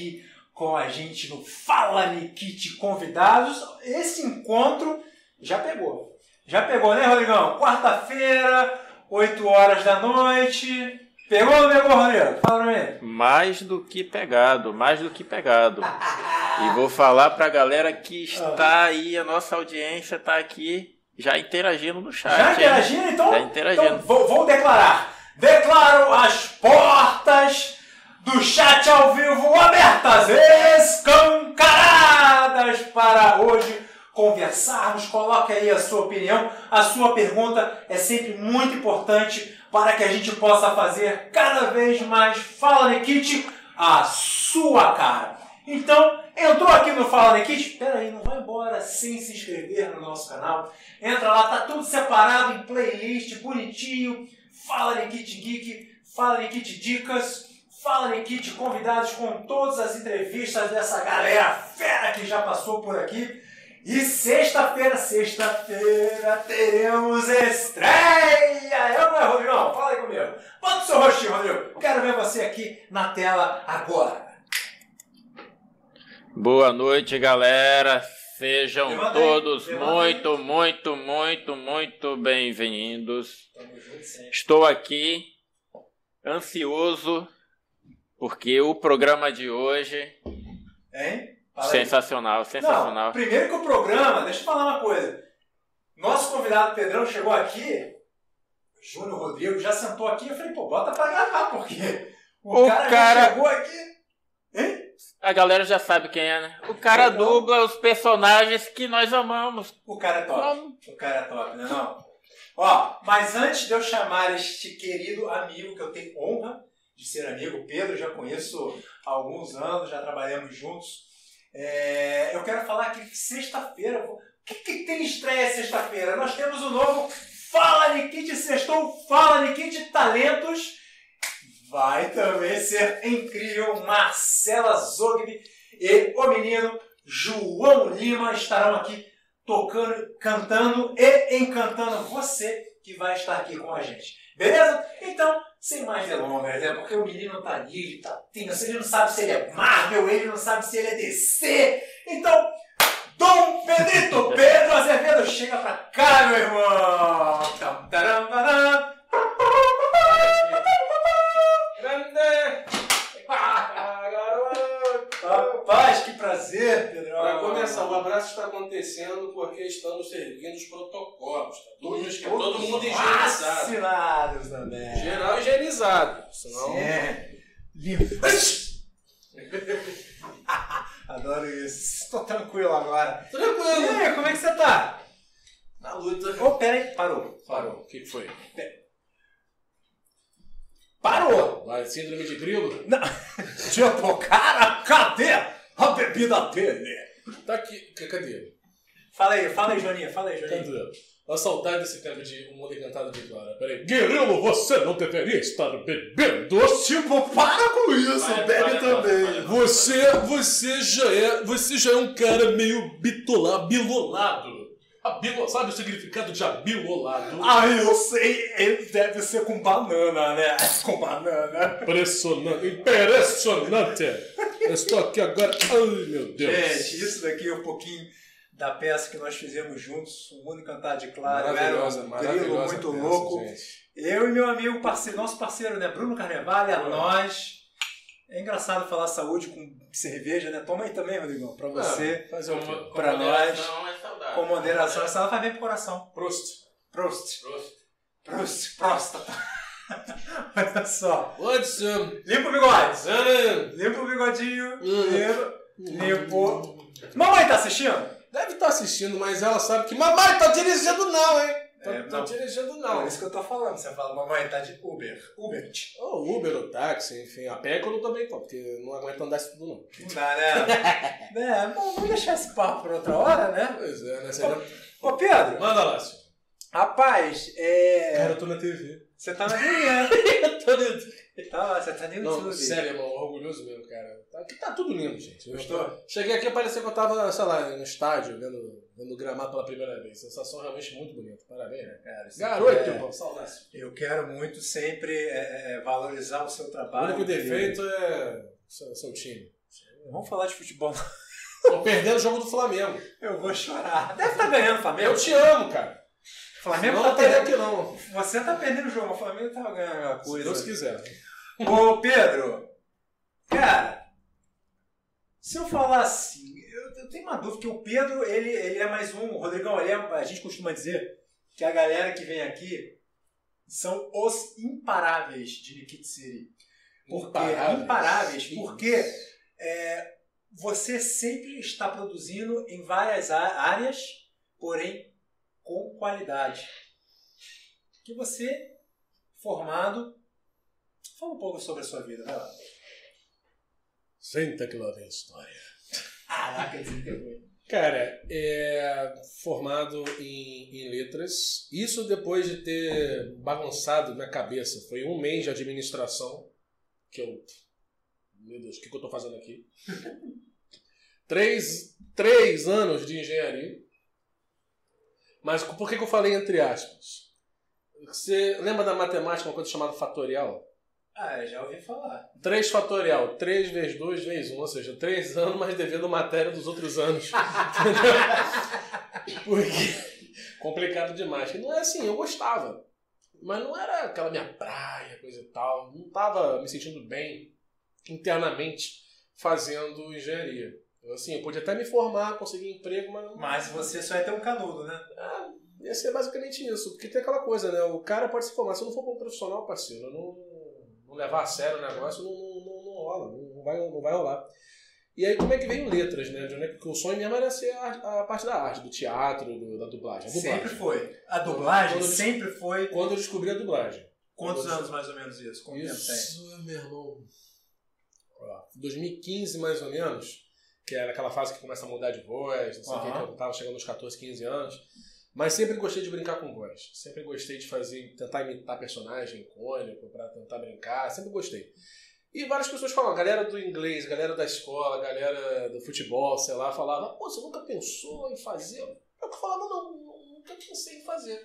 aqui com a gente no Fala Nikit Convidados. Esse encontro já pegou. Já pegou, né, Rodrigão? Quarta-feira, 8 horas da noite. Pegou ou não pegou, Rodrigo? Fala pra mim. Mais do que pegado, mais do que pegado. e vou falar pra galera que está aí, a nossa audiência está aqui já interagindo no chat. Já interagindo? Então, já interagindo. então vou, vou declarar. Declaro as portas do chat ao vivo abertas, escancaradas para hoje conversarmos. Coloque aí a sua opinião. A sua pergunta é sempre muito importante para que a gente possa fazer cada vez mais Fala Nikit a sua cara. Então, entrou aqui no Fala Nikit? Espera aí, não vai embora sem se inscrever no nosso canal. Entra lá, tá tudo separado em playlist, bonitinho Fala Nikit Geek, Fala Nikit Dicas, Fala Nikit convidados com todas as entrevistas dessa galera fera que já passou por aqui. E sexta-feira, sexta-feira, teremos estreia! Eu não é, Rodrigo? Fala aí comigo. Bota o seu rostinho, Rodrigo. Quero ver você aqui na tela agora. Boa noite, galera. Sejam todos muito, muito, muito, muito bem-vindos. Estou aqui ansioso porque o programa de hoje. Hein? sensacional, sensacional. Não, primeiro que o programa, deixa eu falar uma coisa. Nosso convidado Pedrão chegou aqui, Júnior Rodrigo já sentou aqui. Eu falei, pô, bota pra gravar, porque o, o cara, cara chegou aqui. Hein? A galera já sabe quem é, né? O cara é dubla os personagens que nós amamos. O cara é top. O cara é top, né? Não. Ó, mas antes de eu chamar este querido amigo, que eu tenho honra de ser amigo, Pedro, já conheço há alguns anos, já trabalhamos juntos. É, eu quero falar que sexta-feira. O que, que tem estreia sexta-feira? Nós temos o novo Fala Nikit Sextou, Fala Nikit Talentos vai também ser incrível. Marcela Zogby e o menino João Lima estarão aqui tocando, cantando e encantando você que vai estar aqui com a gente. Beleza? Então, sem mais delongas, né? Porque o menino tá ali, ele tá tenso, ele não sabe se ele é Marvel, ele não sabe se ele é DC. Então, Dom Pedrito Pedro Azevedo, chega pra cá, meu irmão! Prazer, Pedro. Para começar, o abraço está acontecendo porque estamos seguindo os protocolos. Tá? Todo, que todo mundo higienizado. Vacinados também. Geral higienizado. Senão... É. Adoro isso. Estou tranquilo agora. Tranquilo. E aí, como é que você tá? Na luta. Ô, oh, pera aí. Parou. Parou. O que foi? Parou! Vai, síndrome de grilo? Não. tipo, cara, cadê a bebida dele? Tá aqui. Cadê? Fala aí, fala aí, Joninha, fala aí, Joninha. Cadê? A saudade desse tempo de um mundo encantado de Clara. Peraí. Guerrilo, você não deveria estar bebendo. Tipo, para com isso, vai, bebe vai, também. Vai, você, você já é, você já é um cara meio bitolado, bilolado. Abilo, sabe o significado de abilolado? Ah, eu sei. Ele deve ser com banana, né? Com banana. Impressionante. Impressionante. Estou aqui agora. Ai, meu Deus. Gente, isso daqui é um pouquinho da peça que nós fizemos juntos, O Mundo Encantado de Claro. Maravilhosa, Era um grilo muito peça, louco. Gente. Eu e meu amigo, parceiro, nosso parceiro, né? Bruno Carnevale, a nós. É engraçado falar saúde com cerveja, né? Toma aí também, Rodrigão, pra você, ah, pra nós. Com moderação, essa ela faz bem pro coração. Prost. Prost. Prost. Prost. Próstata. Olha só. What's up? Limpa o bigode. Limpa o bigodinho. Limpa. Limpo. Mamãe tá assistindo? Deve estar tá assistindo, mas ela sabe que mamãe tá dirigindo não, hein? Tô, é, tô não. dirigindo não. É isso que eu tô falando. Você fala, mamãe, tá de Uber. Uber. Ou Uber, ou táxi, enfim. A pé eu não também tô, porque não aguento andar isso tudo não. Não dá, né? é, bom, vamos deixar esse papo pra outra hora, né? Pois é, né? Ô, ô Pedro. Manda, Lácio. Rapaz, é... Cara, eu tô na TV. Você tá na linha. Tô dentro. tá lá, você tá no Não, YouTube. sério, irmão, orgulhoso mesmo, cara. Tá- Aqui tá tudo lindo, gente. Gostou? Cheguei aqui e parecia que eu tava, sei lá, no estádio, vendo, vendo o gramado pela primeira vez. Sensação realmente muito bonita. Parabéns, né? Cara, Garoto, é- pô, saudades. Eu quero muito sempre é, é, valorizar o seu O trabalho. único defeito é seu, seu time. Vamos falar de futebol. Tô perdendo o jogo do Flamengo. Eu vou chorar. Deve estar ganhando o Flamengo. Eu te amo, cara. O Flamengo não tá perdendo. aqui, não. Você tá perdendo o jogo. O Flamengo tá ganhando a Se coisa. Deus quiser. Ô, Pedro. Cara, se eu falar assim, eu, eu tenho uma dúvida que o Pedro, ele, ele é mais um. Rodrigão, ele é, a gente costuma dizer que a galera que vem aqui são os imparáveis de Nikit City. Porque, Imparáveis. imparáveis, porque é, você sempre está produzindo em várias áreas, porém com qualidade. Que você, formado, fala um pouco sobre a sua vida, vai lá. Senta que lá vem história. Caraca, desenterrou. Cara, é formado em, em letras. Isso depois de ter bagunçado minha cabeça. Foi um mês de administração que eu. Meu Deus, o que, que eu tô fazendo aqui? três, três anos de engenharia. Mas por que, que eu falei entre aspas? Você lembra da matemática, uma coisa chamada fatorial? Ah, já ouvi falar. 3 fatorial, 3 vezes 2 vezes 1, ou seja, 3 anos, mas devendo matéria dos outros anos. Entendeu? Porque complicado demais. Não é assim, eu gostava. Mas não era aquela minha praia, coisa e tal. Não estava me sentindo bem internamente fazendo engenharia. Eu, assim, eu podia até me formar, conseguir emprego, mas Mas você só ia ter um canudo, né? ah, ia ser basicamente isso. Porque tem aquela coisa, né? O cara pode se formar. Se eu não for um profissional, parceiro, não, não levar a sério o negócio, não, não, não, não rola. Não, vai, não vai rolar. E aí, como é que veio letras, né? É que- Porque o sonho mesmo era ser a, a parte da arte, do teatro, do- da dublagem. Dublagem. Sempre foi. A dublagem Quando sempre foi. Quando eu descobri a dublagem. Quantos Quando eu- anos mais ou menos isso? Quanto tempo tem? Isso, meu irmão. Ó, 2015, mais ou menos, que era aquela fase que começa a mudar de voz, não sei o que, que eu tava chegando aos 14, 15 anos. Mas sempre gostei de brincar com voz. Sempre gostei de fazer, tentar imitar personagem icônico pra tentar brincar. Sempre gostei. E várias pessoas falam, galera do inglês, galera da escola, galera do futebol, sei lá, falava, pô, você nunca pensou em fazer? Eu falava, não, nunca pensei em fazer.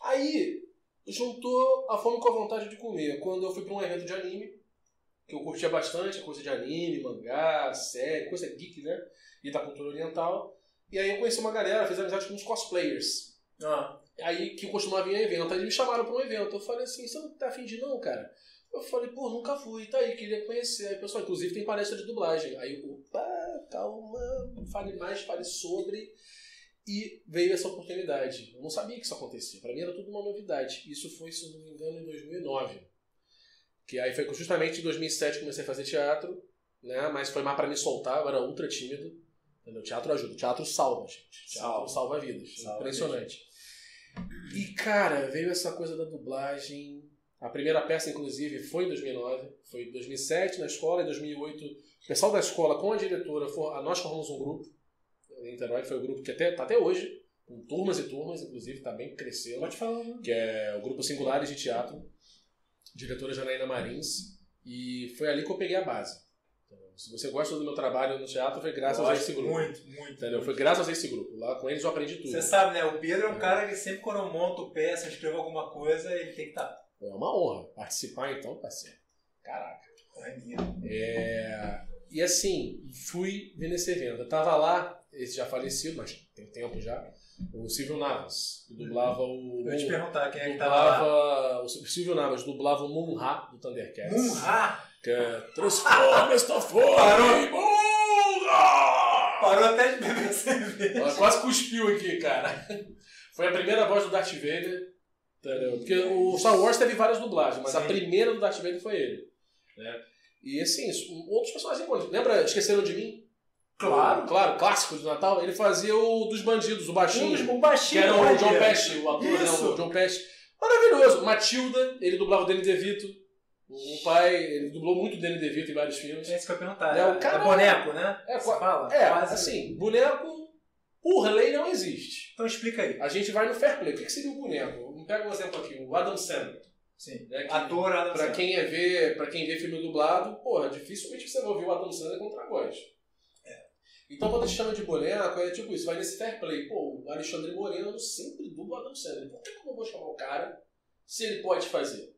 Aí juntou a fome com a vontade de comer. Quando eu fui para um evento de anime, que eu curtia bastante, coisa de anime, mangá, série, coisa geek, né? E da cultura oriental. E aí eu conheci uma galera, fiz amizade com uns cosplayers. Ah, Aí que eu costumava ir em evento, aí eles me chamaram para um evento. Eu falei assim, você não tá afim de não, cara? Eu falei, pô, nunca fui, tá aí, queria conhecer. Aí, pessoal, inclusive tem palestra de dublagem. Aí eu, opa, calma, fale mais, fale sobre. E veio essa oportunidade. Eu não sabia que isso acontecia. Para mim era tudo uma novidade. Isso foi, se não me engano, em 2009. Que aí foi justamente em 2007 que comecei a fazer teatro, né? Mas foi mais para me soltar, eu era ultra tímido. Entendeu? O teatro ajuda, o teatro salva, gente. O teatro Salva. salva, vidas. Salva Impressionante. E, cara, veio essa coisa da dublagem. A primeira peça, inclusive, foi em 2009. Foi em 2007 na escola, em 2008. O pessoal da escola, com a diretora, nós formamos um grupo. Em Niterói, que foi o grupo que até, tá até hoje, com turmas e turmas, inclusive, está bem crescendo pode falar. né? que é o Grupo Singulares de Teatro, diretora Janaína Marins, e foi ali que eu peguei a base. Então, se você gosta do meu trabalho no teatro, foi graças a esse grupo. Muito, muito. Entendeu? Foi graças a esse grupo. Lá com eles eu aprendi tudo. Você sabe, né? O Pedro é um cara que sempre quando eu monto peça, escrevo alguma coisa, ele tem que estar. É uma honra participar então, parceiro. Caraca. É. É, E assim, fui ver nesse evento. Eu tava lá, esse já falecido, mas tem tempo já, o Silvio Navas, que dublava o... Eu ia te perguntar quem é que tava lá. o Silvio Navas dublava o Moon-Ha do Thundercats. Munha! Que é Transforma esta fome! Parou. Moon-Ha! Parou até de beber cerveja. Ela quase cuspiu aqui, cara. Foi a primeira voz do Darth Vader. Entendeu? Porque o Star Wars teve várias dublagens, mas a Sim. primeira do Darth Vader foi ele. Né? E assim, outros personagens icônicos. Lembra Esqueceram de Mim? Claro. Claro, clássico de Natal. Ele fazia o dos bandidos, o baixinho. Que baixinho. era o. John Pesci, o ator, né? O John Pesci. Maravilhoso. Matilda, ele dublava o Danny DeVito. O pai, ele dublou muito o Danny DeVito em vários filmes. É isso que eu ia perguntar. É, o cara- é boneco, né? É, Você fala? É, Quase. assim, boneco, por lei, não existe. Então explica aí. A gente vai no fair play. O que que seria o boneco? Pega um exemplo aqui, o Adam Sandler. Sim. Né, que- Ator, Adam Pra Sandler. quem, é ver, pra quem vê filme dublado, porra, dificilmente você vai ouvir o Adam Sandler contra a voz. Então quando a gente chama de boneco, é tipo isso, vai nesse fair play. Pô, o Alexandre Moreno sempre dubla Adam Sandler. Por que eu não vou chamar o cara se ele pode fazer?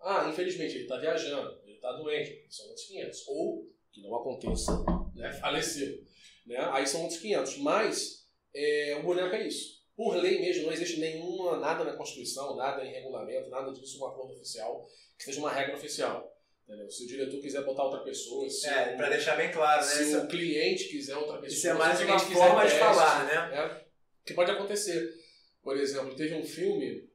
Ah, infelizmente, ele tá viajando, ele tá doente, são outros 500. Ou, que não aconteça, né, faleceu. Né? Aí são outros 500. Mas, é, o boneco é isso. Por lei mesmo, não existe nenhuma, nada na Constituição, nada em regulamento, nada disso, um acordo oficial, que seja uma regra oficial. Entendeu? Se o diretor quiser botar outra pessoa, se, É, o, pra deixar bem claro, né? se o cliente quiser outra pessoa, isso é se mais uma forma de teste, falar, né? né? Que pode acontecer. Por exemplo, teve um filme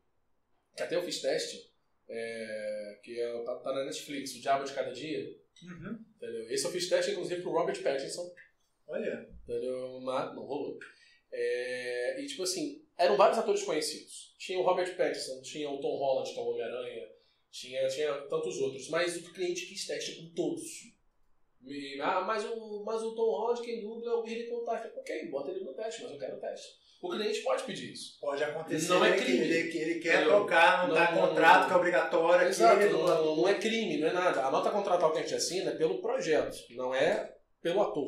que até eu fiz teste, é, que é, tá, tá na Netflix, O Diabo de Cada Dia. Uhum. Entendeu? Esse eu fiz teste, inclusive, pro Robert Pattinson. Olha. Entendeu? Mas não rolou. É, e tipo assim, eram vários atores conhecidos. Tinha o Robert Pattinson, tinha o Tom Holland, que é o Homem-Aranha, tinha, tinha tantos outros. Mas o cliente quis teste com todos. E, ah, mas o, mas o Tom Holland, quem dubla é o Billy Contact. Ok, bota ele no teste, mas eu quero o teste. O cliente pode pedir isso. Pode acontecer Não é que, crime. ele, que ele quer Não, tocar, não, não, tá não, contrato não. que é obrigatório Exato, aqui. não, não é crime, não é nada. A nota contratual que a gente assina é pelo projeto, não é pelo ator.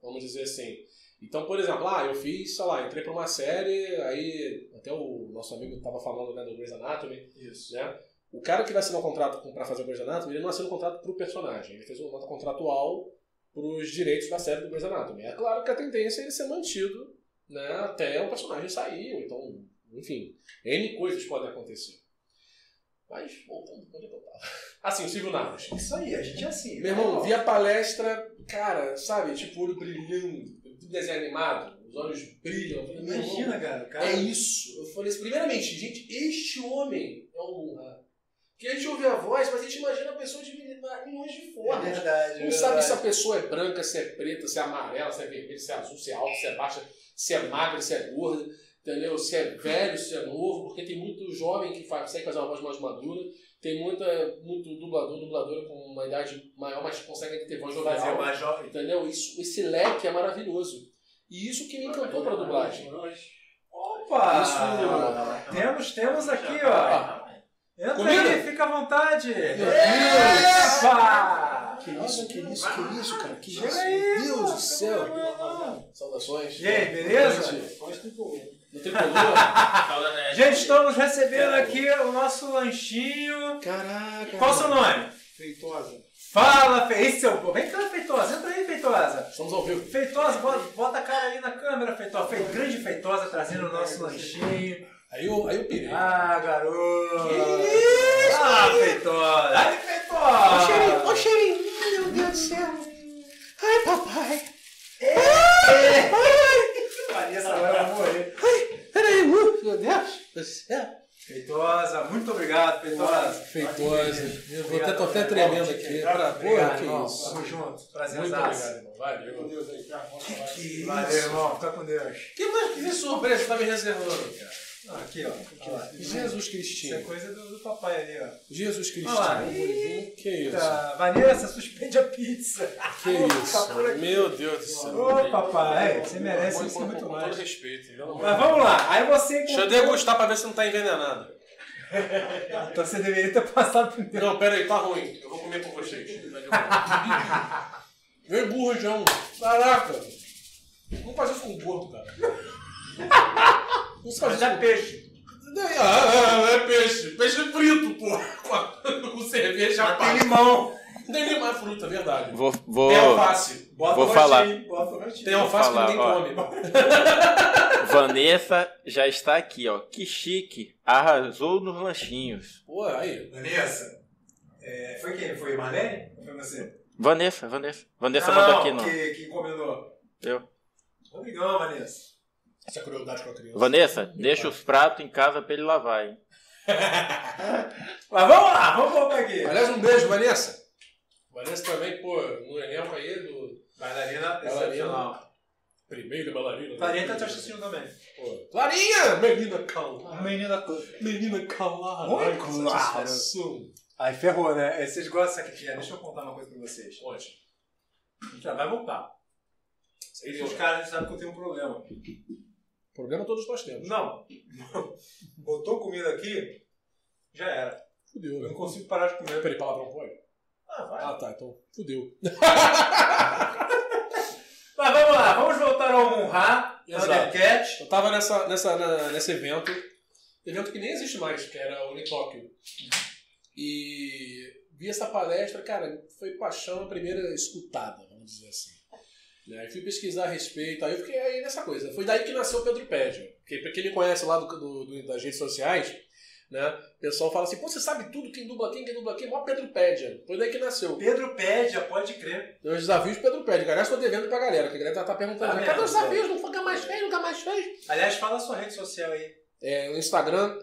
Vamos dizer assim. Então, por exemplo, ah, eu fiz, sei lá, entrei pra uma série, aí até o nosso amigo estava falando né, do Grey's Anatomy, Isso. né? O cara que vai assinar um contrato pra fazer o Grey's Anatomy, ele não assina um contrato pro personagem, ele fez uma nota contratual pros direitos da série do Grey's Anatomy. É claro que a tendência é ele ser mantido né, até o personagem sair, ou então, enfim, N coisas podem acontecer. Mas, voltando, onde eu tava? Assim, o Silvio Naves. Isso aí, a gente é assim. Meu irmão, vi a palestra, cara, sabe, tipo, olho brilhando, desenho animado, os olhos brilham. Imagina, cara. o cara é isso. Eu falei assim, primeiramente, gente, este homem é o Munra. Porque a gente ouve a voz, mas a gente imagina a pessoa de milhões de É formas. verdade. Não é sabe se a verdade. pessoa é branca, se é preta, se é amarela, se é vermelha, se é azul, se é alta, se é baixa, se é magra, se é gorda, entendeu? Se é velho, se é novo, porque tem muito jovem que faz, consegue fazer uma voz mais madura, tem muita, muito dublador, dubladora com uma idade maior, mas consegue ter voz Fazer jovial. uma jovem. Entendeu? Isso, esse leque é maravilhoso. E isso que me encantou pra dublagem. Opa! Isso- Temos, temos aqui, ó. Entra Comida? aí, fica à vontade. Deus! Epa! Que isso, que isso, que isso, cara? Que Chega isso? aí, Meu Deus do céu! Saudações. E aí, beleza? No tricolor? Gente, estamos recebendo aqui o nosso lanchinho. Caraca. Qual o seu nome? Feitosa. Fala, Fe... Esse é o... Vem cá, Feitosa. Entra aí, Feitosa. Estamos ao vivo. Feitosa, bota, bota a cara aí na câmera, Feitosa. Fe... Grande Feitosa trazendo o nosso lanchinho. Aí eu, aí eu pirei. Ah, garoto. Que isso, Ah, que Feitosa. Ai, Feitosa. Ô, cheirinho, meu Deus do céu. Ai, papai. Vanessa agora vai morrer. Peraí, uh, meu Deus do céu. Feitosa, muito obrigado, Feitosa. Feitosa. Eu vou até, tô até tremendo aqui. Pra porra, que irmão. isso. Tamo junto. Prazer Muito obrigado, irmão. Valeu. Que Valeu, irmão. Fica com Deus. Que, mais- que surpresa você tá me reservando, cara? Ah, aqui, ó. Aqui, ó. Jesus Isso é Cristinho. coisa do, do papai ali, ó. Jesus Cristinho. Olha lá. Que isso? Tá. Vanessa, suspende a pizza. Que isso? Meu Deus do céu. Ô, papai, você merece Com- isso com- muito com mais. todo respeito. amor Mas vamos lá. Aí você Deixa eu degustar pra ver se não tá envenenado. Então você deveria ter passado primeiro. Não, pera aí, tá ruim. Eu vou comer com vocês. Vem burro, João. Caraca. Não faz isso com gordo, cara. Não se faz Mas isso é peixe. Ah, é peixe. Peixe frito, pô. Com, cerveja Mas tem limão. Tem limão é fruta, verdade. Vou, vou, Tem alface. Bota Vou o falar. Bota. Tem alface falar, que ninguém ó. come. Vanessa já está aqui, ó. Que chique. Arrasou nos lanchinhos. Pô, aí. Vanessa, é, foi quem? Foi Marlene? Ou foi você? Vanessa, Vanessa. Vanessa mandou aqui, não. Que, que encomendou. Eu. Obrigado, Vanessa. Essa crueldade com a criança. Vanessa, deixa os pratos em casa pra ele lavar, hein? Mas vamos lá, vamos voltar aqui. Aliás, um beijo, Vanessa. Vanessa também, pô, no elenco aí do Bailarina excepcional. primeiro bailarina. Clarinha tá te assistindo também. Pô, Clarinha! Menina calada. Menina. Menina calada. Oi, Ai, que claro. Aí ferrou, né? Vocês gostam dessa aqui? Deixa eu contar uma coisa pra vocês. Gente já vai voltar. Sei Os caras sabem que eu tenho um problema. Problema todos nós temos. Não. Botou comida aqui, já era. Fudeu, Eu né? não consigo parar de comer. Peraí, palavrão pode? Ah, vai. Ah, tá, então fudeu. Mas vamos lá, vamos voltar ao Munha. Thundercat. Eu tava nessa, nessa, na- nesse evento, evento que nem existe mais, que era o Unitóquio. E vi essa palestra, cara, foi paixão a primeira escutada, vamos dizer assim. Né? Fui pesquisar a respeito, aí eu fiquei aí nessa coisa. Foi daí que nasceu o Pedro Pédia. Porque pra quem me conhece lá do, do- das redes sociais, né? O pessoal fala assim, pô, você sabe tudo, quem dubla quem, quem dubla quem, mó Pedro Pédia. Foi daí que nasceu. Pedro Pédia, pode crer. Os desafios Pedro Pédia. Aliás, tô devendo pra galera, que a galera tá, tá perguntando, Tá cadê os desafios? Nunca mais fez, nunca mais fez. Aliás, fala a sua rede social aí. É, no Instagram,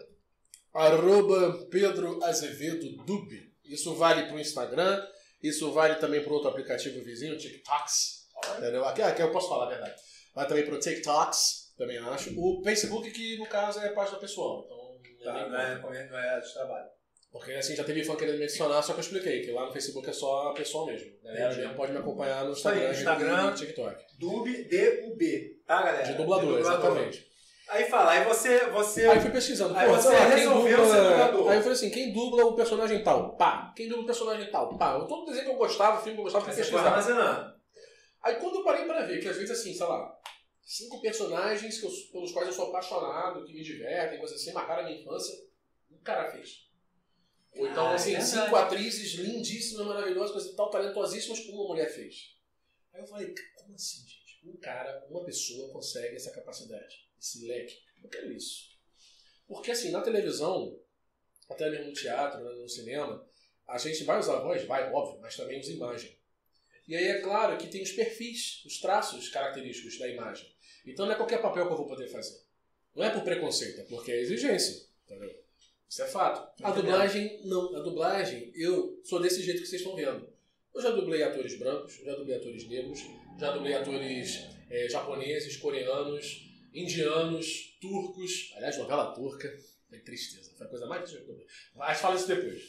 arroba Pedro Azevedo Dub. Isso vale pro Instagram, isso vale também pro outro aplicativo vizinho, TikToks. Entendeu? Aqui, aqui eu posso falar a verdade. Vai também pro TikToks, também acho. O Facebook, que no caso é página pessoal. Então, Tá, não, é, não é de trabalho. Porque assim, já teve fã querendo me adicionar, só que eu expliquei que lá no Facebook é só pessoal mesmo. A galera mesmo pode me acompanhar no Instagram, Instagram. e no TikTok. Dub, D-U-B, tá, galera? De dublador, exatamente. Aí fala, aí você, você Aí fui pesquisando. Aí você lá, resolveu dubla- ser dublador. Aí eu falei assim, quem dubla o personagem tal? Pá. Quem dubla o personagem tal? Pá. Eu, todo desenho que eu gostava, filme que eu gostava, fui pesquisar. armazenando. Aí quando eu parei pra ver, que às vezes assim, sei lá, cinco personagens eu- pelos quais eu sou apaixonado, que me divertem, coisas assim, marcaram a minha infância, um cara fez. Ou então, Ah, é assim, verdade. cinco atrizes lindíssimas, maravilhosas, coisas e tal, talentosíssimas, como uma mulher fez. Aí eu falei, como assim, gente? Um cara, uma pessoa consegue essa capacidade, esse leque. Eu quero isso. Porque assim, na televisão, até mesmo no teatro, no cinema, a gente vai usar voz, vai, óbvio, mas também usa imagem. E aí é claro que tem os perfis, os traços característicos da imagem. Então não é qualquer papel que eu vou poder fazer. Não é por preconceito, é porque é exigência. Entendeu? Isso é fato. A dublagem, não. A dublagem, eu sou desse jeito que vocês estão vendo. Eu já dublei atores brancos, já dublei atores negros, já dublei atores eh, japoneses, coreanos, indianos, turcos. Aliás, novela turca. Foi tristeza. Foi a coisa mais triste que eu dublei. Mas fala isso depois.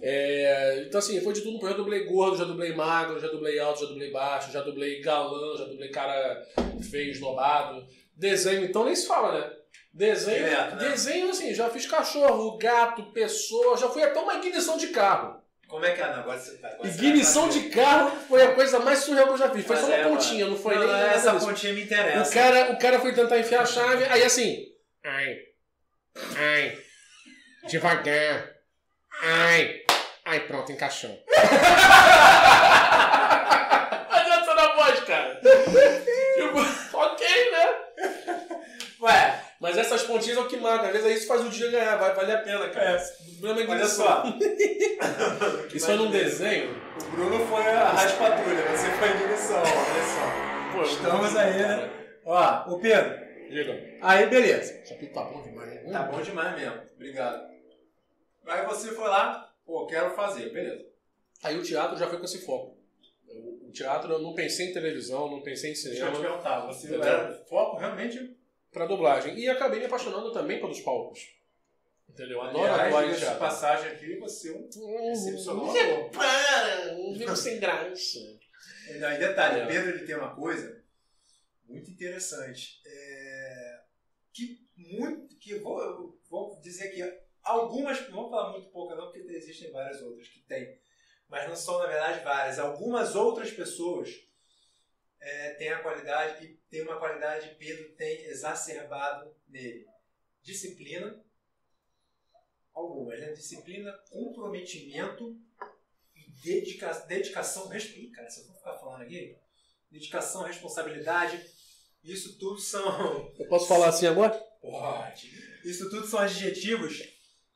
É, então, assim, foi de tudo. Eu já dublei gordo, já dublei magro, já dublei alto, já dublei baixo, já dublei galã, já dublei cara feio, esnobado. Desenho, então nem se fala, né? Desenho, Direto, né? desenho assim, já fiz cachorro, gato, pessoa, já fui até uma ignição de carro. Como é que é? Não, agora você tá. Ignição de carro foi a coisa mais surreal que eu já fiz. Foi Mas só uma é, pontinha, não foi não, nem não, essa pontinha me interessa. O cara, o cara foi tentar enfiar a chave, aí assim. Ai. Ai. Devagar. Ai. Ai, pronto, encaixou. Essa na voz, cara. Tipo, ok, né? Ué, Mas essas pontinhas é o que marca. Às vezes aí isso faz o dia ganhar, vai valer a pena, cara. É. É olha só. Isso foi num desenho. O Bruno foi a Patrulha, você foi a direção, olha só. Pô, Estamos aí, né? Ó, o Pedro. Diga. Aí, beleza. Isso aqui tá bom demais, né? Tá bom demais mesmo. Obrigado. Aí você foi lá, pô, quero fazer, beleza. Aí o teatro já foi com esse foco. O teatro eu não pensei em televisão, não pensei em Deixa eu te cinema, perguntar, você Entendeu? era foco realmente. pra dublagem. E acabei me apaixonando também pelos palcos. Entendeu? Adoro atuar Aliás, em diga-se de teatro. passagem aqui, você é um Hum, excepcional Você para! Um vivo sem graça. Não, e detalhe, É. Pedro ele tem uma coisa muito interessante. É, que muito. Que vou, vou dizer que algumas. Não vou falar muito pouca, não, porque existem várias outras que tem. Mas não são, na verdade, várias. Algumas outras pessoas é, têm a qualidade, e tem uma qualidade que Pedro tem exacerbado nele. Disciplina. Algumas, né? Disciplina, comprometimento e dedica, dedicação, cara, se eu for ficar falando aqui, dedicação, responsabilidade, isso tudo são. Eu posso falar assim agora? Pode. Isso tudo são adjetivos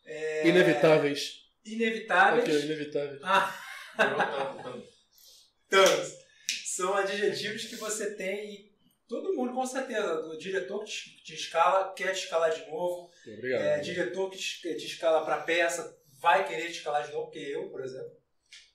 é, Inevitáveis. inevitáveis. Ok, inevitáveis. Ah, tantos. São adjetivos que você tem e todo mundo, com certeza. O diretor que te, te escala, quer te escalar de novo. Obrigado. É, diretor que te, que te escala para peça, vai querer te escalar de novo, porque eu, por exemplo.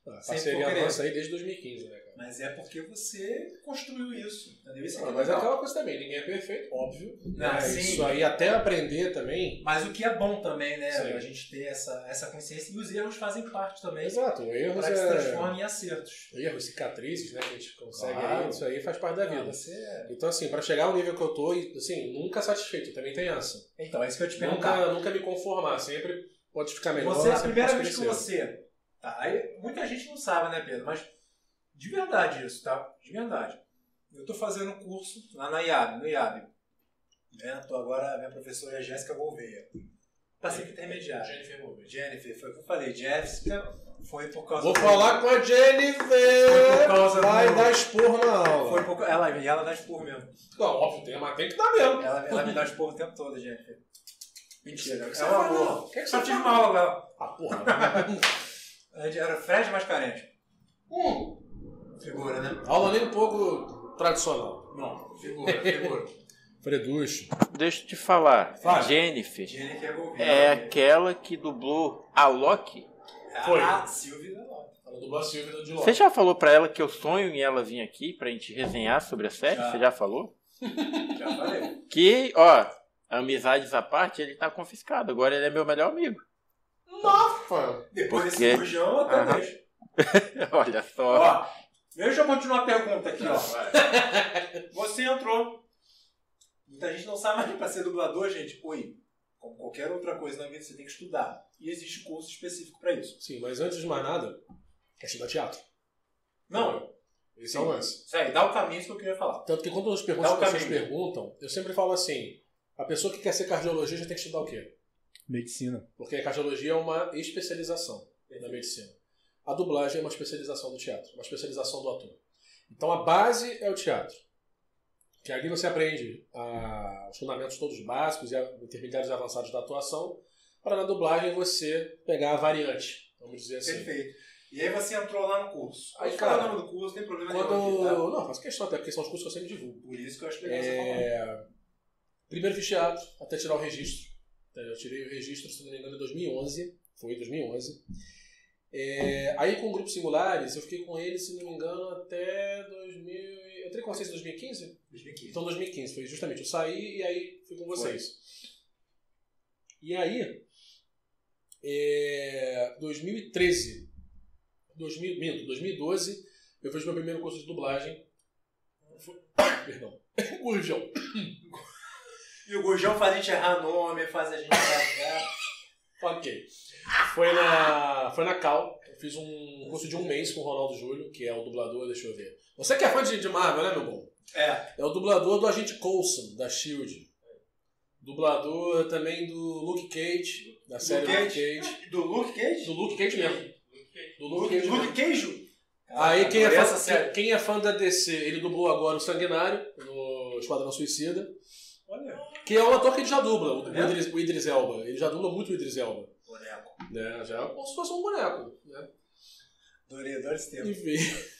Ah, parceria nossa aí desde 2015, né? Mas é porque você construiu isso. Entendeu? Isso aqui Ah, é mas é aquela coisa também, ninguém é perfeito, óbvio. Ah, né? sim. Isso aí até aprender também. Mas o que é bom também, né? Sim. A gente ter essa, essa consciência. E os erros fazem parte também Exato, erros para que se é... transformem em acertos. Erros, cicatrizes, né, que a gente consegue Claro. aí, isso aí faz parte da Ah, vida. você é- Então, assim, pra chegar ao nível que eu tô, assim, nunca satisfeito, também tem essa. Então, é isso que eu te perguntar. Nunca, nunca me conformar, sempre pode ficar melhor. Você, a primeira vez que você. Tá, aí muita gente não sabe, né, Pedro? Mas de verdade isso, tá? De verdade. Eu tô fazendo um curso lá na IAB, no IAB. Né? Tô agora, minha professora é Jéssica Gouveia. Passei que intermediário. Jennifer Gouveia. Jennifer, foi o que eu falei. Jéssica foi por causa Vou do- falar com a Foi Jennifer! por causa Vai do- dar esporro na aula. Foi por... ela, e ela dá esporro mesmo. Não, óbvio, tem, mas tem que dar mesmo. Ela, ela me dá esporro o tempo todo, Jennifer. Mentira. É um falou? amor. O que que Só tive uma aula com ela. Ah, porra. Gente Era Fred Mascarente. hum, Figura, né? aula nem um pouco tradicional. Não, figura, figura. Freducho. Deixa eu te falar. Fala. Jennifer Jennifer Gouveia. é aquela que dublou a Loki. Foi. A Silvia. Ela dublou a Silvia do Você já falou pra ela que eu sonho em ela vir aqui pra gente resenhar sobre a série? Já. Você já falou? Já falei. Que, ó, amizades à parte, ele tá confiscado. Agora ele é meu melhor amigo. Nossa! Depois Porque- desse bujão, eu até deixo. Olha só. Ó, deixa eu continuar a pergunta aqui, ó. Você entrou. Muita gente não sabe, mas pra ser dublador, gente, oi. Como qualquer outra coisa na vida, você tem que estudar. E existe curso específico pra isso. Sim, mas antes de mais nada, é estudar teatro. Não, Esse é o lance. isso aí, dá o caminho que eu queria falar. Tanto que quando as perguntas pessoas caminho. perguntam, eu sempre falo assim: a pessoa que quer ser cardiologista já tem que estudar o quê? Medicina. Porque a cardiologia é uma especialização na medicina. A dublagem é uma especialização do teatro, uma especialização do ator. Então a base é o teatro. Que ali você aprende ah, os fundamentos todos básicos e a- intermediários avançados da atuação, para na dublagem você pegar a variante, vamos dizer assim. Perfeito. E aí você entrou lá no curso. Aí, cara, o nome do curso, não tem problema Quando. nenhum. aqui, Não, faço questão até, porque são os cursos que eu sempre divulgo. tá? Por isso que eu acho legal você falar. É... Primeiro fiz teatro, até tirar o registro. Então, Eu tirei o registro, se não me engano, em 2011. Foi em 2011. É, Aí com grupos singulares, eu fiquei com eles, se não me engano, até 2000. Eu entrei com vocês em 2015? 2015. Então 2015, foi justamente. Eu saí e aí fui com vocês. E aí, é, 2013, 2000, minto, 2012, eu fiz meu primeiro curso de dublagem. Foi- Perdão. Gurjão. E o Gurjão faz a gente errar nome, faz a gente errar. Ok. Foi na, foi na Cal. Eu fiz um curso de um mês com o Ronaldo Júlio, que é o dublador, deixa eu ver. Você que é fã de, de Marvel, né, meu bom? é. É o dublador do Agente Coulson, da SHIELD. Dublador também do Luke Cage, da série Luke Cage. Do Luke Cage? Do Luke Cage mesmo. Do Luke Cage. Luke Cage? Aí quem é, fã, quem, é fã da DC, ele dublou agora o Sanguinário, no Esquadrão Suicida. Olha, Que é um ator que ele já dubla, o, É? Idris, o Idris Elba. Ele já dubla muito o Idris Elba. boneco. Né? Já é como se fosse um boneco. Né? Adorei, adoro esse tempo. Enfim.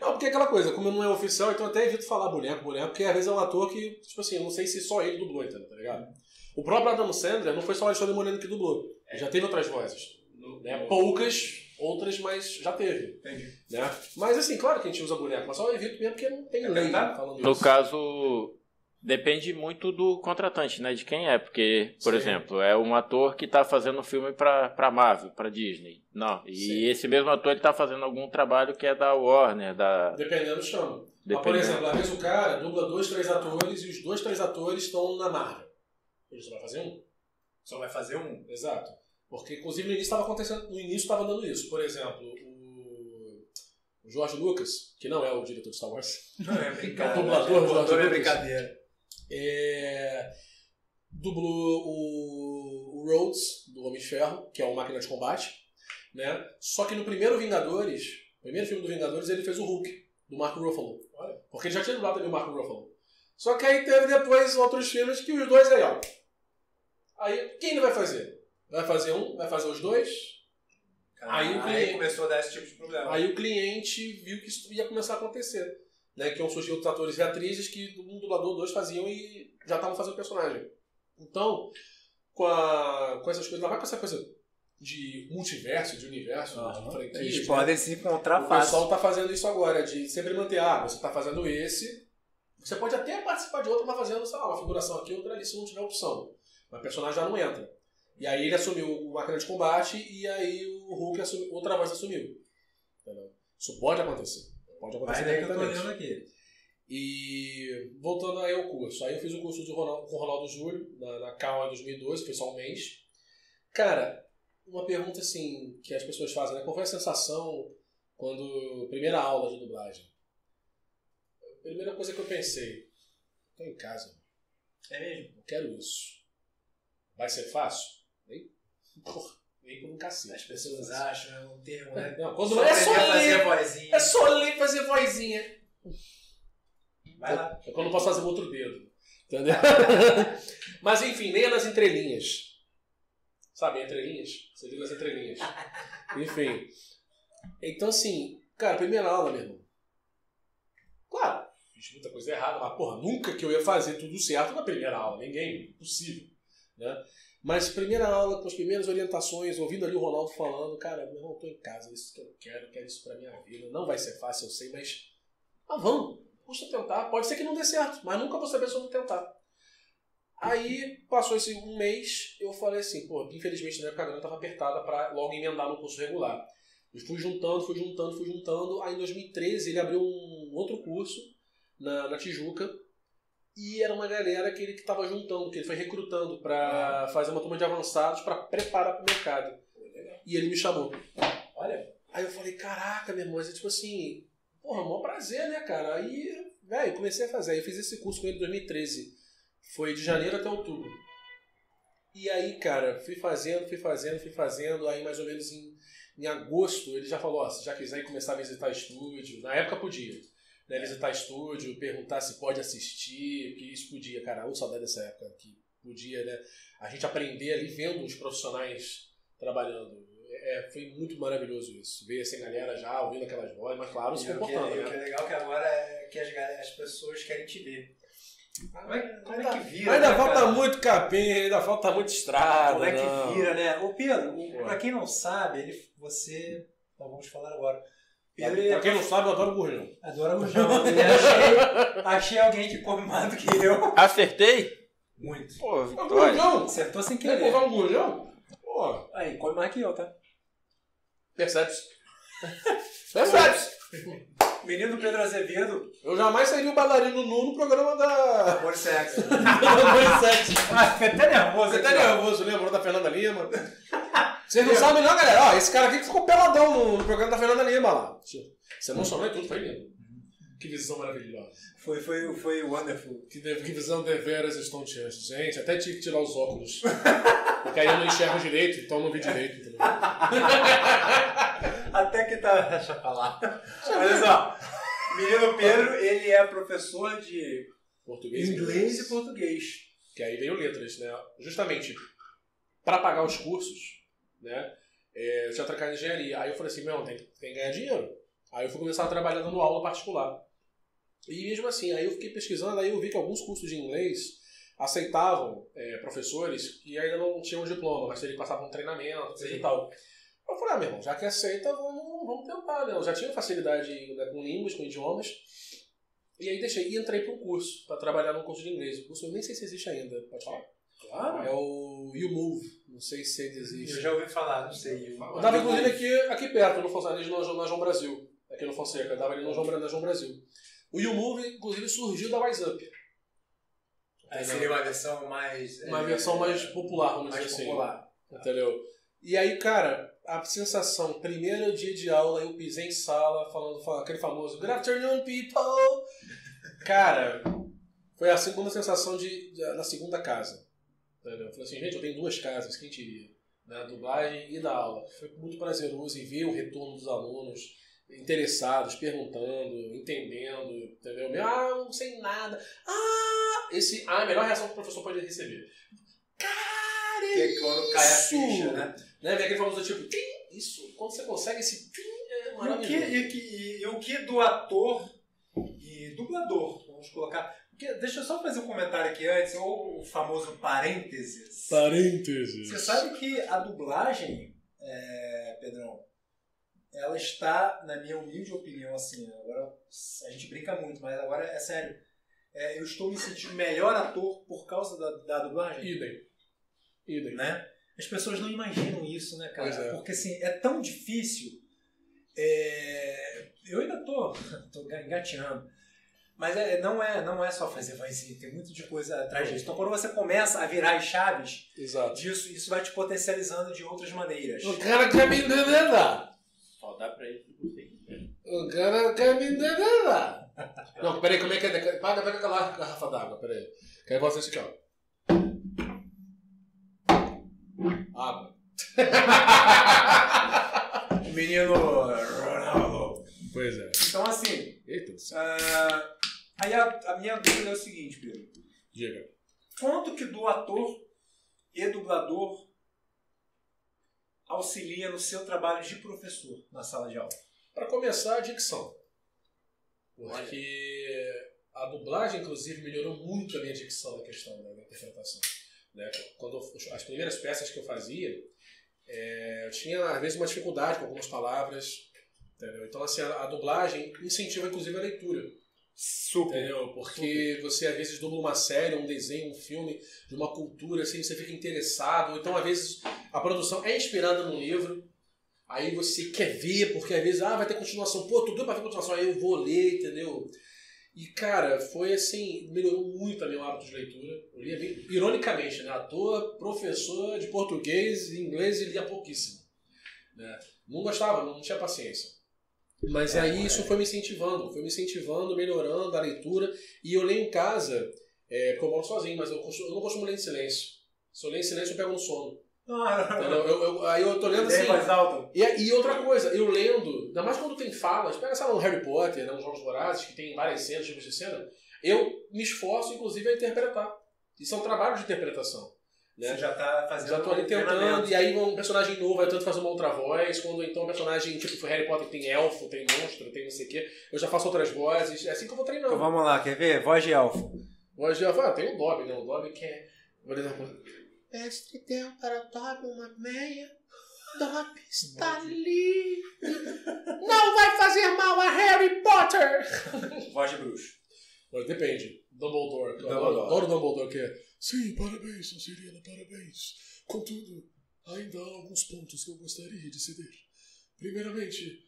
Não, porque é aquela coisa, como não é oficial, então eu até evito falar boneco, boneco, porque às vezes é um ator que, tipo assim, eu não sei se só ele dublou, entendeu? Tá ligado? O próprio Adam Sandler não foi só o Alexandre Moreno que dublou. Ele já teve outras vozes. Né? Poucas, outras, mas já teve. Entendi. Né? Mas assim, claro que a gente usa boneco, mas só eu evito mesmo porque não tem É lei verdade. falando No isso. caso, depende muito do contratante, né? De quem é. Porque, por Sim. exemplo, é um ator que tá fazendo um filme pra, pra Marvel, pra Disney. Não. E Sim. esse mesmo ator ele tá fazendo algum trabalho que é da Warner, da. Dependendo, chama. Mas, por Dependendo. exemplo, às vezes o cara dubla dois, três atores e os dois, três atores estão na Marvel. Ele só vai fazer um. Só vai fazer um. Exato. Porque, inclusive, no início estava acontecendo, no início estava dando isso. Por exemplo, o George Lucas, que não é o diretor de Star Wars, Não é brincadeira. É o dublador, é Lucas. brincadeira. É, dublou o, o Rhodes, do Homem de Ferro, que é uma máquina de combate. Né? Só que no primeiro Vingadores, primeiro filme do Vingadores, ele fez o Hulk, do Mark Ruffalo. Olha. Porque ele já tinha dublado também o Mark Ruffalo. Só que aí teve depois outros filmes que os dois aí, ó. Aí, quem ele vai fazer? Vai fazer um? Vai fazer os dois? Aí o cliente- começou a dar esse tipo de problema. Aí o cliente viu que isso ia começar a acontecer. Né? Que iam surgir outros atores e atrizes que um dublador, dois faziam e já estavam fazendo personagem. Então, com, a, com essas coisas, ainda mais com essa coisa de multiverso, de universo, de franquias, Eles né? podem se encontrar O fácil. pessoal tá fazendo isso agora, de sempre manter, ah, você tá fazendo esse. Você pode até participar de outro, mas fazendo, sei lá, uma figuração aqui, outra ali, se não tiver opção. Mas o personagem já não entra. E aí ele assumiu o máquina de combate e aí o Hulk assumiu, outra voz assumiu. Entendeu? Isso pode acontecer. Pode acontecer Mas daí que eu tô olhando aqui. E voltando aí ao curso. Aí eu fiz o curso de Ronaldo, com o Ronaldo Júlio, na, na Cal em 2012, foi só um mês. Cara, uma pergunta assim que as pessoas fazem, né? Qual foi a sensação quando primeira aula de dublagem? A primeira coisa que eu pensei, tô em casa, É mesmo? não quero isso. Vai ser fácil? Nem, porra, por um cacete. As pessoas acham, é um termo, né? Não, quando Só é só fazer ler, é só ler e fazer vozinha. Vai lá. É quando eu posso fazer o outro dedo. Entendeu? Mas enfim, leia nas entrelinhas. Sabe, entrelinhas? Você viu nas entrelinhas. Enfim. Então, assim, cara, primeira aula, meu irmão. Claro, fiz muita coisa errada, mas, porra, nunca que eu ia fazer tudo certo na primeira aula. Ninguém, impossível. Né? Mas primeira aula, com as primeiras orientações, ouvindo ali o Ronaldo falando, cara, meu irmão, tô em casa, é isso que eu quero, eu quero isso pra minha vida. Não vai ser fácil, eu sei, mas. Mas vamos, custa tentar. Pode ser que não dê certo, mas nunca vou saber se eu não tentar. Aí passou esse um mês, eu falei assim, pô, infelizmente na época a grana tava apertada pra logo emendar no curso regular. E fui juntando, fui juntando, fui juntando. Aí em 2013 ele abriu um outro curso na, na Tijuca. E era uma galera que ele que tava juntando, que ele foi recrutando pra fazer uma turma de avançados pra preparar pro mercado. E ele me chamou. Olha, Aí eu falei, caraca, meu irmão, mas é tipo assim, porra, maior prazer, né, cara? Aí, velho, comecei a fazer. Aí eu fiz esse curso com ele em 2013. Foi de janeiro até outubro. E aí, cara, fui fazendo, fui fazendo, fui fazendo. Aí, mais ou menos em, em agosto, ele já falou: ó, se já quiser começar a visitar estúdio, na época podia. Né, visitar estúdio, perguntar se pode assistir, que isso podia, cara. Eu saudade dessa época que podia, né? A gente aprender ali vendo os profissionais trabalhando. É, foi muito maravilhoso isso. Ver essa galera já ouvindo aquelas vozes, mas claro, se E o que, comportando, e o que né? é legal que agora é que as, as pessoas querem te ver. Como é, como é Ainda- que vira? Ainda né, falta cara? muito capim, ainda falta muito estrada. Como é não. que vira, né? Ô Pedro, pra quem não sabe, ele, você. Nós vamos falar agora. Pedro Pra, ele pra quem não sabe, eu adoro gurjão. adora gurjão. Achei, achei alguém que come mais do que eu. Acertei? Muito. Pô, Vitória. gurjão? Acertou sem Quer querer. comprar um gurjão? Pô, Aí, come mais que eu, tá? percebe-se. Percebe-se. Menino Pedro Azevedo, Eu jamais seria o bailarino nu no programa da... amor e sexo. Percebe-se. Ah, fiquei até nervoso Você aqui. tá ó. nervoso, lembrou da Fernanda Lima? Vocês não sabem não, galera. Ó, esse cara aqui que ficou peladão no, no programa da Fernanda Lima lá. Você emocionou e tudo, foi lindo. Que visão maravilhosa. Foi, foi, foi wonderful. Que, de- que visão deveras estonteante. Gente, até tive que tirar os óculos. Porque aí eu não enxergo direito, então eu não vi direito. Entendeu? Até que tá. Deixa eu falar. Olha só. Menino Pedro, ele é professor de Português inglês e português. Que aí veio letras, né? Justamente para pagar os cursos, né? é, eu tinha trocado em engenharia. Aí eu falei assim, meu, tem, tem que ganhar dinheiro. Aí eu fui começar a trabalhar dando aula particular. E mesmo assim, aí eu fiquei pesquisando, aí eu vi que alguns cursos de inglês aceitavam é, professores que ainda não tinham diploma, mas eles passavam um treinamento, Sim. e tal. Eu falei, ah, meu irmão, já que aceita, vamos, vamos tentar, né? Eu já tinha facilidade né, com línguas, com idiomas. E aí deixei, e entrei para um curso, para trabalhar num curso de inglês. O curso eu nem sei se existe ainda, pode falar? Claro. É o You Move, não sei se ainda existe. Eu já ouvi falar, não sei. Eu dava inclusive aqui, aqui perto, no Fonseca, na João Brasil. Aqui no Fonseca, eu dava ali no João, na João Brasil. O You Move, inclusive, surgiu da Wise Up. Aí seria uma versão mais. Uma é, versão mais popular, vamos mais dizer assim. popular. Entendeu? E aí, cara, a sensação, primeiro dia de aula, eu pisei em sala, falando, falando aquele famoso Good afternoon, people! Cara, foi a segunda sensação de, de- da segunda casa. Entendeu? Eu falei assim, gente, eu tenho duas casas, quem diria? Da dublagem e da aula. Foi muito prazeroso em ver o retorno dos alunos interessados, perguntando, entendendo, entendeu? Ah, eu não sei nada. Ah! Esse, ah, a melhor reação que o professor pode receber. Cara, Que é quando cai a isso! ficha, né? Né? Vem aquele famoso tipo, isso, quando você consegue esse é E o, que, maravilhoso. e, que- e o que do ator e dublador, vamos colocar. Porque, deixa eu só fazer um comentário aqui antes, ou o famoso parênteses. Parênteses. Você sabe que a dublagem, é, Pedrão, ela está, na minha humilde opinião, assim, agora a gente brinca muito, mas agora é sério. É, eu estou me sentindo melhor ator por causa da, da dublagem. Idem. Idem. né? As pessoas não imaginam isso, né, cara? É. Porque assim, é tão difícil. é, Eu ainda tô, tô engateando. Mas é, não, é, não é só fazer vozinha, tem muito de coisa atrás disso. Então quando você começa a virar as chaves Exato. disso, isso vai te potencializando de outras maneiras. O cara quer me endereçar. Dá pra ele que você O cara quer me endereçar. Não, peraí, como é que é? Paga, pega aquela garrafa d'água, peraí. Quero fazer isso aqui, ó. Água. O menino Ronaldo. Pois é. Então assim, Eita, ah, aí a, a minha dúvida é o seguinte, Pedro. diga. Quanto que do ator e dublador auxilia no seu trabalho de professor na sala de aula? Para começar, a dicção. Porque a dublagem, inclusive, melhorou muito a minha dicção na questão né, da interpretação. Né? Quando eu- as primeiras peças que eu fazia, é, eu tinha, às vezes, uma dificuldade com algumas palavras. Entendeu? Então, assim, a, a dublagem incentiva, inclusive, a leitura. Super. Entendeu? Porque você às vezes dubla uma série, um desenho, um filme de uma cultura, assim, você fica interessado. Então, às vezes, a produção é inspirada num livro. Aí você quer ver, porque às vezes, ah, vai ter continuação. Pô, tudo pra ver continuação. Aí eu vou ler, entendeu? E, cara, foi assim, melhorou muito a meu hábito de leitura. Eu lia bem, ironicamente, né? À toa, professor de português e inglês e lia pouquíssimo. Né? Não gostava, não tinha paciência. Mas É, aí é. isso foi me incentivando, foi me incentivando, melhorando a leitura. E eu leio em casa, é, porque eu moro sozinho, mas eu, costumo- eu não costumo ler em silêncio. Se eu ler em silêncio, eu pego no sono. Eu- eu- aí eu tô lendo assim. mais alto. E, e outra coisa, eu lendo, ainda mais quando tem falas, pega, sabe, um Harry Potter, né, uns Jogos Vorazes, que tem várias cenas, tipos de cena, eu me esforço, inclusive, a interpretar. Isso é um trabalho de interpretação. Né? Você já tá fazendo Já tô ali tentando, e aí um personagem novo, eu tento fazer uma outra voz, quando então um personagem, tipo, foi Harry Potter, tem elfo, tem monstro, tem não sei o quê, eu já faço outras vozes, é assim que eu vou treinando. Então vamos lá, quer ver? Voz de elfo. Voz de elfo, ah, tem o Dobby, né, o Dobby que é, por exemplo, Mestre deu para Dobby uma meia, Dobby está ali, não vai fazer mal a Harry Potter! Voz de bruxo. Mas depende. Dumbledore. Dumbledore. Adoro, adoro Dumbledore, que é. Sim, parabéns, Sonserina, parabéns. Contudo, ainda há alguns pontos que eu gostaria de ceder. Primeiramente,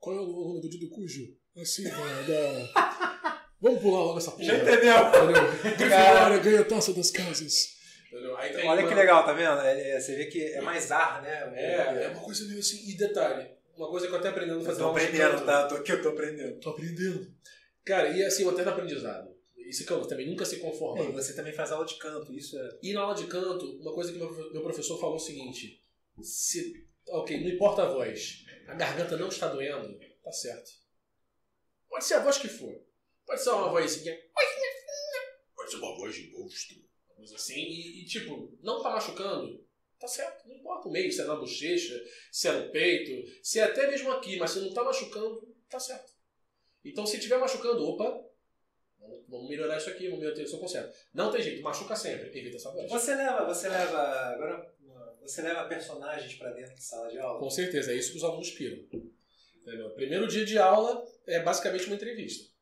qual é o nome do Dido Cujo? Assim, da. da... Vamos pular logo essa porra. Já entendeu? Entendeu? Grifinória ganha a taça das casas. Olha uma- que legal, tá vendo? É- é- você vê que é mais ar, né? É, é uma coisa meio assim. E detalhe, uma coisa que eu até aprendendo a Eu fazer tô aula de aprendendo, tá? Tô aqui, eu tô aprendendo. Tô aprendendo. Cara, e assim, até no aprendizado. Isso que eu também nunca se conforma. E você também faz aula de canto, isso é. E na aula de canto, uma coisa que meu, meu professor falou é o seguinte: se, ok, não importa a voz, a garganta não está doendo, tá certo. Pode ser a voz que for. Pode ser uma vozinha. Pode ser uma voz de monstro. Uma coisa assim. E, e, tipo, não tá machucando, tá certo. Não importa o meio, se é na bochecha, se é no peito, se é até mesmo aqui, mas se não tá machucando, tá certo. Então, se tiver machucando, opa, vamos- melhorar isso aqui, vamos melhorar isso conserto. Não tem jeito, machuca sempre, evita essa voz. Você leva, você leva. Agora, você leva personagens pra dentro de sala de aula? Com certeza, é isso que os alunos piram. Entendeu? Primeiro dia de aula é basicamente uma entrevista.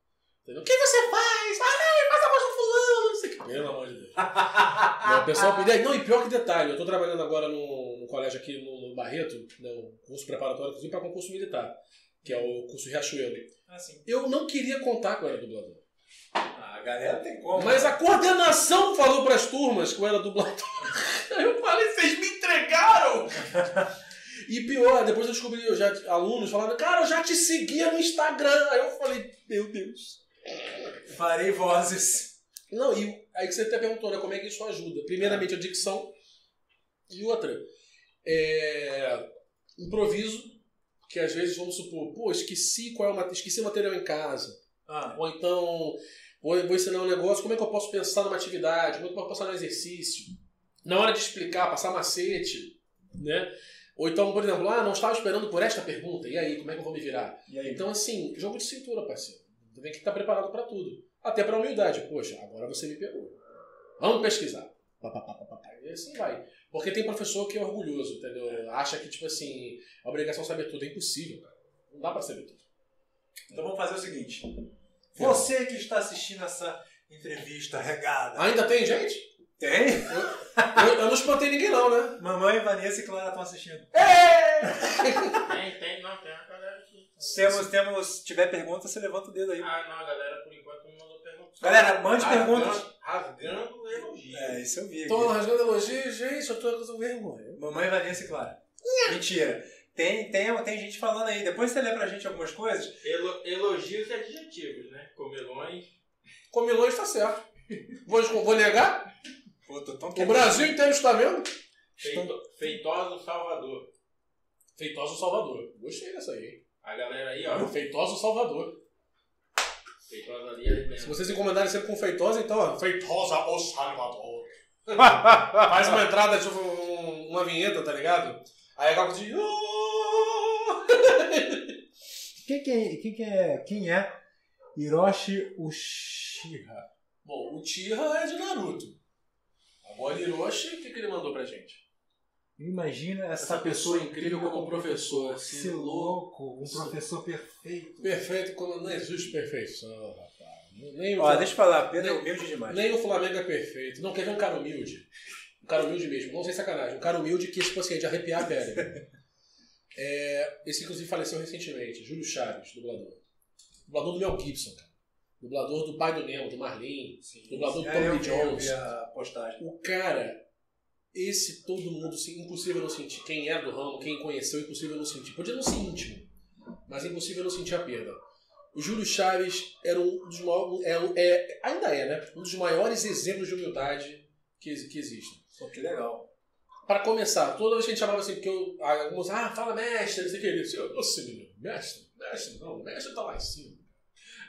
Entendeu? O que você faz? Ai, faz a voz do fulano, não sei o que. Pelo amor de Deus. O pessoal pede. Não, e pior que detalhe, eu estou trabalhando agora no, no colégio aqui no, no Barreto, no curso preparatório, inclusive para concurso militar, que é o curso Riachuelo. Assim. Eu não queria contar eu era dublador. Ah, a galera tem como. Mas a coordenação falou para as turmas que eu era dublador. Aí eu falei, vocês me entregaram! E pior, depois eu descobri, eu já, alunos falaram, cara, eu já te seguia no Instagram. Aí eu falei, meu Deus. Farei vozes. Não, e aí que você até perguntou, né, como é que isso ajuda? Primeiramente a dicção e outra, é, improviso, que às vezes vamos supor, pô, esqueci qual é o esqueci o material em casa. Ah, Ou então, vou, vou ensinar um negócio, como é que eu posso pensar numa atividade, como é que eu posso pensar num exercício. Na hora de explicar, passar macete, né? Ou então, por exemplo, ah, não estava esperando por esta pergunta, e aí, como é que eu vou me virar? Então, assim, jogo de cintura, parceiro. Você tem que estar preparado para tudo. Até para humildade. Poxa, agora você me pegou. Vamos pesquisar. Pá, pá, pá, pá, pá, pá. E assim vai. Porque tem professor que é orgulhoso, entendeu? Acha que, tipo assim, a obrigação de saber tudo é impossível, cara. Não dá para saber tudo. Então vamos fazer o seguinte. Você que está assistindo essa entrevista regada. Ainda tem gente? Tem? Eu, eu não espantei ninguém, não, né? Mamãe, Vanessa e Clara estão assistindo. Tem, tem, não, tem uma galera aqui. Temos, temos, se tiver pergunta, você levanta o dedo aí. Ah, não, a galera por enquanto Galera, mande Rasgando- perguntas. Rasgando elogios. É, isso eu vi. Tô aqui. rasgando elogio, gente, eu tô com vergonha. Mamãe Vanessa e Clara. Mentira. Tem, tem, tem gente falando aí. Depois você lê pra gente algumas coisas. Elo- elogios e adjetivos, né? Comelões. Comilões tá certo. Vou, vou negar? Pô, tô tão O Brasil inteiro está vendo? Feito, feitoso Salvador. Feitoso Salvador. Gostei dessa aí, hein? A galera aí, ó. Feitoso Salvador. Feitosa ali, ali Se vocês incomodarem sempre com feitosa, então, ó, feitosa o Salvador. Faz uma entrada, tipo, um- uma vinheta, tá ligado? Aí acaba de. Quem, que é, quem, que é, quem é Hiroshi Uchiha? Bom, o Tira é de Naruto. Agora Hiroshi, o que, que ele mandou pra gente? Imagina essa, Essa pessoa incrível como professor. Se louco, um professor perfeito. Perfeito, quando não existe perfeição, rapaz. Nem o, Ó, deixa eu falar, Pedro é Nem- humilde demais. nem o Flamengo é perfeito. Não, quer ver um cara humilde? Um cara humilde mesmo, não sem sacanagem. Um cara humilde que, tipo assim, é de arrepiar a pele. É, esse, inclusive, faleceu recentemente. Júlio Chaves, dublador. Dublador do Mel Gibson, cara. Dublador do pai do Nemo, do Marlin. Dublador do É, Tommy eu Jones. O cara, esse todo mundo, assim, impossível não sentir. Quem era do ramo, quem conheceu, impossível não sentir. Podia não ser íntimo, mas impossível não sentir a perda. O Júlio Chaves era um dos maiores, é, é- ainda é, né? Um dos maiores exemplos de humildade que, que existem. Pô, que legal. Para começar, toda vez que a gente chamava assim, porque eu, alguns, ah, fala mestre, não sei o que, ele disse, eu, você menino, mestre, mestre não, mestre tá lá em cima.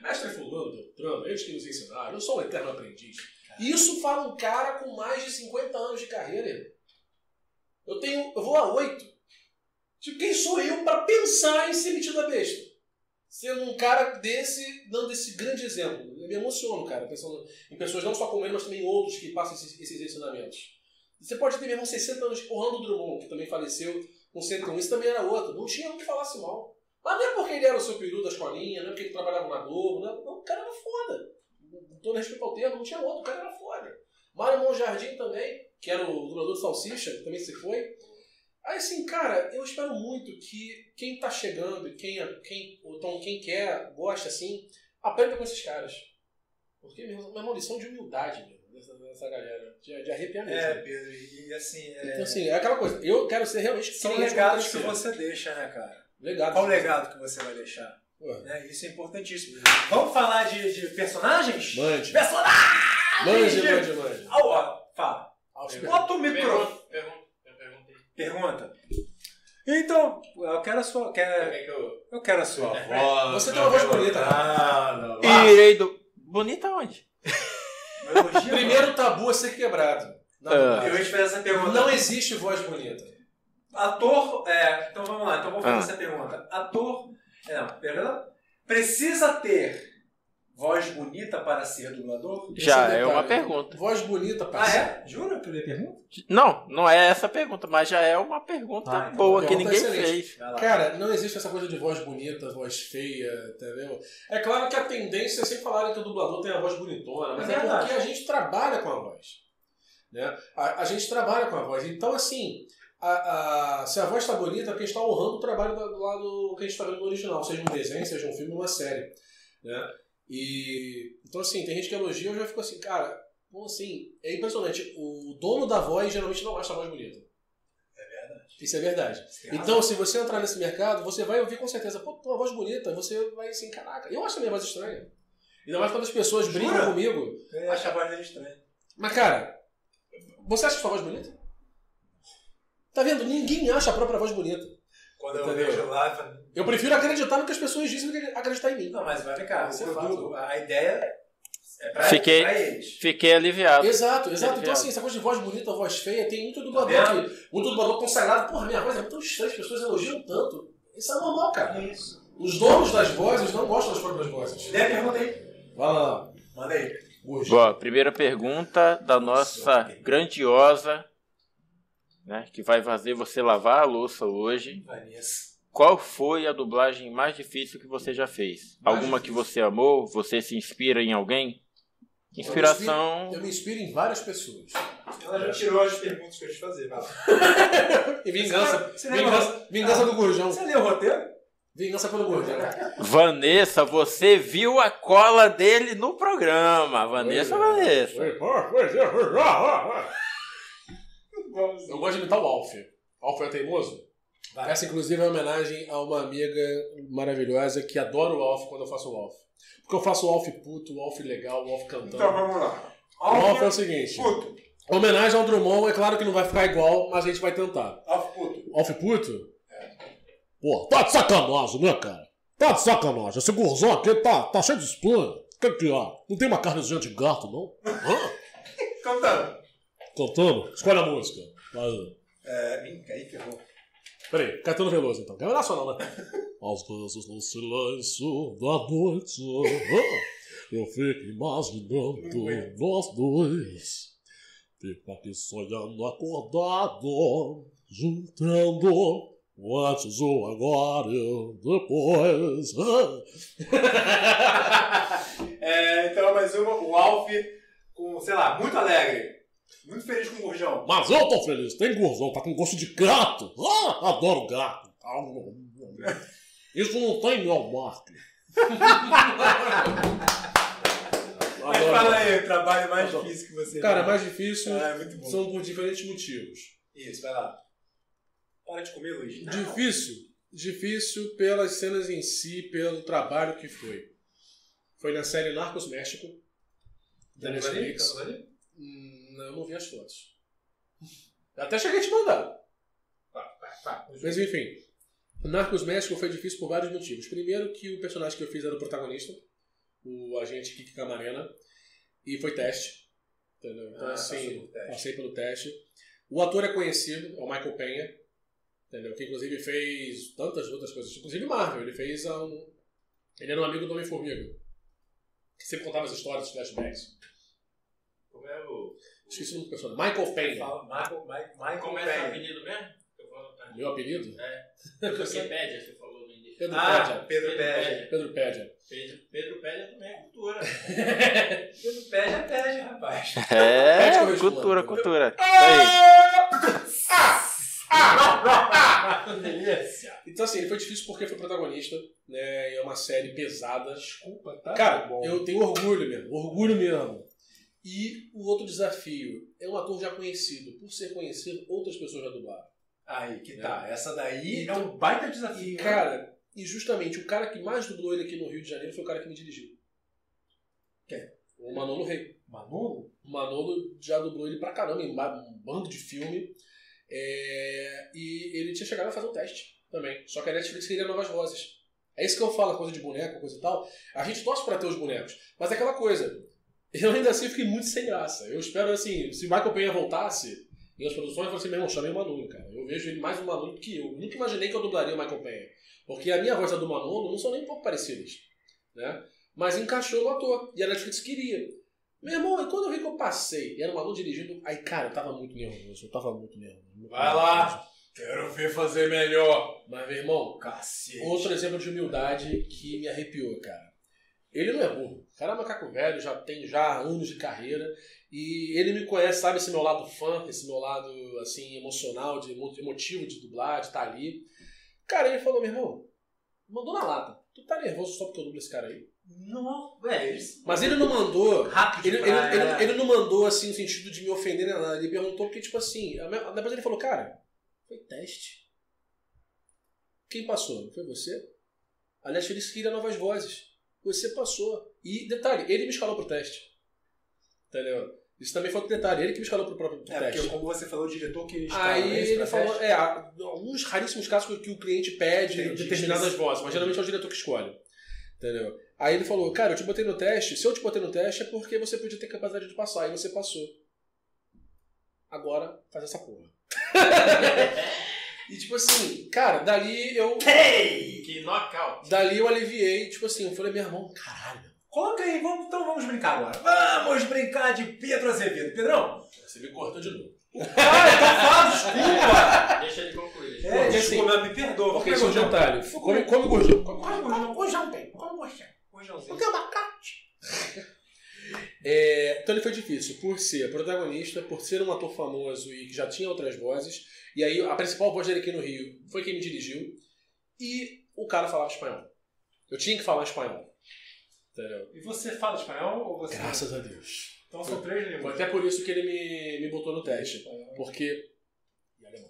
Mestre é fulano, Beltrano, eles que nos ensinaram, eu sou um eterno aprendiz. Isso fala um cara com mais de 50 anos de carreira. Eu tenho, eu vou a 8. Tipo, quem sou eu para pensar em ser metido a besta? Sendo um cara desse, dando esse grande exemplo. Eu me emociono, cara, pensando em pessoas não só como ele, mas também outros que passam esses, esses ensinamentos. Você pode ter mesmo 60 anos, Orlando Drummond, que também faleceu com 101, isso também era outro. Não tinha um que falasse mal. Mas não é porque ele era o seu peru da escolinha, não é porque ele trabalhava na Globo, não, não o cara era foda. Todo respeito ao termo, não tinha outro, o cara era foda. Mário Monjardim também, que era o dublador de Salsicha, que também se foi. Aí assim, cara, eu espero muito que quem tá chegando, quem, quem, então quem quer, gosta assim, aprenda com esses caras. Porque, meu, irmão, lição de humildade dessa, dessa galera. De, de arrepiar mesmo. É, Pedro, e, assim, é, Então, assim, é aquela coisa. Eu quero ser realmente são legados que você deixa, né, cara? Legado. Qual o legado que você vai deixar? Né? Isso é importantíssimo. Vamos falar de, de personagens? Mande. Personagens! Mande, mande, mande. Ah, ó, fala. Bota o microfone. Pergunta. Então, eu quero a sua. Como Quero, é que eu. eu quero a sua voz. Você tem uma voz bonita, né? Ah, não. Irei do. Bonita onde? Elogio, Primeiro tabu a ser quebrado. Na Ah. Eu verdade. ia te fazer essa pergunta. Não existe voz bonita. Ator. É, então vamos lá, então vou fazer Ah. essa pergunta. Ator. é, Não, perdão. Precisa ter voz bonita para ser dublador? Já é uma pergunta. Voz bonita, Ah, parceiro. é? Jura que eu dei pergunta? Não, não é essa a pergunta, mas já é uma pergunta Ah, então boa a que pergunta é ninguém excelente. fez. Cara, não existe essa coisa de voz bonita, voz feia, entendeu? É claro que a tendência é sempre falarem que o dublador tem a voz bonitona, mas É é, porque a gente trabalha com a voz. Né? A, a gente trabalha com a voz. Então, assim, a, a- se a voz está bonita, é porque a gente está honrando o trabalho do, do lado que a gente está vendo no original, seja um desenho, seja um filme ou uma série. Né? E, então, assim, tem gente que elogia, eu já fico assim, cara, bom, assim, é impressionante. O dono da voz geralmente não acha a voz bonita. É verdade. Isso é verdade. Então, se você entrar nesse mercado, você vai ouvir com certeza, pô, tua voz bonita, você vai assim, caraca. Eu acho a minha voz estranha. Ainda mais quando as pessoas Jura? brincam comigo. Eu acho a voz dele estranha. Mas, cara, você acha sua voz bonita? Tá vendo? Ninguém acha a própria voz bonita. Quando eu Entendeu? vejo lá, eu falo, Eu prefiro acreditar no que as pessoas dizem do que acreditar em mim. não, mas vai é o produto, fato. a ideia é pra, Fiquei- pra eles. Fiquei aliviado. Exato, exato. Então, Entendeu? assim, essa coisa de voz bonita, voz feia, tem muito dublador Tá que. Muito dublador consagrado. Porra, minha voz é tão estranha, as pessoas elogiam tanto. Isso é normal, cara. Isso. Os donos das vozes não gostam das próprias vozes. Lê a pergunta aí. Vai lá. Manda aí. Boa, primeira pergunta da nossa grandiosa, né, que vai fazer você lavar a louça hoje. Vanessa. Qual foi a dublagem mais difícil que você já fez? Mais Alguma que difícil. você amou? Você se inspira em alguém? Inspiração. Eu me inspiro em várias pessoas. Ela já tirou as perguntas que eu ia te fazer. Vai lá. E vingança. Você Vingança, vingança do Gurjão. Você leu o roteiro? Vingança pelo gordinho. Vanessa, você viu a cola dele no programa. Vanessa, Vanessa. Eu gosto de imitar o Alf. Alf é teimoso? Vai. Essa, inclusive, é uma homenagem a uma amiga maravilhosa que adora o Alf quando eu faço o Alf. Porque eu faço o Alf puto, o Alf legal, o Alf cantando. Então vamos lá. o Alf é o seguinte: puto. homenagem ao Drummond, é claro que não vai ficar igual, mas a gente vai tentar. Alf puto. Alf puto? Pô, tá de sacanagem, né, cara? Tá de sacanagem. Esse gurzão aqui tá, tá cheio de espinha. O que que é? Não tem uma carnezinha de gato, não? Hã? Cantando. Cantando? Escolhe a música. É, ih, aí ferrou. Peraí, Caetano Veloso então. Que é nacional, né? Às vezes no silêncio da noite eu fico imaginando nós dois. Fico aqui sonhando acordado, juntando o antes, o agora e o depois. É, então, mais uma. O Alf com, sei lá, muito alegre. Muito feliz com o Gurjão. Mas eu tô feliz, tem gurzão, tá com gosto de gato. Ah, adoro gato. Isso não tem meu marco. Mas fala aí, o trabalho mais Adoro. difícil que você Cara, fez. mais difícil Ah, é são por diferentes motivos. Isso, vai lá. Para de comer, Luiz. Difícil. Difícil pelas cenas em si, pelo trabalho que foi. Foi na série Narcos México, da Tá? Netflix. Tá? Hum, Não, eu não vi as fotos. Até cheguei a te mandar. Vai, vai, vai. Mas enfim. Narcos México foi difícil por vários motivos. Primeiro que o personagem que eu fiz era o protagonista, o agente Kiki Camarena, e foi teste. Entendeu? Então Ah, assim, pelo passei pelo teste. O ator é conhecido, é o Michael Penha, entendeu? Que inclusive fez tantas outras coisas, inclusive Marvel, ele fez um. Ele era um amigo do Homem-Formiga. Que sempre contava as histórias, os flashbacks. Como é o. Esqueci o nome do personagem. Michael. Fala, Michael, Michael, Michael Como é apelido mesmo? Eu vou anotar. Meu apelido? Wikipédia, você falou no início. Pedro Ah, Pédia. Pedro Pédia. Pedro Pédia. Pedro, Pedro Pédia também é cultura. Pedro Pédia é Pédia, rapaz. É, cultura, cultura. Isso aí. Delícia. Então, assim, ele foi difícil porque foi protagonista, né? E é uma série pesada. Desculpa, tá? Cara, bom. eu tenho orgulho mesmo, orgulho mesmo. E o outro desafio é um ator já conhecido. Por ser conhecido, outras pessoas já dublaram. Aí, que tá. Essa daí é um baita desafio. E, né? cara, e justamente o cara que mais dublou ele aqui no Rio de Janeiro foi o cara que me dirigiu. Quem? O Manolo Rei. Manolo? O Manolo já dublou ele pra caramba em um bando de filme. É, E ele tinha chegado a fazer um teste também. Só que a Netflix queria novas vozes. É isso que eu falo, coisa de boneco, coisa e tal. A gente torce pra ter os bonecos. Mas é aquela coisa. Eu ainda assim fiquei muito sem graça. Eu espero assim, se o Michael Penha voltasse em as produções, eu falei assim, meu irmão, chamei o Manolo, cara. Eu vejo ele mais um Manolo que eu. Nunca imaginei que eu dublaria o Michael Penha. Porque a minha voz e a do Manolo não são nem um pouco parecidas. Né? Mas encaixou no ator. E a Netflix queria. Meu irmão, e quando eu vi que eu passei, e era o Manu dirigindo, aí, cara, eu tava muito nervoso, eu tava muito nervoso. muito Vai lá. nervoso. Quero ver fazer melhor. Mas, meu irmão, Cacete. outro exemplo de humildade que me arrepiou, cara. Ele não é burro. O cara é macaco velho, já tem já anos de carreira. E ele me conhece, sabe esse meu lado fã, esse meu lado, assim, emocional, de emo- emotivo de dublar, de estar ali. Cara, ele falou, meu irmão, mandou na lata. Tu tá nervoso só porque eu dublo esse cara aí? Não, velho. Mas ele não mandou Rápido Ele, ele, ele, ele não mandou assim no sentido de me ofender nem nada. Ele perguntou porque, tipo assim, depois ele falou, cara, foi teste. Quem passou? Foi você? A Netflix queria novas vozes. Você passou. E detalhe, ele me escalou pro teste. Entendeu? Isso também foi outro detalhe. Ele que me escalou pro próprio pro É, teste. porque como você falou, o diretor que está Aí nesse ele falou, é, há alguns raríssimos casos que o cliente pede Entendi. determinadas vozes, mas geralmente é o diretor que escolhe. Entendeu? Aí ele falou, cara, eu te botei no teste, se eu te botei no teste é porque você podia ter capacidade de passar, e você passou. Agora, faz essa porra. e tipo assim, cara, dali eu. Hey! Que knockout. Dali eu aliviei, tipo assim, eu falei, meu irmão, caralho. Coloca aí, vamos, então vamos brincar agora. Vamos brincar de Pedro Azevedo. Pedrão, Você me cortou de novo. ah, então fala, desculpa. Deixa ele concluir. É, desculpa, me perdoa. Porque Vou isso é um pegar o detalhe. Come, come gordinho. Come, Come gordinho. gordinho bem. Come gordinho. Rojãozinho. Porque é abacate. É, então ele foi difícil por ser protagonista, por ser um ator famoso e que já tinha outras vozes. E aí a principal voz dele aqui no Rio foi quem me dirigiu. E o cara falava espanhol. Eu tinha que falar espanhol. Entendeu? E você fala espanhol ou você. Graças a Deus. Então são três Foi línguas. até por isso que ele me, me botou no teste. Porque. E alemão.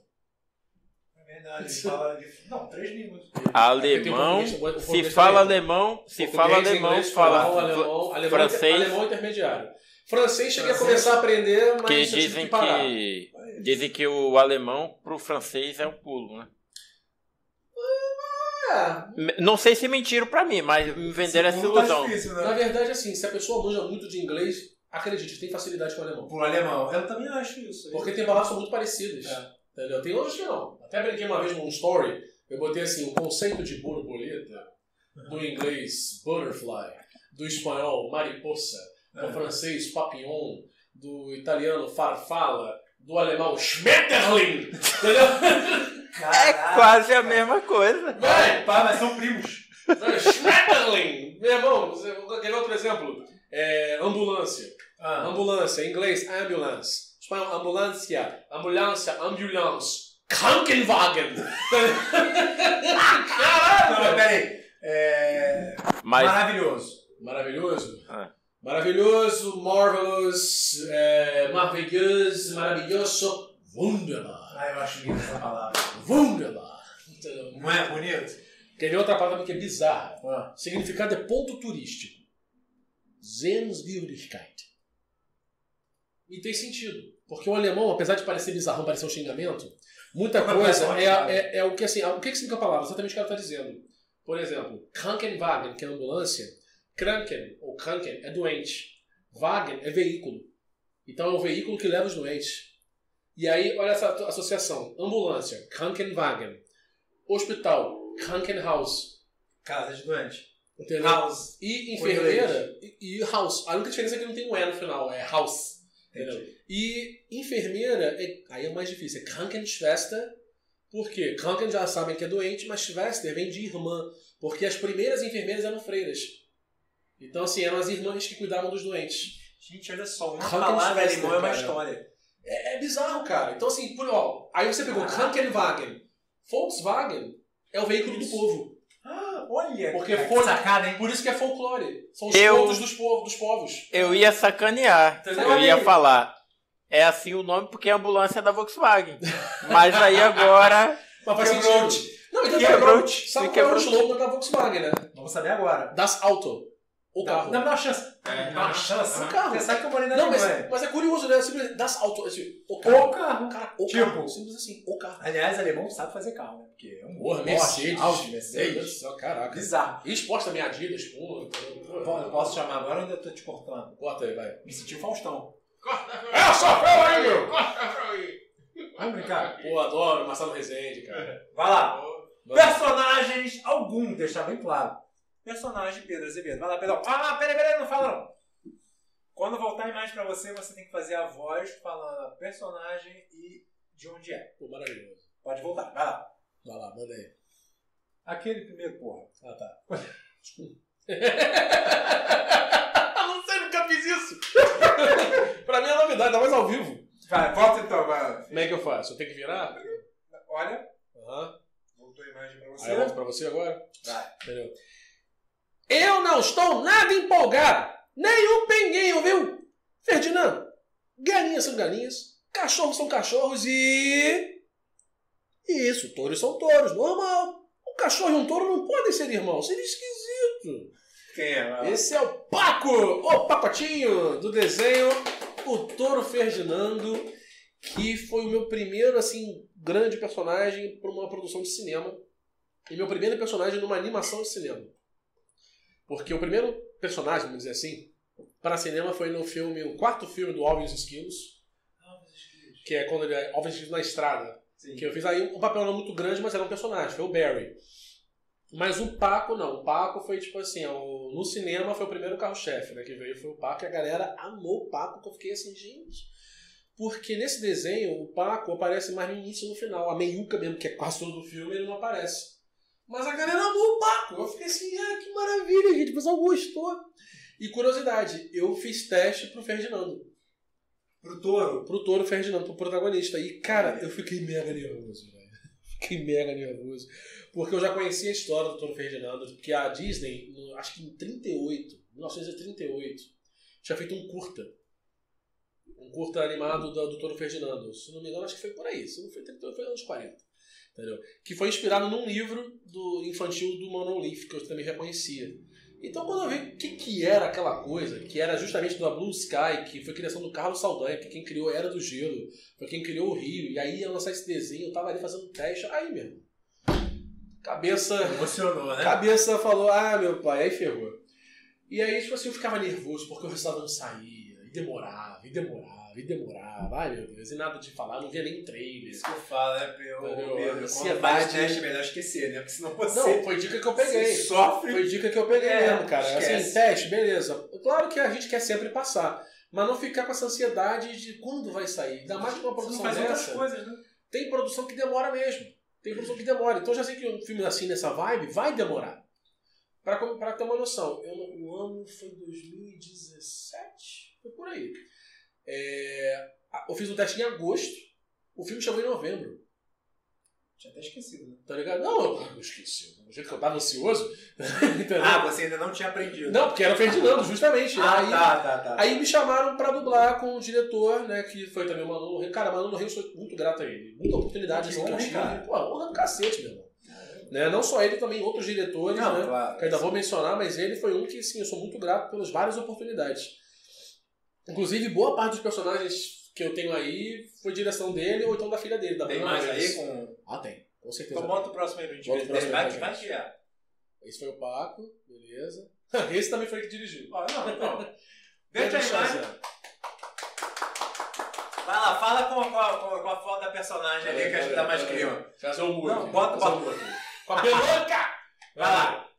É verdade, ele fala. Não, três línguas. Alemão, português- se fala alemão, se fala alemão, inglês, fala alemão, alemão, francês, alemão intermediário. Francês cheguei Francês. a começar a aprender, mas que eu tive dizem parar. que dizem que o alemão pro francês é um pulo, né? É, Não sei se mentiram pra mim, mas me venderam essa tá ilusão. na né? verdade, assim, se a pessoa manja muito de inglês, acredite, tem facilidade com o alemão. Pro alemão. Eu também acho isso. Porque tem palavras são muito parecidas. É. Entendeu? Tem outras que não. Até brinquei uma vez num story, eu botei assim, o conceito de borboleta, do inglês butterfly, do espanhol mariposa, do É. francês papillon, do italiano farfala, do alemão Schmetterling. Entendeu? É quase a mesma coisa. Vai! Pá, mas são primos. Schmetterling! Meu irmão, quer outro exemplo? É, ambulância. Ah, Ambulância, em inglês, ambulance. Espanhol, ambulância. Ambulância, ambulance. Krankenwagen. não, Caralho! mas peraí. É... Mas Maravilhoso. Maravilhoso. Ah. Maravilhoso, marvelous, é, maravilhoso, maravilhoso, wunderbar. Ah, eu acho linda essa palavra. Wunderbar. Entendeu? Não é bonito? Quer outra palavra que é bizarra? Ah. Significado é ponto turístico. Sehenswürdigkeit. E tem sentido. Porque o alemão, apesar de parecer bizarrão, parecer um xingamento, muita coisa é, é, é o que assim. O que significa a palavra? Exatamente o que ela está dizendo. Por exemplo, Krankenwagen, que é ambulância, Kranken ou Kranken é doente. Wagen é veículo. Então é o veículo que leva os doentes. E aí, olha essa associação. Ambulância, Krankenwagen. Hospital, Krankenhaus. Casa de doente. Entendeu? House. E enfermeira e, e house. A única diferença é que não tem um E no final, é house. Entendeu? E enfermeira, é, aí é mais difícil, é Krankenschwester. Por quê? Kranken já sabem que é doente, mas Schwester vem de irmã. Porque as primeiras enfermeiras eram freiras. Então, assim, eram as irmãs que cuidavam dos doentes. Gente, olha só, uma Krankenschwester, palavra alemã é uma cara. história. É, é bizarro, cara. Então, assim, por, ó, aí você pegou Krankenwagen. Volkswagen é o veículo do povo. Ah, olha. Porque que foi- sacada, hein? Por isso que é folclore. São os Eu- contos dos, povos, dos povos. eu ia sacanear. Entendeu? Eu ia falar. É assim o nome porque é a ambulância da Volkswagen. Mas aí agora. Mas faz sentido. Não, então Quebrou. quebrou. Sabe qual é o slogan da Volkswagen, né? Vamos saber agora. Das Auto. O carro. Dá, dá uma chance. É, dá uma chance. o carro. Você sabe que eu morei na Não, mas, Alemanha. mas é curioso, né? Simplesmente, das Auto. Assim, o carro. O carro. Cara, o Tipo- carro. Simples assim, o carro. Aliás, alemão sabe fazer carro, né? Porque é um Porra, Mercedes. Audi, Mercedes. céu, caraca. Bizarro. E exposta minha Adidas, pô. Eu posso chamar agora ou ainda tô te cortando? Corta aí, vai. Me senti o Faustão. É, só pera aí, meu! Vamos brincar? Pô, adoro Marcelo Rezende, cara. Vai lá. Vai. Personagens, algum, deixar bem claro. Personagem Pedro Azevedo. Vai lá, Pedro. Ah, peraí, peraí, não fala não. Quando voltar a imagem pra você, você tem que fazer a voz falando a personagem e de onde é. Pô, maravilhoso. Pode voltar, vai lá. Vai lá, manda aí. Aquele primeiro, porra. Ah, tá. Não sei, nunca fiz isso. pra mim é novidade, ainda mais ao vivo. Vai, volta então, vai. Como é que eu faço? Eu tenho que virar? Olha, Aham. voltou a imagem pra Aí você. eu volto pra você agora? Vai. Entendeu? Eu não estou nada empolgado. Nem um pinguinho, viu? Ferdinando, galinhas são galinhas, cachorros são cachorros e... Isso, touros são touros, normal. Um cachorro e um touro não podem ser irmãos, seria esquisito. Quem é? Esse é o Paco, o pacotinho do desenho O Touro Ferdinando, que foi o meu primeiro, assim, grande personagem para uma produção de cinema. E meu primeiro personagem numa animação de cinema. Porque o primeiro personagem, vamos dizer assim, para cinema foi no filme, o quarto filme do Alvin e os Esquilos, que é quando ele é Alvin e os Esquilos na estrada. Sim. Que eu fiz aí um papel não muito grande, mas era um personagem, foi o Barry. Mas o Paco não, o Paco foi tipo assim, o- no cinema foi o primeiro carro-chefe, né? Que veio foi o Paco e a galera amou o Paco, que eu fiquei assim, gente. Porque nesse desenho o Paco aparece mais no início e no final. A meiuca mesmo, que é quase todo o filme, ele não aparece. Mas a galera amou o Paco. Eu fiquei assim, ah, que maravilha, gente. O pessoal gostou. E curiosidade, eu fiz teste pro Ferdinando Pro touro. pro Touro Ferdinando, pro protagonista. E, cara, eu fiquei mega nervoso, velho. Fiquei mega nervoso. Porque eu já conhecia a história do Toro Ferdinando, porque a Disney, acho que em 38, 1938, tinha feito um curta. Um curta animado do, do Toro Ferdinando. Se não me engano, acho que foi por aí. Se não foi 38, foi anos 40. Entendeu? Que foi inspirado num livro do infantil do Leaf, que eu também reconhecia. Então, quando eu vi o que, que era aquela coisa, que era justamente da Blue Sky, que foi criação do Carlos Saldanha, que quem criou Era do Gelo, foi quem criou o Rio, e aí ia lançar esse desenho, eu tava ali fazendo teste, aí mesmo. Cabeça. Emocionou, né? Cabeça falou, ah, meu pai, aí ferrou. E aí, tipo assim, eu ficava nervoso porque o resultado não saía, e demorava, e demorava, e demorava. Ai, meu Deus, e nada de falar, não via nem trailer. Isso que eu falo, né, Pedro? Entendeu? Pedro, Ansiedade. faz teste é melhor esquecer, né? Porque senão você, Não, foi dica que eu peguei. você sofre. Foi dica que eu peguei É, mesmo, cara. esquece. Assim, teste, beleza. Claro que a gente quer sempre passar. Mas não ficar com essa ansiedade de quando vai sair. Ainda mais com uma Você não produção faz outras dessa. coisas, né? Tem produção que demora mesmo. Tem produção que demora. Então eu já sei que um filme assim, nessa vibe, vai demorar. Pra, pra ter uma noção. Eu, o ano foi 2017? Foi por aí. É, eu fiz o teste em agosto. O filme chegou em novembro. Tinha até esquecido, né? Tá ligado? Não, eu, eu esqueci. Do jeito que eu tava ansioso. Ah, você ainda não tinha aprendido. Não, porque era o Ferdinando, justamente. Ah, aí, tá, tá, tá. aí me chamaram pra dublar com o diretor, né? Que foi também o Manolo Rio. Cara, Manolo Rio, eu sou muito grato a ele. Muita oportunidade Que assim, que eu honra, tive. cara. Pô, honra do cacete, meu irmão. Né? Não só ele, também outros diretores, Não, né? claro. Que eu ainda vou mencionar, mas ele foi um que, sim, eu sou muito grato pelas várias oportunidades. Inclusive, boa parte dos personagens que eu tenho aí foi direção dele ou então da filha dele, da Tem mais aí com... Ah, tem. Com certeza. Então bota o próximo aí pra gente Bota ver. o próximo Vai, aí vai. Esse foi o Paco, beleza. Esse também foi ele que dirigiu. Ó, não, então. Pedro Deixa a imagem. Chazé. Vai lá, fala com, com, a- com, a- com a foto da personagem ali que a gente dá mais clima. Fazer um muro. Não, bota- bota. Com a pelanca! Vai lá.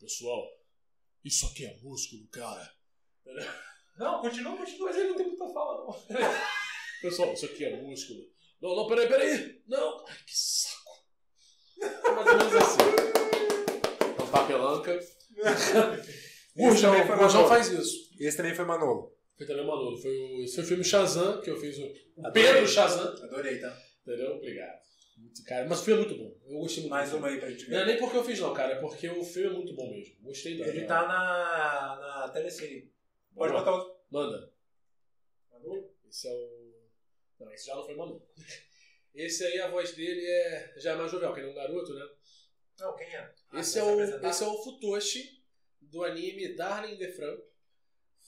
Pessoal, isso aqui é músculo, cara. Não, continua, continua. Mas ele não tem muita fala, não. Pessoal, isso aqui é músculo. Não, não, peraí, peraí. Não. Ai, que saco. É mais ou menos assim. Então, papelanca. Gurjão, foi Gurjão faz isso. Esse também foi Manolo. Foi também o Manolo. Foi o, esse foi o filme Shazam, que eu fiz o, o Adorei. Pedro Shazam. Adorei, tá? Entendeu? Obrigado. Muito, cara, mas o filme é muito bom. Eu gostei muito Mais uma aí pra gente Não é ver. nem porque eu fiz, não, cara. É porque o filme é muito bom mesmo. Gostei da Ele tá na, na Telecine. Pode botar outro. Manda. Manolo? Esse é o. Não, esse já não foi Manu. Esse aí, a voz dele é já é mais jovial, que ele é um garoto, né? Não, quem é? Ah, Esse é, vai se o, esse é o Futoshi, do anime Darling in the Franxx.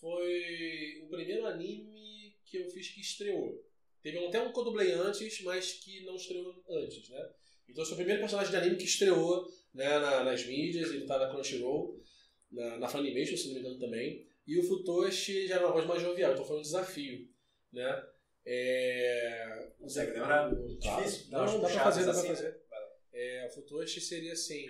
Foi o primeiro anime que eu fiz que estreou. Teve até um que eu dublei antes, mas que não estreou antes, né? Então esse foi o primeiro personagem de anime que estreou né, na- nas mídias, ele tá na Crunchyroll, na, na Funimation, se não me engano também. E o Futoshi já era uma voz mais jovial, então foi um desafio, né? É... Consegue lembrar? Tá. Difícil? Não, umas dá pra fazer, dá pra assim, fazer. É, o Futoshi seria assim.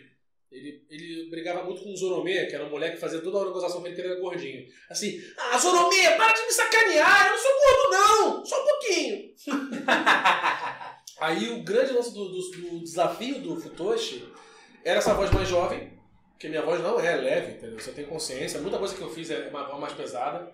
Ele, ele brigava muito com o Zoromê, que era uma mulher que fazia toda a organização pra ele que ele era gordinho. Assim, ah, Zoromê, para de me sacanear, eu não sou gordo não, só um pouquinho. Aí o grande lance do, do, do desafio do Futoshi era essa voz mais jovem, que minha voz não é leve, entendeu? Você tem consciência, muita coisa que eu fiz é uma voz mais pesada,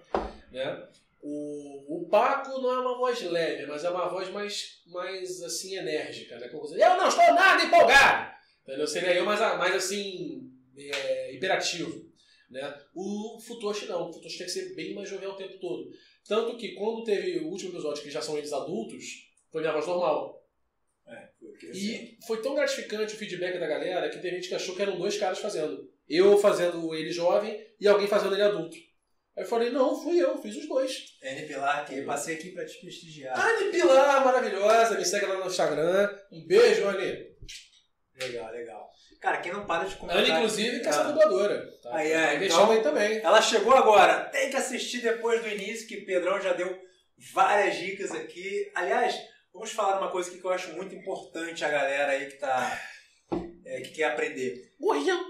né? O, o Paco não é uma voz leve, mas é uma voz mais, mais assim, enérgica, né? Como eu não estou nada empolgado! Entendeu? Seria eu mais, mais assim, é, hiperativo. Né? O Futoshi não, o Futoshi tem que ser bem mais jovial o tempo todo. Tanto que quando teve o último episódio, que já são eles adultos, foi minha voz normal. É, foi o que eu E foi tão gratificante o feedback da galera que tem gente que achou que eram dois caras fazendo. Eu fazendo ele jovem e alguém fazendo ele adulto. Aí eu falei, não, fui eu, fiz os dois. N Pilar, que passei aqui pra te prestigiar. Anne Pilar, maravilhosa, me segue lá no Instagram. Um beijo, Anne. Legal, legal. Cara, quem não para de comentar... Anne, inclusive, que é essa Ah. dubladora. Tá? Aí, é, Tá então- aí também. Ela chegou agora. Tem que assistir depois do início, que Pedrão já deu várias dicas aqui. Aliás, vamos falar uma coisa que eu acho muito importante a galera aí que tá. é, que quer aprender. Gurrião.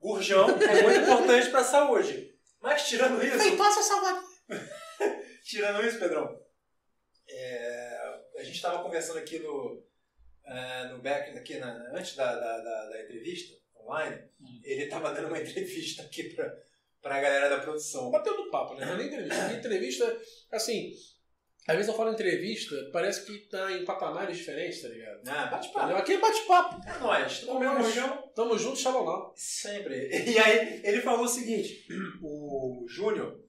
Gurjão é muito importante pra saúde. Mas tirando isso. Feitosa Salvador. Tirando isso, Pedrão, é, a gente estava conversando aqui no, é, no back, aqui na- antes da, da, da- da entrevista online, Hum. ele estava dando uma entrevista aqui para a galera da produção. Batendo papo, né? Não é entrevista. Entrevista, assim, Às vezes eu falo em entrevista, parece que tá em patamares diferentes, tá ligado? Ah, bate Entendeu? papo. Aqui é bate-papo. É nóis. Rojão. Tamo junto, xalonau. Sempre. E aí, ele falou o seguinte: o Júnior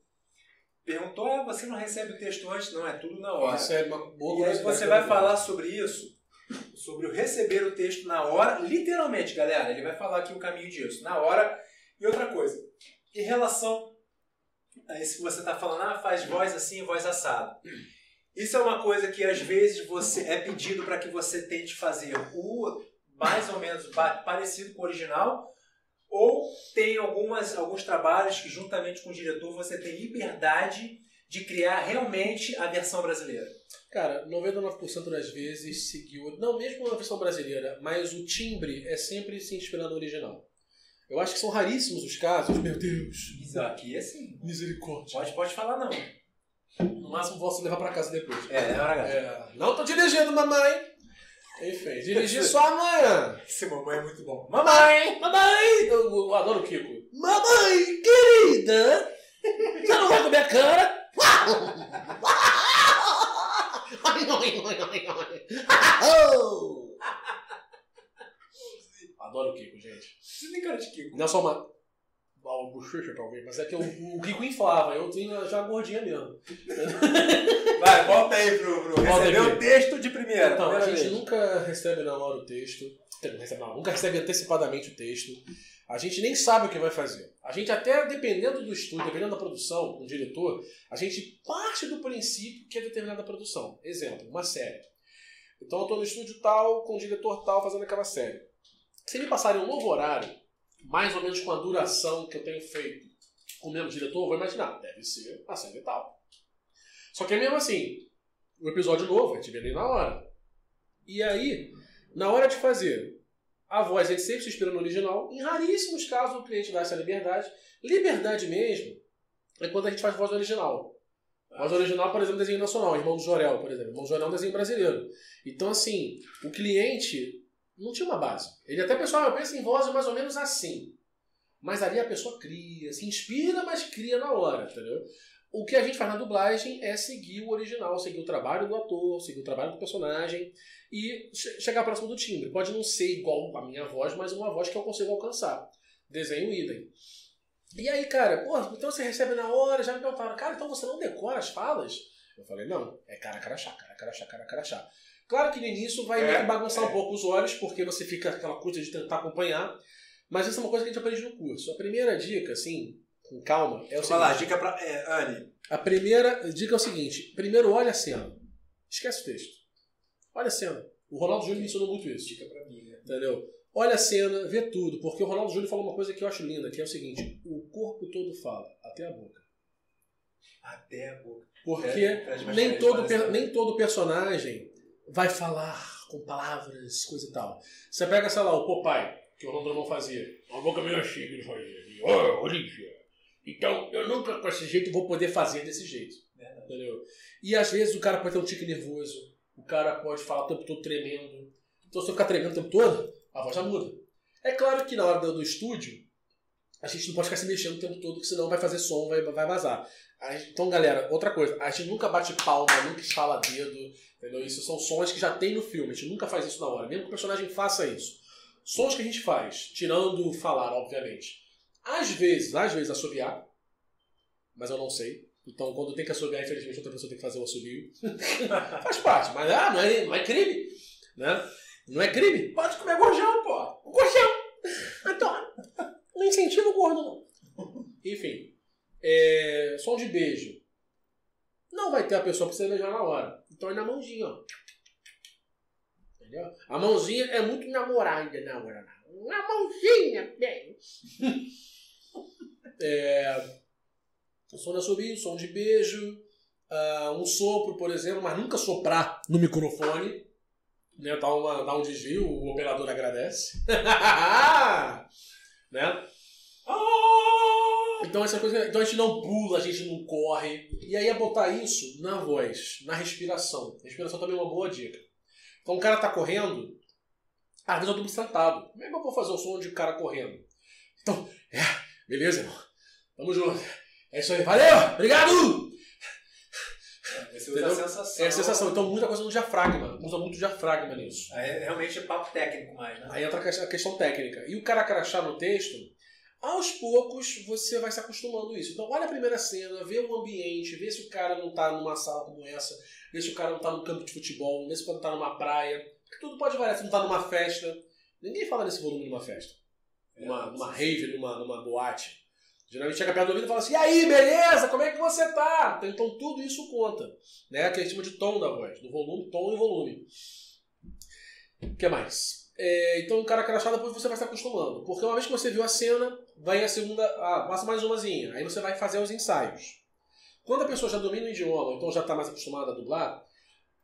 perguntou: ah, você não recebe o texto antes? Não, é tudo na hora. Isso é uma boa E aí você vai falar sobre isso, sobre o receber o texto na hora, literalmente, galera. Ele vai falar aqui o caminho disso, na hora. E outra coisa, em relação a isso que você está falando, ah, faz voz assim, voz assada. Isso é uma coisa que às vezes você é pedido para que você tente fazer o mais ou menos parecido com o original, ou tem algumas, alguns trabalhos que juntamente com o diretor você tem liberdade de criar realmente a versão brasileira. Cara, 99% das vezes seguiu. Não, mesmo na versão brasileira, mas o timbre é sempre se inspirando no original. Eu acho que são raríssimos os casos, meu Deus. Isso aqui é assim. Misericórdia. Pode, pode falar não. No máximo posso levar pra casa depois. É, é hora É, não tô dirigindo, mamãe. Enfim, dirigir só amanhã. Esse mamãe é muito bom. Mamãe! Mamãe! Eu, eu adoro o Kiko. Mamãe, querida! Você não vai comer a cara? Adoro o Kiko, gente. Você tem cara de Kiko. Não é só uma. Uma bochecha, talvez, mas é que o, o Kiko inflava, eu tenho já a gordinha mesmo. Vai, volta aí pro, pro Volta aqui. o texto de primeira. Então, a primeira gente vez. nunca recebe na hora o texto. Não nunca recebe antecipadamente o texto. A gente nem sabe o que vai fazer. A gente até, dependendo do estúdio, dependendo da produção, do diretor, a gente parte do princípio que é determinada produção. Exemplo, uma série. Então eu estou no estúdio tal, com o diretor tal, fazendo aquela série. Se me passarem um novo horário, mais ou menos com a duração que eu tenho feito com o mesmo diretor, eu vou imaginar, deve ser a série tal. Só que é mesmo assim, o episódio novo, a gente vê ali na hora. E aí, na hora de fazer a voz, a gente sempre se inspira no original. Em raríssimos casos, o cliente dá essa liberdade. Liberdade mesmo é quando a gente faz voz original. Voz original, por exemplo, desenho nacional. Irmão do Jorel, por exemplo. Irmão do Jorel é um desenho brasileiro. Então, assim, o cliente não tinha uma base. Ele até pensou, ah, eu penso em vozes mais ou menos assim. Mas ali a pessoa cria, se inspira, mas cria na hora, entendeu? O que a gente faz na dublagem é seguir o original, seguir o trabalho do ator, seguir o trabalho do personagem e che- chegar próximo do timbre. Pode não ser igual a minha voz, mas uma voz que eu consigo alcançar. Desenho idem. E aí, cara, pô, então você recebe na hora, já me perguntaram, cara, então você não decora as falas? Eu falei, não, é cara, cara, chá, cara, cara, chá, cara, cara, chá. Claro que no início vai É, meio que bagunçar é. um pouco os olhos, porque você fica aquela coisa de tentar acompanhar, mas isso é uma coisa que a gente aprende no curso. A primeira dica, assim, com calma, é o eu falar, seguinte. dica pra. É, Anne. A primeira dica é o seguinte: primeiro olha a cena. Esquece o texto. Olha a cena. O Ronaldo Júnior me ensinou muito isso. Dica pra mim, né? Entendeu? Olha a cena, vê tudo. Porque o Ronaldo Júnior falou uma coisa que eu acho linda, que é o seguinte: o corpo todo fala, até a boca. Até a boca. Porque É, Fred nem, todo, nem todo personagem vai falar com palavras, coisa e tal. Você pega, sei lá, o Popeye, que o Drummond fazia. Uma boca meio assim que ele fazia. Oh, Olivia. Então, eu nunca com esse jeito vou poder fazer desse jeito. Verdade. Entendeu? E às vezes o cara pode ter um tique nervoso, o cara pode falar o tempo todo tremendo. Então se eu ficar tremendo o tempo todo, a voz já muda. É claro que na hora do estúdio, a gente não pode ficar se mexendo o tempo todo, porque senão vai fazer som, vai, vai vazar. Então, galera, outra coisa, a gente nunca bate palma, nunca estala dedo, entendeu? Isso são sons que já tem no filme, a gente nunca faz isso na hora, mesmo que o personagem faça isso. Sons que a gente faz, tirando falar, obviamente. Às vezes, às vezes assobiar, mas eu não sei. Então, quando tem que assobiar, infelizmente, outra pessoa tem que fazer o assobio. Faz parte, mas ah, não, é, não é crime. Né? Não é crime. Pode comer gorjão, pô. Gorjão! Não incentiva o gordo, não. Enfim. É, som de beijo. Não vai ter a pessoa pra você beijar na hora. Então é na mãozinha, ó. Entendeu? A mãozinha é muito namorada na hora. Na mãozinha, bem. é, som de assobio, som de beijo, ah, um sopro, por exemplo, mas nunca soprar no microfone. Né, dá, uma, dá um desvio, o operador agradece. né? Então, essa coisa, então a gente não pula, a gente não corre. E aí é botar isso na voz, na respiração. Respiração também é uma boa dica. Então o cara tá correndo, às vezes eu tô sentado. Como é que eu vou fazer o som de cara correndo? Então, é, beleza, irmão. Tamo junto. É isso aí, valeu! Obrigado! Você usa a sensação. É a sensação. Então, muita coisa no diafragma. Usa muito diafragma nisso. Aí é realmente papo técnico mais, né? Aí entra a questão- a questão técnica. E o cara crachá no texto, aos poucos você vai se acostumando a isso. Então, olha a primeira cena, vê o ambiente, vê se o cara não tá numa sala como essa, vê se o cara não tá num campo de futebol, vê se o cara não tá numa praia. Porque tudo pode variar, se não tá numa festa. Ninguém fala nesse volume numa festa. Numa, numa rave, numa, numa boate. Geralmente chega perto do ouvido e fala assim, e aí, beleza? Como é que você tá? Então tudo isso conta. Né? Que a gente chama de tom da voz, do volume, tom e volume. O que mais? É, então o cara crachá depois você vai se acostumando. Porque uma vez que você viu a cena, vai a segunda. Ah, passa mais umazinha. Aí você vai fazer os ensaios. Quando a pessoa já domina o idioma, então já está mais acostumada a dublar,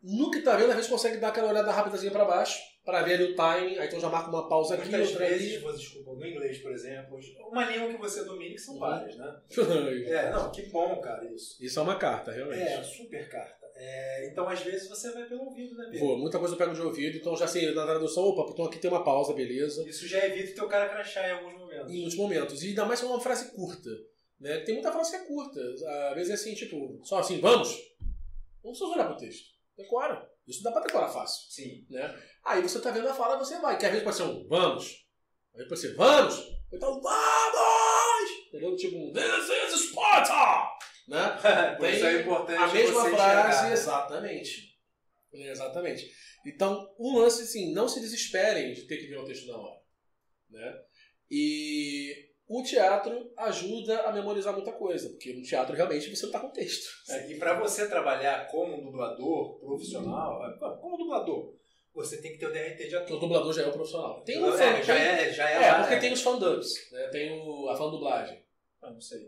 no que tá vendo, às vezes consegue dar aquela olhada rapidazinha para baixo, para ver ali o timing, aí então já marca uma pausa aqui, Muitas outra vezes, ali. você, desculpa, no inglês, por exemplo, uma língua que você domine, que são Uhum. várias, né? É, não, que bom, cara, isso. Isso é uma carta, realmente. É, super carta. É, então, às vezes, você vai pelo ouvido, né, Pedro? Pô, muita coisa eu pego de ouvido, então já sei, na tradução, opa, então aqui tem uma pausa, beleza. Isso já evita o teu cara crachar em alguns momentos. Em muitos momentos. E ainda mais se é uma frase curta. Né? Tem muita frase que é curta. Às vezes é assim, tipo, só assim, vamos. Não precisa olhar pro texto. Decora. Isso dá pra decorar fácil. Sim. Né? Aí você tá vendo a fala, você vai. Que às vezes pode ser um vamos. Aí pode ser vamos. Então vamos! Entendeu? Tipo um This is Sparta! Né? Por isso é importante A mesma frase, enxergar. exatamente. Exatamente. Então, um lance assim, não se desesperem de ter que ver o texto na hora. Né? E o teatro ajuda a memorizar muita coisa, porque no teatro realmente você não está com texto. É, e para você trabalhar como um dublador profissional, é, como dublador, você tem que ter o DRT de Porque o ator. dublador já é o profissional. Tem um é, já tem- é, já é, é, porque né? tem os fandubs, né? Tem o, a fan dublagem. Ah, não sei.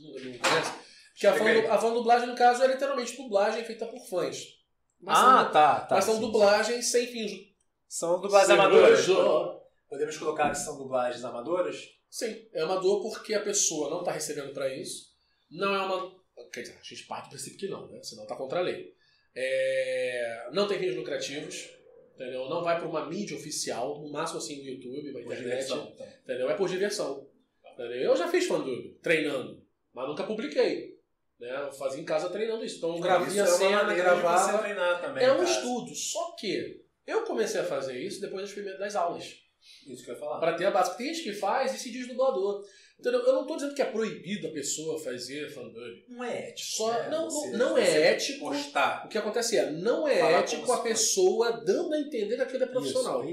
Não, não conhece? Porque a fan, a no caso, é literalmente dublagem feita por fãs. Mas Ah, são, tá, tá. mas são sim, dublagens sem fins. sim. São dublagens Sem amadoras. beijo. Podemos colocar que são dublagens amadoras? Sim, é amador porque a pessoa não está recebendo para isso. Não é uma. Quer dizer, a gente parte do princípio que não, né? Senão tá contra a lei. É, Não tem fins lucrativos, entendeu? Não vai para uma mídia oficial, no máximo assim no YouTube, na internet. diversão, então. Entendeu? É por diversão. Entendeu? Eu já fiz fandub, treinando, mas nunca publiquei. Né? Eu fazia em casa treinando isso. Então eu é a uma cena, Você gravava. treinar também, É um cara. estudo. Só que eu comecei a fazer isso depois das primeiras das aulas. Isso que eu ia falar. Para ter a base. Tem gente que faz e se diz dublador. Entendeu? Eu não estou dizendo que é proibido a pessoa fazer fandub. Não é ético. Só- né? não- Você- não é ético. Postar. O que acontece é, não é Falar ético a pessoa dando a entender que aquilo é profissional.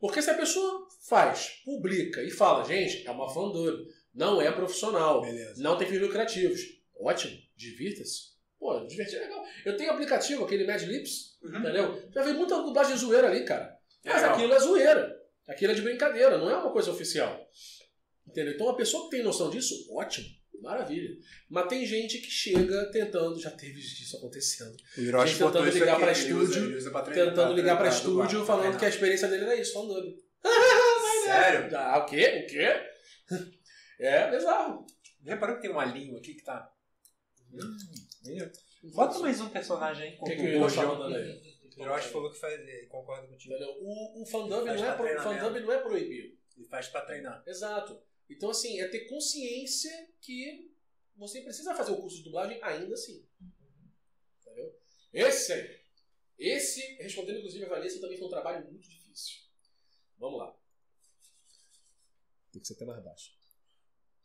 Porque se a pessoa faz, publica e fala, gente, é uma fandub, não é profissional, Beleza. não tem fins lucrativos. Ótimo, divirta-se. Pô, divertir é legal. Eu tenho aplicativo, aquele Mad Lips, Uhum. entendeu? Já vi muita dublagem zoeira ali, cara. Mas Legal. aquilo é zoeira. Aquilo é de brincadeira, não é uma coisa oficial. Entendeu? Então a pessoa que tem noção disso, ótimo, maravilha. Mas tem gente que chega tentando, já teve isso acontecendo, Gente tentando ligar usa- estúdio, usa treinar, tentando ligar pra treinar, estúdio falando que a experiência dele era isso, fandub. Sério? Ah, o quê? O quê? É bizarro. Reparou que tem uma língua aqui que tá. Hum, Bota mais um personagem aí O que, que Hiroshi tá mandando aí? O Hiroshi falou que faz, concorda contigo. Entendeu? O, o fandub, não é, pro- fandub não é proibido. Ele faz pra treinar. Exato. Então, assim, é ter consciência que você precisa fazer o curso de dublagem ainda assim. Entendeu? Esse, esse, respondendo inclusive a Vanessa, também foi um trabalho muito difícil. Vamos lá. Tem que ser até mais baixo.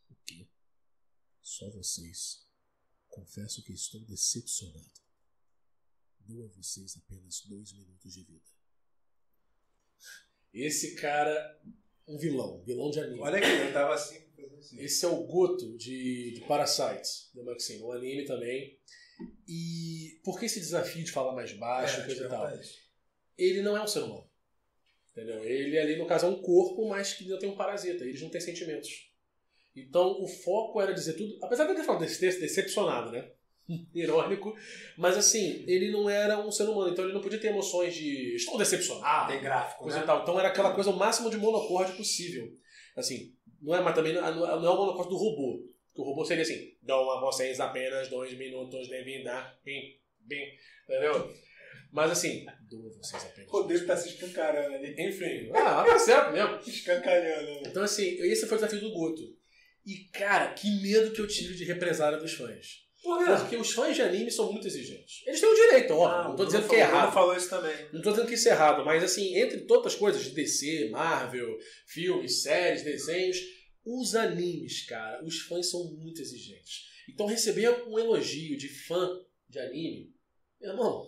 O quê? Só vocês. Confesso que estou decepcionado. Dou a vocês apenas dois minutos de vida. Esse cara, um vilão, vilão de anime. Olha aqui, eu tava assim, assim. Esse é o Goto de, de Parasites, do Maxine, um anime também. E por que esse desafio de falar mais baixo, É, coisa e tal? isso. Ele não é um ser humano. Entendeu? Ele ali, no caso, é um corpo, mas que ainda tem um parasita. Eles não têm sentimentos. Então o foco era dizer tudo. Apesar de ele ter falado desse texto decepcionado, né? Irônico. Mas assim, ele não era um ser humano. Então ele não podia ter emoções de estou decepcionado. Tem gráfico, coisa né? e tal. Então era aquela coisa o máximo de monocorde possível. Assim, não é, mas também não é, não é o monocorde do robô. Porque o robô seria assim: dou a vocês apenas dois minutos de vida. Bim, bim. Entendeu? Mas assim, dou a vocês apenas. O Rodrigo tá se escancarando ali. Enfim, ah, tá certo mesmo. Escancalhando. né? Então, assim, esse foi o desafio do Goto. E, cara, que medo que eu tive de represália dos fãs. Por quê? Porque os fãs de anime são muito exigentes. Eles têm o direito, ó. Ah, não tô dizendo que é errado. falou isso também. Não tô dizendo que isso é errado, mas assim, entre todas as coisas, de DC, Marvel, filmes, séries, desenhos, os animes, cara, os fãs são muito exigentes. Então receber um elogio de fã de anime, meu irmão,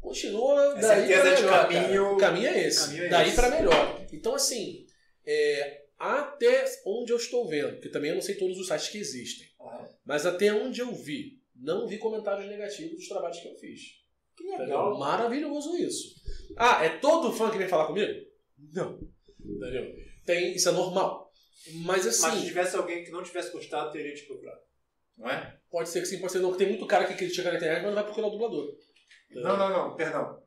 continua É daí de melhor, caminho-. O caminho é esse. caminho é daí pra melhor. Então assim, é, até onde eu estou vendo, porque também eu não sei todos os sites que existem, mas até onde eu vi, não vi comentários negativos dos trabalhos que eu fiz. Que Entendeu? Maravilhoso isso. Ah, é todo fã que vem falar comigo? Não. Entendeu? Tem, isso é normal. Mas assim, Mas se tivesse alguém que não tivesse gostado, teria te procurado. Não é? pode ser que sim, pode ser não. Tem muito cara que critica na internet, mas não vai procurar o dublador. Não, não, não, perdão.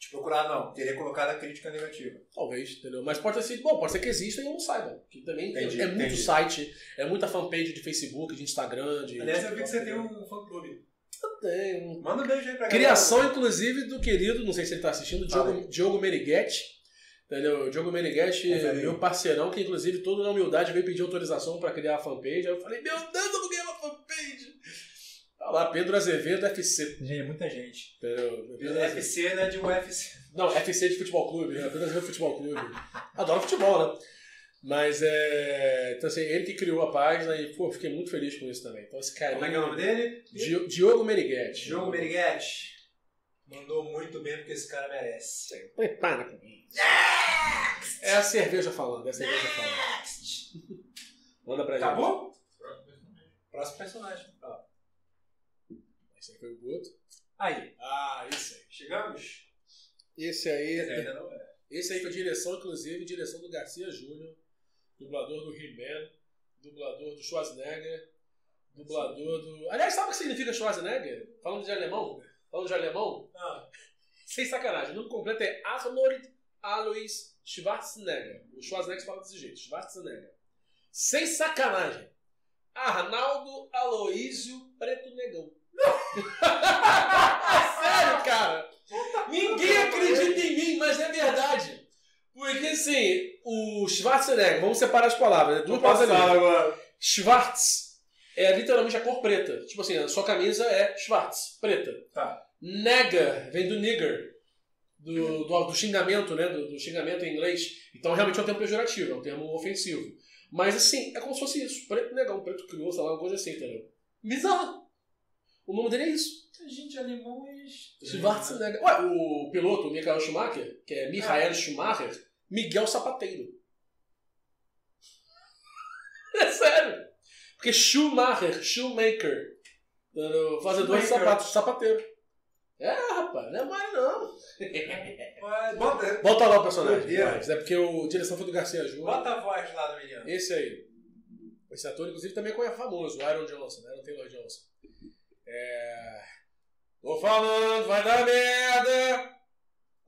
Te procurar não. Teria colocado a crítica negativa. Talvez, entendeu? Mas pode ter sido, bom, pode ser que exista e eu não saiba. Que também é- Entendi, é muito entendi. site, é muita fanpage de Facebook, de Instagram, de. Aliás, eu vi que você tem um fã clube. Tem. Manda um beijo aí pra galera. Criação, inclusive, do querido, não sei se ele tá assistindo, Diogo, Diogo Meneghetti. Entendeu? Diogo Meneghetti, aí. meu parceirão, que inclusive, todo na humildade, veio pedir autorização pra criar a fanpage. Aí eu falei, meu Deus, eu vou criar uma fanpage. Tá lá, Pedro Azevedo FC. Gente, muita gente. Entendeu? Pedro Azevedo. UFC, né? De UFC. Não, FC de futebol clube, né? Pedro Azevedo Futebol Clube. Adoro futebol, né? Mas é. Então, assim, ele que criou a página e, pô, fiquei muito feliz com isso também. Então, esse cara. Como é que é o nome dele? Di- Diogo Meneghetti. Diogo Meriguete. Mandou muito bem porque esse cara merece. Prepara comigo. É a cerveja falando, é a cerveja falando. Manda pra gente. Acabou? Próximo personagem. Ó. Esse aí foi o Guto. Aí, Ah, esse aí. chegamos? Esse aí. Ainda não é. Esse aí foi direção, inclusive, direção do Garcia Júnior, dublador do He-Man, dublador do Schwarzenegger, dublador do. Aliás, sabe o que significa Schwarzenegger? Falando de alemão? Falando de alemão? Ah, Sem sacanagem. O nome completo é Arnold Alois Schwarzenegger. O Schwarzenegger fala desse jeito, Schwarzenegger. Sem sacanagem. Arnaldo Aloísio Preto Negão. É sério, cara. Ninguém acredita em mim, mas é verdade. Porque assim, o Schwarzenegger, vamos separar as palavras, né? duas palavras agora. Schwarz é literalmente a cor preta. Tipo assim, a sua camisa é Schwarz, preta. Tá. Nigger vem do nigger, do, do, do xingamento, né? Do, do xingamento em inglês. Então realmente é um termo pejorativo, é um termo ofensivo. Mas assim, é como se fosse isso. Preto negão, preto criou, sei lá, uma coisa assim, entendeu? Bizarro. O nome dele é isso. Gente, alemães. Schwarzenegger. Ué, o piloto, o Michael Schumacher, que é Michael Schumacher, Miguel Sapateiro. É sério. Porque Schumacher, Shoemaker, fazedor de Shoemaker. sapatos, sapateiro. É, rapaz, não é mole não. Bota, Bota lá o personagem. Mas É porque o direção foi do Garcia Júnior. bota a voz lá do menino. Esse aí. Esse ator, inclusive, também é famoso, o Aaron Johnson, Aaron Taylor Johnson. É... Tô falando, vai dar merda!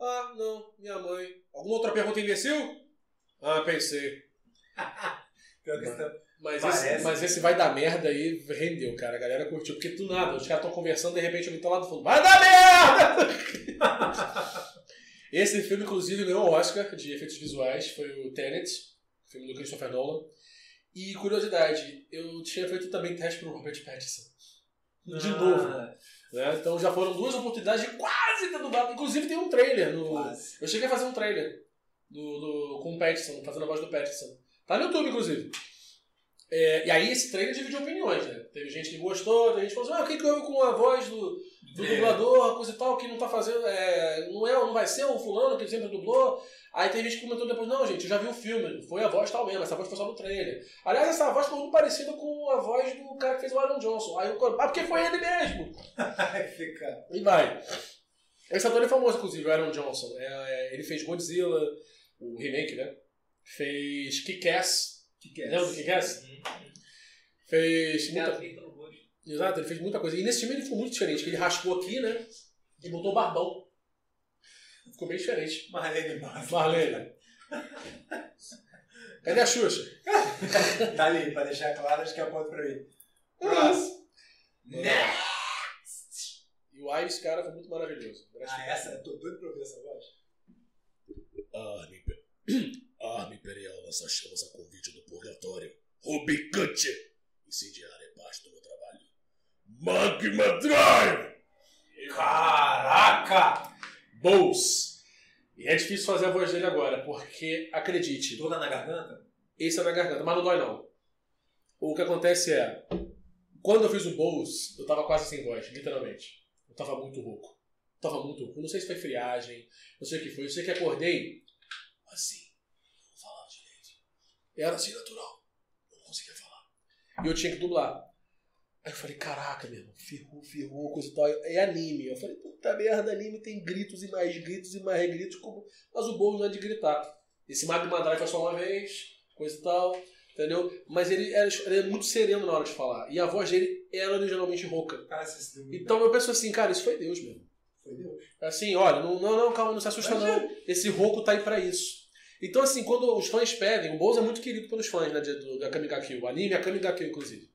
Ah, não, minha mãe. Alguma outra pergunta, imbecil? Ah, pensei. Tá- Mas esse, mas esse vai dar merda aí rendeu, cara. A galera curtiu. Porque do nada, os caras estão conversando, de repente alguém tá lá do fundo. Vai dar merda! esse filme, inclusive, ganhou o Oscar de efeitos visuais. Foi o Tenet, filme do Christopher Nolan. E curiosidade, eu tinha feito também teste pro Robert Pattinson. De novo. Ah, Né? Então já foram duas oportunidades de quase ter dublado. Inclusive tem um trailer no. Quase. Eu cheguei a fazer um trailer do, do- com o Pattinson, fazendo a voz do Pattinson. Tá no YouTube, inclusive. É, e aí esse trailer dividiu opiniões, né? Teve gente que gostou, teve gente que falou assim, ah, o que que houve com a voz do, do É. dublador, coisa e tal, que não tá fazendo. é, não, é, não vai ser o fulano que sempre dublou. Aí tem gente que comentou depois, não, gente, eu já vi o filme, foi a voz tal mesmo, essa voz foi só no trailer. Aliás, essa voz foi muito parecida com a voz do cara que fez o Aaron Johnson. Aí eu, ah, porque foi ele mesmo. Vai ficar. E vai. Esse ator é famoso, inclusive, o Aaron Johnson. É, é, ele fez Godzilla, o remake, né? Fez Kick-Ass. É? Lembra do Kick-Ass? Fez Tem a muita... no rosto. Exato, ele fez muita coisa. E nesse filme ele ficou muito diferente, que ele raspou aqui, né? E botou barbão. Ficou bem diferente. Marlene Matos. Marlene. Cadê a Xuxa? Tá ali, pra deixar claro, acho que aponta pra mim. Próximo. E o Iris, cara, foi muito maravilhoso. Ah, essa? Eu tô doido pra ouvir essa voz. Arma, imper... Arma Imperial lança chamas a convite do purgatório. Rubicante! Incendiar é parte do meu trabalho. Magma Drive! Caraca! Bowls. E é difícil fazer a voz dele agora, porque, acredite, Toda na garganta? esse é na garganta, mas não dói não. O que acontece é, quando eu fiz o Bowls, eu tava quase sem voz, literalmente. Eu tava muito rouco. Eu tava muito rouco. Não sei se foi friagem, não sei o que foi. Eu sei que acordei assim, não falava direito. Era assim natural. Eu não conseguia falar. E eu tinha que dublar. Aí eu falei, caraca, meu irmão, ferrou, ferrou, coisa e tal. É anime. Eu falei, puta merda, anime tem gritos e mais gritos e mais gritos, como... mas o Bowls não é de gritar. Esse Magma Drive foi só uma vez, coisa e tal, entendeu? Mas ele era, ele era muito sereno na hora de falar. E a voz dele era originalmente rouca. Então eu penso assim, cara, isso foi Deus mesmo. Foi Deus. Assim, olha, não, não, não, calma, não se assusta não. Esse rouco tá aí pra isso. Então, assim, quando os fãs pedem, o Bowser é muito querido pelos fãs, né, de, do, da Kamiga Kill, o anime, a Kamiga Kill, inclusive.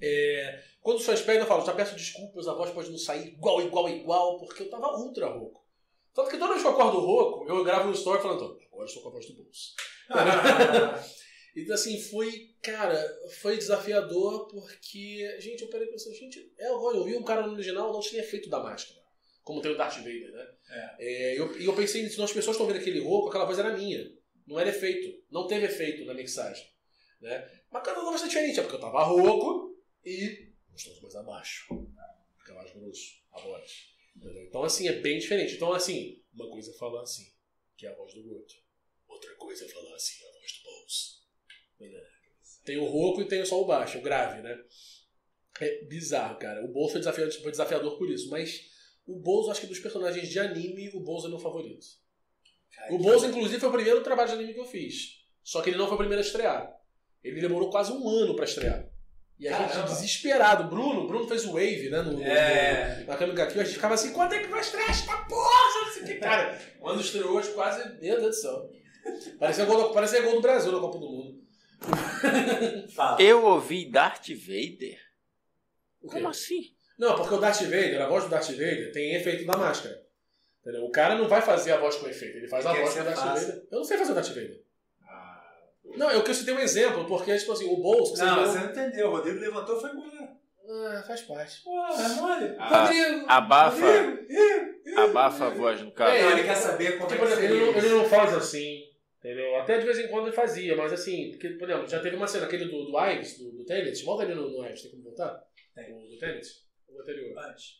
É, quando fãs pedem, eu falo, já peço desculpas, a voz pode não sair igual, igual, igual, porque eu tava ultra rouco. Tanto que toda vez que eu acordo rouco, eu gravo no story falando, agora eu estou com a voz do Bowser. Então, assim, foi, cara, foi desafiador porque, gente, eu parei pensando, gente, é o eu vi um cara no original não tinha efeito da máscara, como tem o Darth Vader, né? É, eu, e eu pensei nisso, as pessoas estão vendo aquele rouco, aquela voz era minha, não era efeito, não teve efeito na mixagem, né? Mas cada voz é diferente, é porque eu tava rouco e os tons mais abaixo, fica mais grosso a voz, entendeu? Então, assim, é bem diferente. Então, assim, uma coisa é falar assim, que é a voz do Goto, outra coisa é falar assim, a voz do Bowser. Tem o rouco e tem só o baixo, o grave, né? É bizarro, cara. O Bowser foi desafiador, foi desafiador por isso. Mas o Bowser, acho que dos personagens de anime, o Bowser é meu favorito. Cara, O Bowser, inclusive, foi o primeiro trabalho de anime que eu fiz. Só que ele não foi o primeiro a estrear. Ele demorou quase um ano pra estrear. E a gente desesperado. Bruno, Bruno fez o Wave, né? No, no- É. no- na Kamiga Kill. A gente ficava assim, quando é que vai estrear esta porra? Não sei que, cara. Quando estreou, hoje quase... Meu Deus do céu. Parecia gol, do- parecia gol do Brasil na Copa do Mundo. Eu ouvi Darth Vader? Como assim? Não, porque o Darth Vader, a voz do Darth Vader, tem efeito da máscara. Entendeu? O cara não vai fazer a voz com efeito, ele faz a voz que com o Darth? Vader. Eu não sei fazer o Darth Vader. Não, eu quero ter um exemplo, porque, tipo assim, o Bolso. você Não, você não entendeu. O Rodrigo levantou e foi embora. Ah, faz parte. Pô, é mole. Ah, Rodrigo! Abafa, Rodrigo, abafa a voz no cara. É, ele quer saber como é por que exemplo, ele não, ele não faz assim, entendeu? Até de vez em quando ele fazia, mas assim, porque, por exemplo, já teve uma cena, aquele do, do Ives, do, do Tenet, volta ali no, no Ives, tem como voltar? Tem. O do Tenet? O anterior. Antes.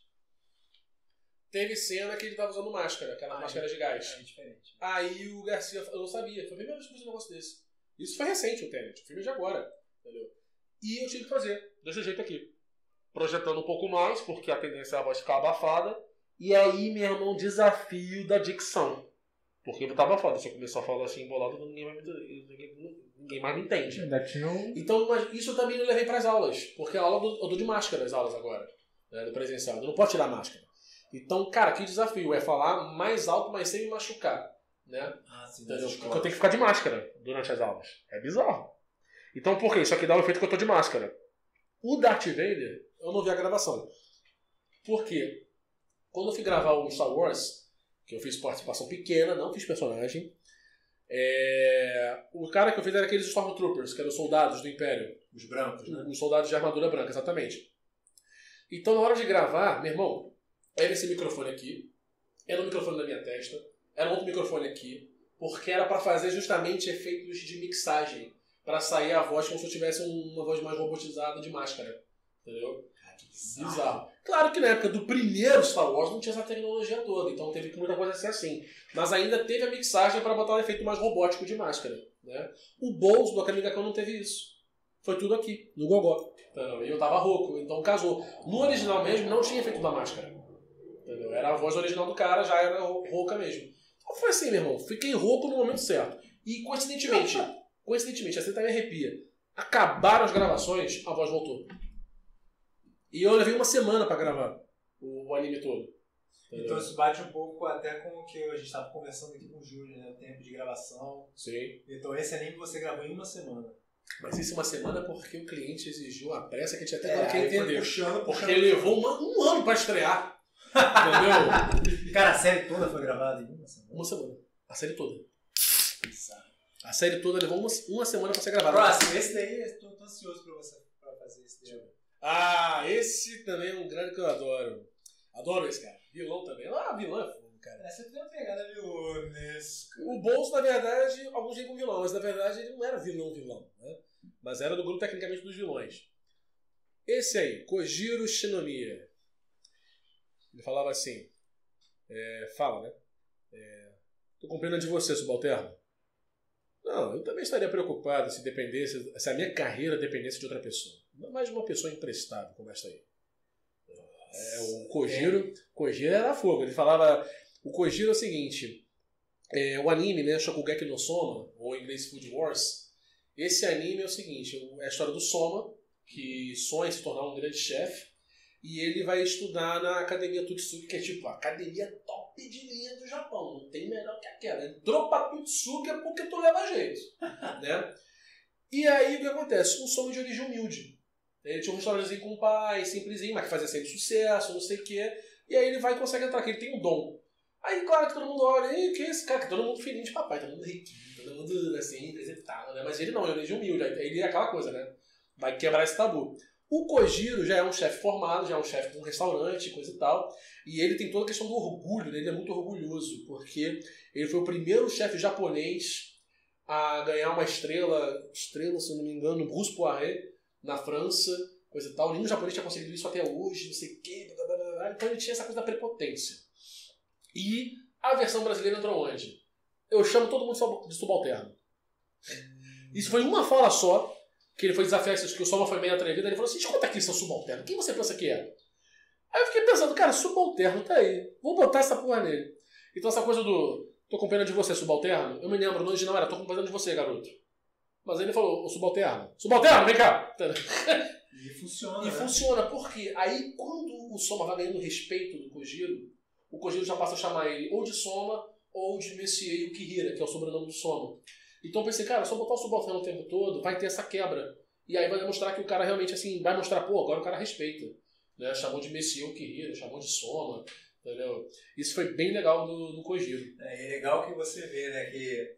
Teve cena que ele tava usando máscara, aquela Ah, máscara de gás. É diferente. Aí o Garcia, eu não sabia, foi a primeira vez que eu fiz um negócio desse. Isso foi recente, o Tenet, o filme é de agora, entendeu? E eu tive que fazer, desse jeito aqui. Projetando um pouco mais, porque a tendência é a voz ficar abafada. E aí, meu irmão, desafio da dicção. Porque eu tava foda, se eu começar a falar assim embolado, ninguém, vai me- ninguém, ninguém mais me entende. Ainda tinha um. Então, mas isso eu também não levei para as aulas, porque a aula eu dou- eu dou de máscara as aulas agora, né, do presencial. Eu não posso tirar máscara. Então, cara, que desafio é falar mais alto, mas sem me machucar, né? Ah, sim, das Porque eu tenho que ficar de máscara durante as aulas. É bizarro. Então, por quê? Isso aqui dá o efeito que eu tô de máscara. O Darth Vader, eu não vi a gravação. Por quê? Quando eu fui gravar o Star Wars, que eu fiz participação pequena, não fiz personagem, é, o cara que eu fiz era aqueles Stormtroopers, que eram os soldados do Império. Os brancos, né? Os soldados de armadura branca, exatamente. Então, na hora de gravar, meu irmão, era esse microfone aqui, era o microfone na minha testa, era outro microfone aqui, porque era para fazer justamente efeitos de mixagem, para sair a voz como se eu tivesse uma voz mais robotizada de máscara. Entendeu? Ah, que bizarro. Bizarro. Claro que na época do primeiro Star Wars não tinha essa tecnologia toda, então teve que muita coisa ser assim. Mas ainda teve a mixagem para botar um efeito mais robótico de máscara. Né? O Bowls do Gakon não teve isso. Foi tudo aqui, no Gogó. E eu tava rouco, então casou. No original mesmo não tinha efeito da máscara. Entendeu? Era a voz original do cara, já era rou- rouca mesmo. Então foi assim, meu irmão. Fiquei rouco no momento certo. E coincidentemente, coincidentemente, assim até me arrepia. Acabaram as gravações, a voz voltou. E eu levei uma semana pra gravar o, anime todo. Então isso bate um pouco até com o que a gente estava conversando aqui com o Júlio, né? O tempo de gravação. Sim. Então esse anime você gravou em uma semana. Mas isso é uma semana porque o cliente exigiu a pressa que a gente até É, agora quer aí foi entender. puxando, Porque puxando. ele levou uma- um ano pra estrear. Entendeu? Cara, a série toda foi gravada em uma semana. Uma semana. A série toda. A série toda levou uma, uma semana pra ser gravada. Próximo, esse daí, eu tô, tô ansioso pra você pra fazer esse daí. Ah, esse também é um grande que eu adoro. Adoro esse cara. Vilão também. Ah, vilão é fogo, cara. Essa tem uma pegada vilonesca. O Bolso, na verdade, alguns dizem com vilão, mas na verdade ele não era vilão, vilão, né? Mas era do grupo tecnicamente dos vilões. Esse aí, Kojiro Shinomiya. Ele falava assim: é, fala, né? É, Tô com pena de você, subalterno. Não, eu também estaria preocupado se dependesse, se a minha carreira dependesse de outra pessoa. Não mais de uma pessoa emprestada, como esta aí. É, o Kojiro, Kojiro era fogo. Ele falava. O Kojiro é o seguinte: é, o anime, né, Shokugeki no Soma, ou em inglês Food Wars, esse anime é o seguinte: é a história do Soma, que sonha em se tornar um grande chefe, e ele vai estudar na Academia Tutsuki, que é tipo a academia top de linha do Japão, não tem melhor que aquela. Entrou pra Tutsuki é porque tu leva jeito. né? E aí o que acontece? Um Soma de origem humilde. Ele tinha um restaurantezinho com o pai, simplesinho, mas que fazia sempre sucesso, não sei o quê. E aí ele vai e consegue entrar, que ele tem um dom. Aí, claro que todo mundo olha, e que é esse cara? Que todo mundo filhinho de papai, todo mundo riquinho, todo mundo assim, apresentado, né? Mas ele não, ele é de humilde, aí ele é aquela coisa, né? Vai quebrar esse tabu. O Kojiro já é um chefe formado, já é um chefe de um restaurante, coisa e tal. E ele tem toda a questão do orgulho, né? ele é muito orgulhoso, porque ele foi o primeiro chefe japonês a ganhar uma estrela, estrela, se não me engano, Bruce Poiré, na França, coisa e tal. Nenhum japonês tinha conseguido isso até hoje, não sei o quê. Blá, blá, blá. Então ele tinha essa coisa da prepotência. E a versão brasileira entrou onde? Eu chamo todo mundo de subalterno. Isso foi uma fala só, que ele foi desafiar isso, que o Soma foi meio atrevido. Ele falou assim: conta aqui, seu subalterno, quem você pensa que é? Aí eu fiquei pensando, cara, subalterno tá aí. Vou botar essa porra nele. Então essa coisa do tô com pena de você, subalterno, eu me lembro, no original era tô com pena de você, garoto. Mas aí ele falou, o subalterno. Subalterno, vem cá! E funciona. E né? funciona, porque aí quando o Soma vai ganhando respeito do Kojiro, o Kojiro já passa a chamar ele ou de Soma ou de Messier Yukihira, que é o sobrenome do Soma. Então eu pensei, cara, só botar o subalterno o tempo todo, vai ter essa quebra. E aí vai demonstrar que o cara realmente, assim, vai mostrar, pô, agora o cara respeita. Né? Chamou de Messier Yukihira, chamou de Soma, entendeu? Isso foi bem legal do, do Kojiro. É, é legal que você vê, né, que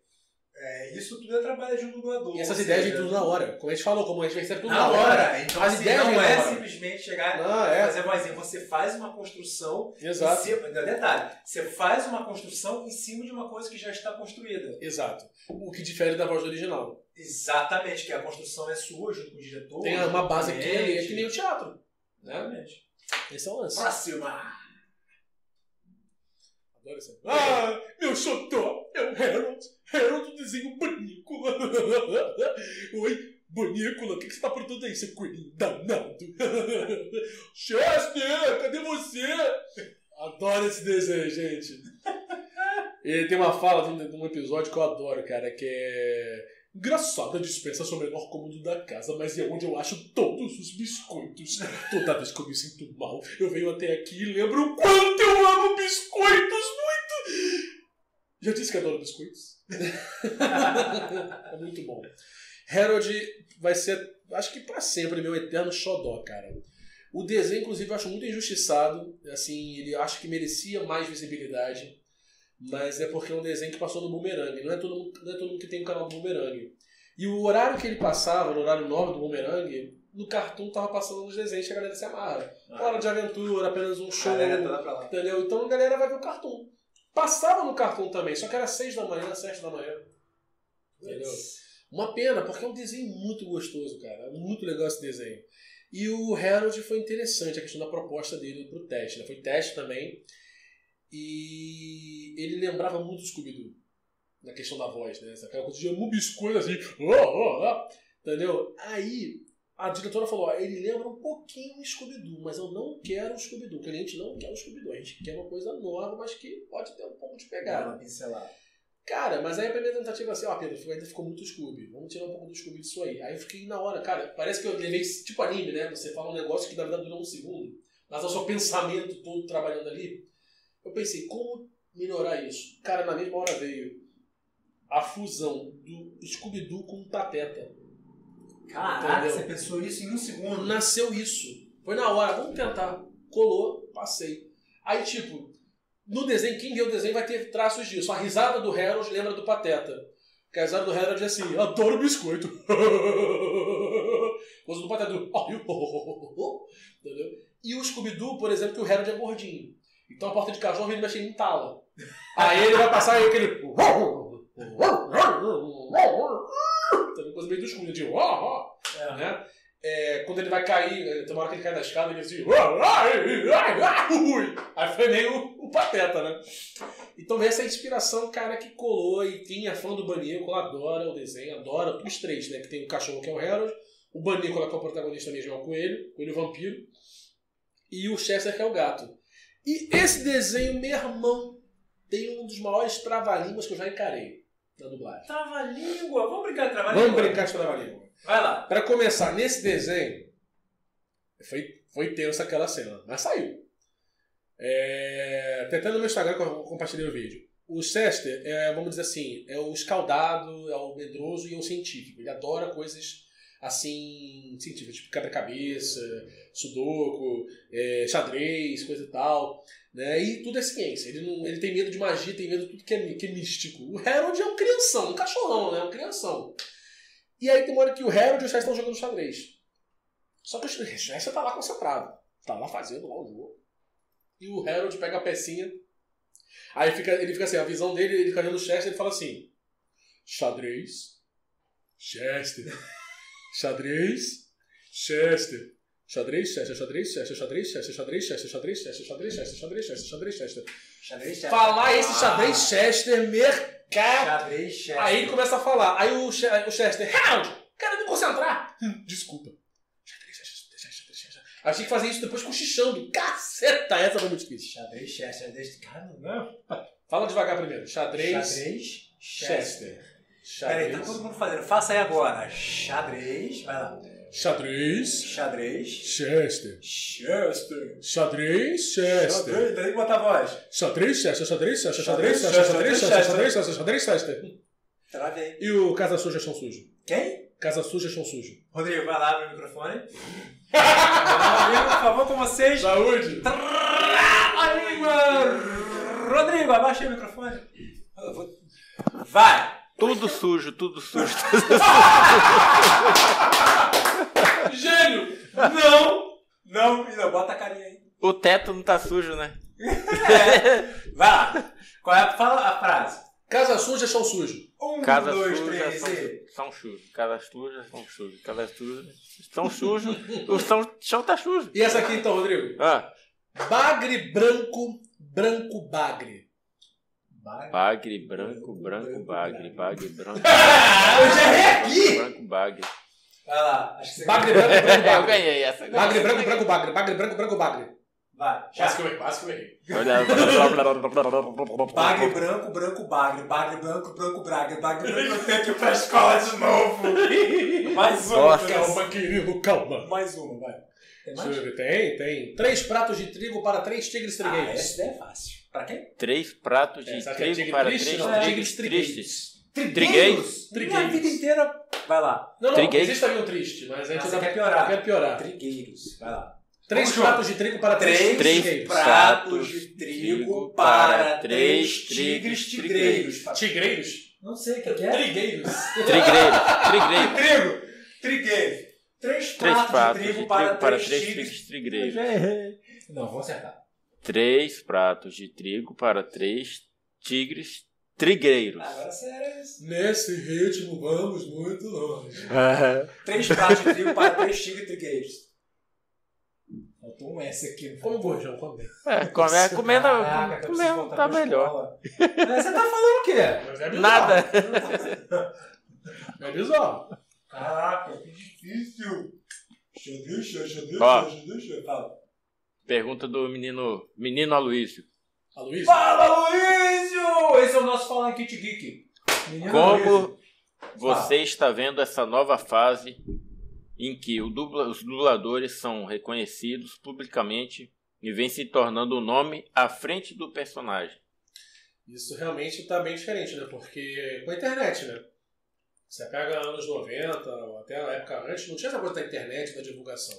é, isso tudo é trabalho de um dublador. E essas ideias seja, de tudo na hora. Como a gente falou, como a gente recebe tudo Na hora. Então, As assim, ideias não na é hora. simplesmente chegar Não, e é. fazer vozinha. Você faz uma construção. Exato. Em cima, detalhe, você faz uma construção em cima de uma coisa que já está construída. Exato. O que difere da voz do original. Exatamente, que a construção é sua, junto com o diretor. Tem uma base ali, é que nem o teatro. Né? Exatamente. Esse é o lance. Próxima! Adoro isso. Ah, meu xodó é o Harold. Harold do desenho Banícula. Oi, Banícula, o que, que você tá aprontando aí, seu coelhinho danado? Chester, cadê você? Adoro esse desenho, gente. E tem uma fala de um- episódio que eu adoro, cara, que é... Engraçado, a dispensa o menor cômodo da casa, mas é onde eu acho todos os biscoitos. Toda vez que eu me sinto mal, eu venho até aqui e lembro o quanto eu amo biscoitos muito. Já disse que adoro biscoitos? é muito bom. Harold vai ser, acho que pra sempre, meu eterno xodó, cara. O desenho, inclusive, eu acho muito injustiçado. Assim, ele acho que merecia mais visibilidade. Mas é porque é um desenho que passou no Boomerang. Não é todo mundo, não é todo mundo que tem um canal do Boomerang. E o horário que ele passava, no horário nobre do Boomerang, no Cartoon tava passando nos desenhos que a galera se amarra. Hora de aventura, apenas um show. A galera toda pra lá. Entendeu? Então a galera vai ver o Cartoon. Passava no Cartoon também, só que era 6 da manhã, 7 da manhã. Entendeu? Uma pena, porque é um desenho muito gostoso, cara. É muito legal esse desenho. E o Harold foi interessante, a questão da proposta dele pro teste. Né? Foi teste também. E ele lembrava muito o Scooby-Doo. Na questão da voz, né? Aquela coisa de amo biscoito assim. Oh, oh, oh. Entendeu? Aí a diretora falou: ó, ele lembra um pouquinho o Scooby-Doo, mas eu não quero o Scooby-Doo. O cliente não quer o Scooby-Doo. A gente quer uma coisa nova, mas que pode ter um pouco de Dá pegada. uma pincelada. Cara, mas aí a primeira tentativa assim, ó, Pedro, ainda ficou muito Scooby. Vamos tirar um pouco do Scooby disso aí. Aí eu fiquei na hora, cara, parece que eu levei tipo anime, né? Você fala um negócio que na verdade dura um segundo, mas é o seu pensamento todo trabalhando ali. Eu pensei, como melhorar isso? Cara, na mesma hora veio a fusão do Scooby-Doo com o Pateta. Caraca, Entendeu? você pensou isso em um segundo. Nasceu isso. Foi na hora, vamos tentar. Colou, passei. Aí, tipo, no desenho, quem vê o desenho vai ter traços disso. A risada do Harold lembra do Pateta. Porque a risada do Harold é assim, adoro biscoito. Estar do. Entendeu? E o Scooby-Doo, por exemplo, que o Harold é gordinho. Então a porta de cachorro ele chegar em tala. Aí ele vai passar e aquele. Entendeu? Coisa meio do Scooby, de. É. Né? É, quando ele vai cair, tem uma hora que ele cai da escada ele assim. ui. Aí foi meio o, o pateta, né? Então essa inspiração, cara, que colou e tinha fã do Banico, adora o desenho, adora os três, né? Que tem o cachorro que é o Harold, o Banico que é o protagonista mesmo é o coelho, coelho vampiro, e o Chester que é o gato. E esse desenho, meu irmão, tem um dos maiores trava-línguas que eu já encarei na dublagem. Trava-língua. Vamos brincar de trava-língua? Vamos brincar de trava-língua. Vai lá. Pra começar, nesse desenho, foi, foi tenso aquela cena, mas saiu. É, até no meu Instagram que eu compartilhei o vídeo. O Chester, é, vamos dizer assim, é o escaldado, é o medroso e é o científico. Ele adora coisas assim, científicas, tipo quebra-cabeça, sudoku, é, xadrez, coisa e tal. Né? E tudo é ciência. Ele, não, ele tem medo de magia, tem medo de tudo que é, que é místico. O Harold é um crianção, um cachorrão, né? Um crianção. E aí tem uma hora que o Harold e o Chester estão jogando xadrez. Só que o Chester tá lá concentrado. Tá lá fazendo lá o jogo. E o Harold pega a pecinha. Aí fica, ele fica assim, a visão dele, ele fica olhando o Chester e ele fala assim: Xadrez. Chester. Xadrez. Chester. Xadrez, Chester, xadrez, Chester, xadrez, Chester, xadrez, Chester, xadrez, Chester, xadrez, Chester, xadrez, Chester, xadrez, Chester. Xadrez, Chester. Falar esse xadrez Chester, mercado. Xadrez, Chester. Aí ele começa a falar. Aí o, Che- o Chester, Harold, quero me concentrar. Desculpa. Xadrez, xadrez, xadrez, xadrez, xadrez. Aí tinha que fazer isso depois cochichando. Caceta, essa foi muito difícil. Xadrez, Chester. Xadrez. Cara, não. Fala devagar primeiro. Xadrez, Xadrez, Chester. Peraí, tá Xadrez, todo mundo fazendo. Faça aí agora. Xadrez. Vai lá. xadrez, Xadrez. Chester. Chester. Xadrez, Chester. Xadrez. Tem que botar a voz. Xadrez, Chester, xadrez, Chester, xadrez, Xadrez, Chester, xadrez, Chester, xadrez, Chester, xadrez, Chester. Travei. E o Casa Suja, Chão Sujo? Quem? Casa Suja, Chão Sujo. Rodrigo, vai lá, abre o microfone. Rodrigo, por favor, com vocês. Saúde! A língua! Rodrigo, abaixa o microfone. Eu vou- Vai! Tudo sujo, tudo sujo. Gênio! Não! Não, não, bota a carinha aí. O teto não tá sujo, né? É. Vai lá. Qual é a, fala a frase? Casa Suja, Chão Sujo. Um, Casa dois, suja três são, e... são sujos. Casa suja são sujos. Casa suja estão sujos. O chão, chão tá sujo. E essa aqui então, Rodrigo? Ah, Bagre branco, branco bagre. Bagre, branco, branco, bagre, bagre, branco. Eu já errei aqui! Branco, bagre. Vai lá. Acho que você Bagre branco, branco Eu bagre. ganhei essa. Bagre branco, branco bagre. Bagre branco, branco bagre. Vai. Quase que eu errei, quase que eu errei. Olha. Bagre branco, branco bagre. Bagre branco, branco bagre. Bagre branco, eu tenho que ir pra escola de novo. Mais uma. Calma, querido, calma. Mais uma, vai. Tem mais? Tem, tem. Três pratos de trigo para três tigres Ah, trigueiros. essa ideia é fácil. Pra quem? Três pratos de É, é trigo para triste? três é tigres tigres trigueiros. tristes. Trigueiros? Trigueiros. Minha vida inteira. Vai lá. Não, não, Trigueiros. existe também um triste, mas a gente Ah, quer piorar. quer piorar. Trigueiros. Vai lá. Três Vamos, pratos de trigo para três, Três, tigres Três trigueiros. pratos de trigo para três tigres tigreiros. Tigreiros? Não sei o que é. Trigueiros. Trigreiro. Trigreiro. Trigo. Trigueiro. Três Três pratos pratos de de trigo para três três tigres. trigreiros. Não, vamos acertar. Três pratos de trigo para três tigres trigueiros. Agora sério isso. Nesse ritmo vamos muito longe. Três pratos de trigo para três tigres trigueiros. Faltou um S aqui. Como gorjão, come bem. É, come, é, comendo, Caraca, comendo tá melhor. escola. É, Você tá falando o quê? Mas é. Nada. É bizarro. Caraca, que difícil. Xadrez, xadrez, xadrez, xadrez. Fala. Pergunta do menino, menino Aloysio. Aloysio? Fala, Luísio! Esse é o nosso Fala Kit Geek. Menino. Como você está vendo essa nova fase em que dubla- os dubladores são reconhecidos publicamente e vem se tornando o nome à frente do personagem? Isso realmente tá bem diferente, né? Porque com a internet, né? Você pega anos 90, ou até a época antes, não tinha essa coisa da internet, da divulgação.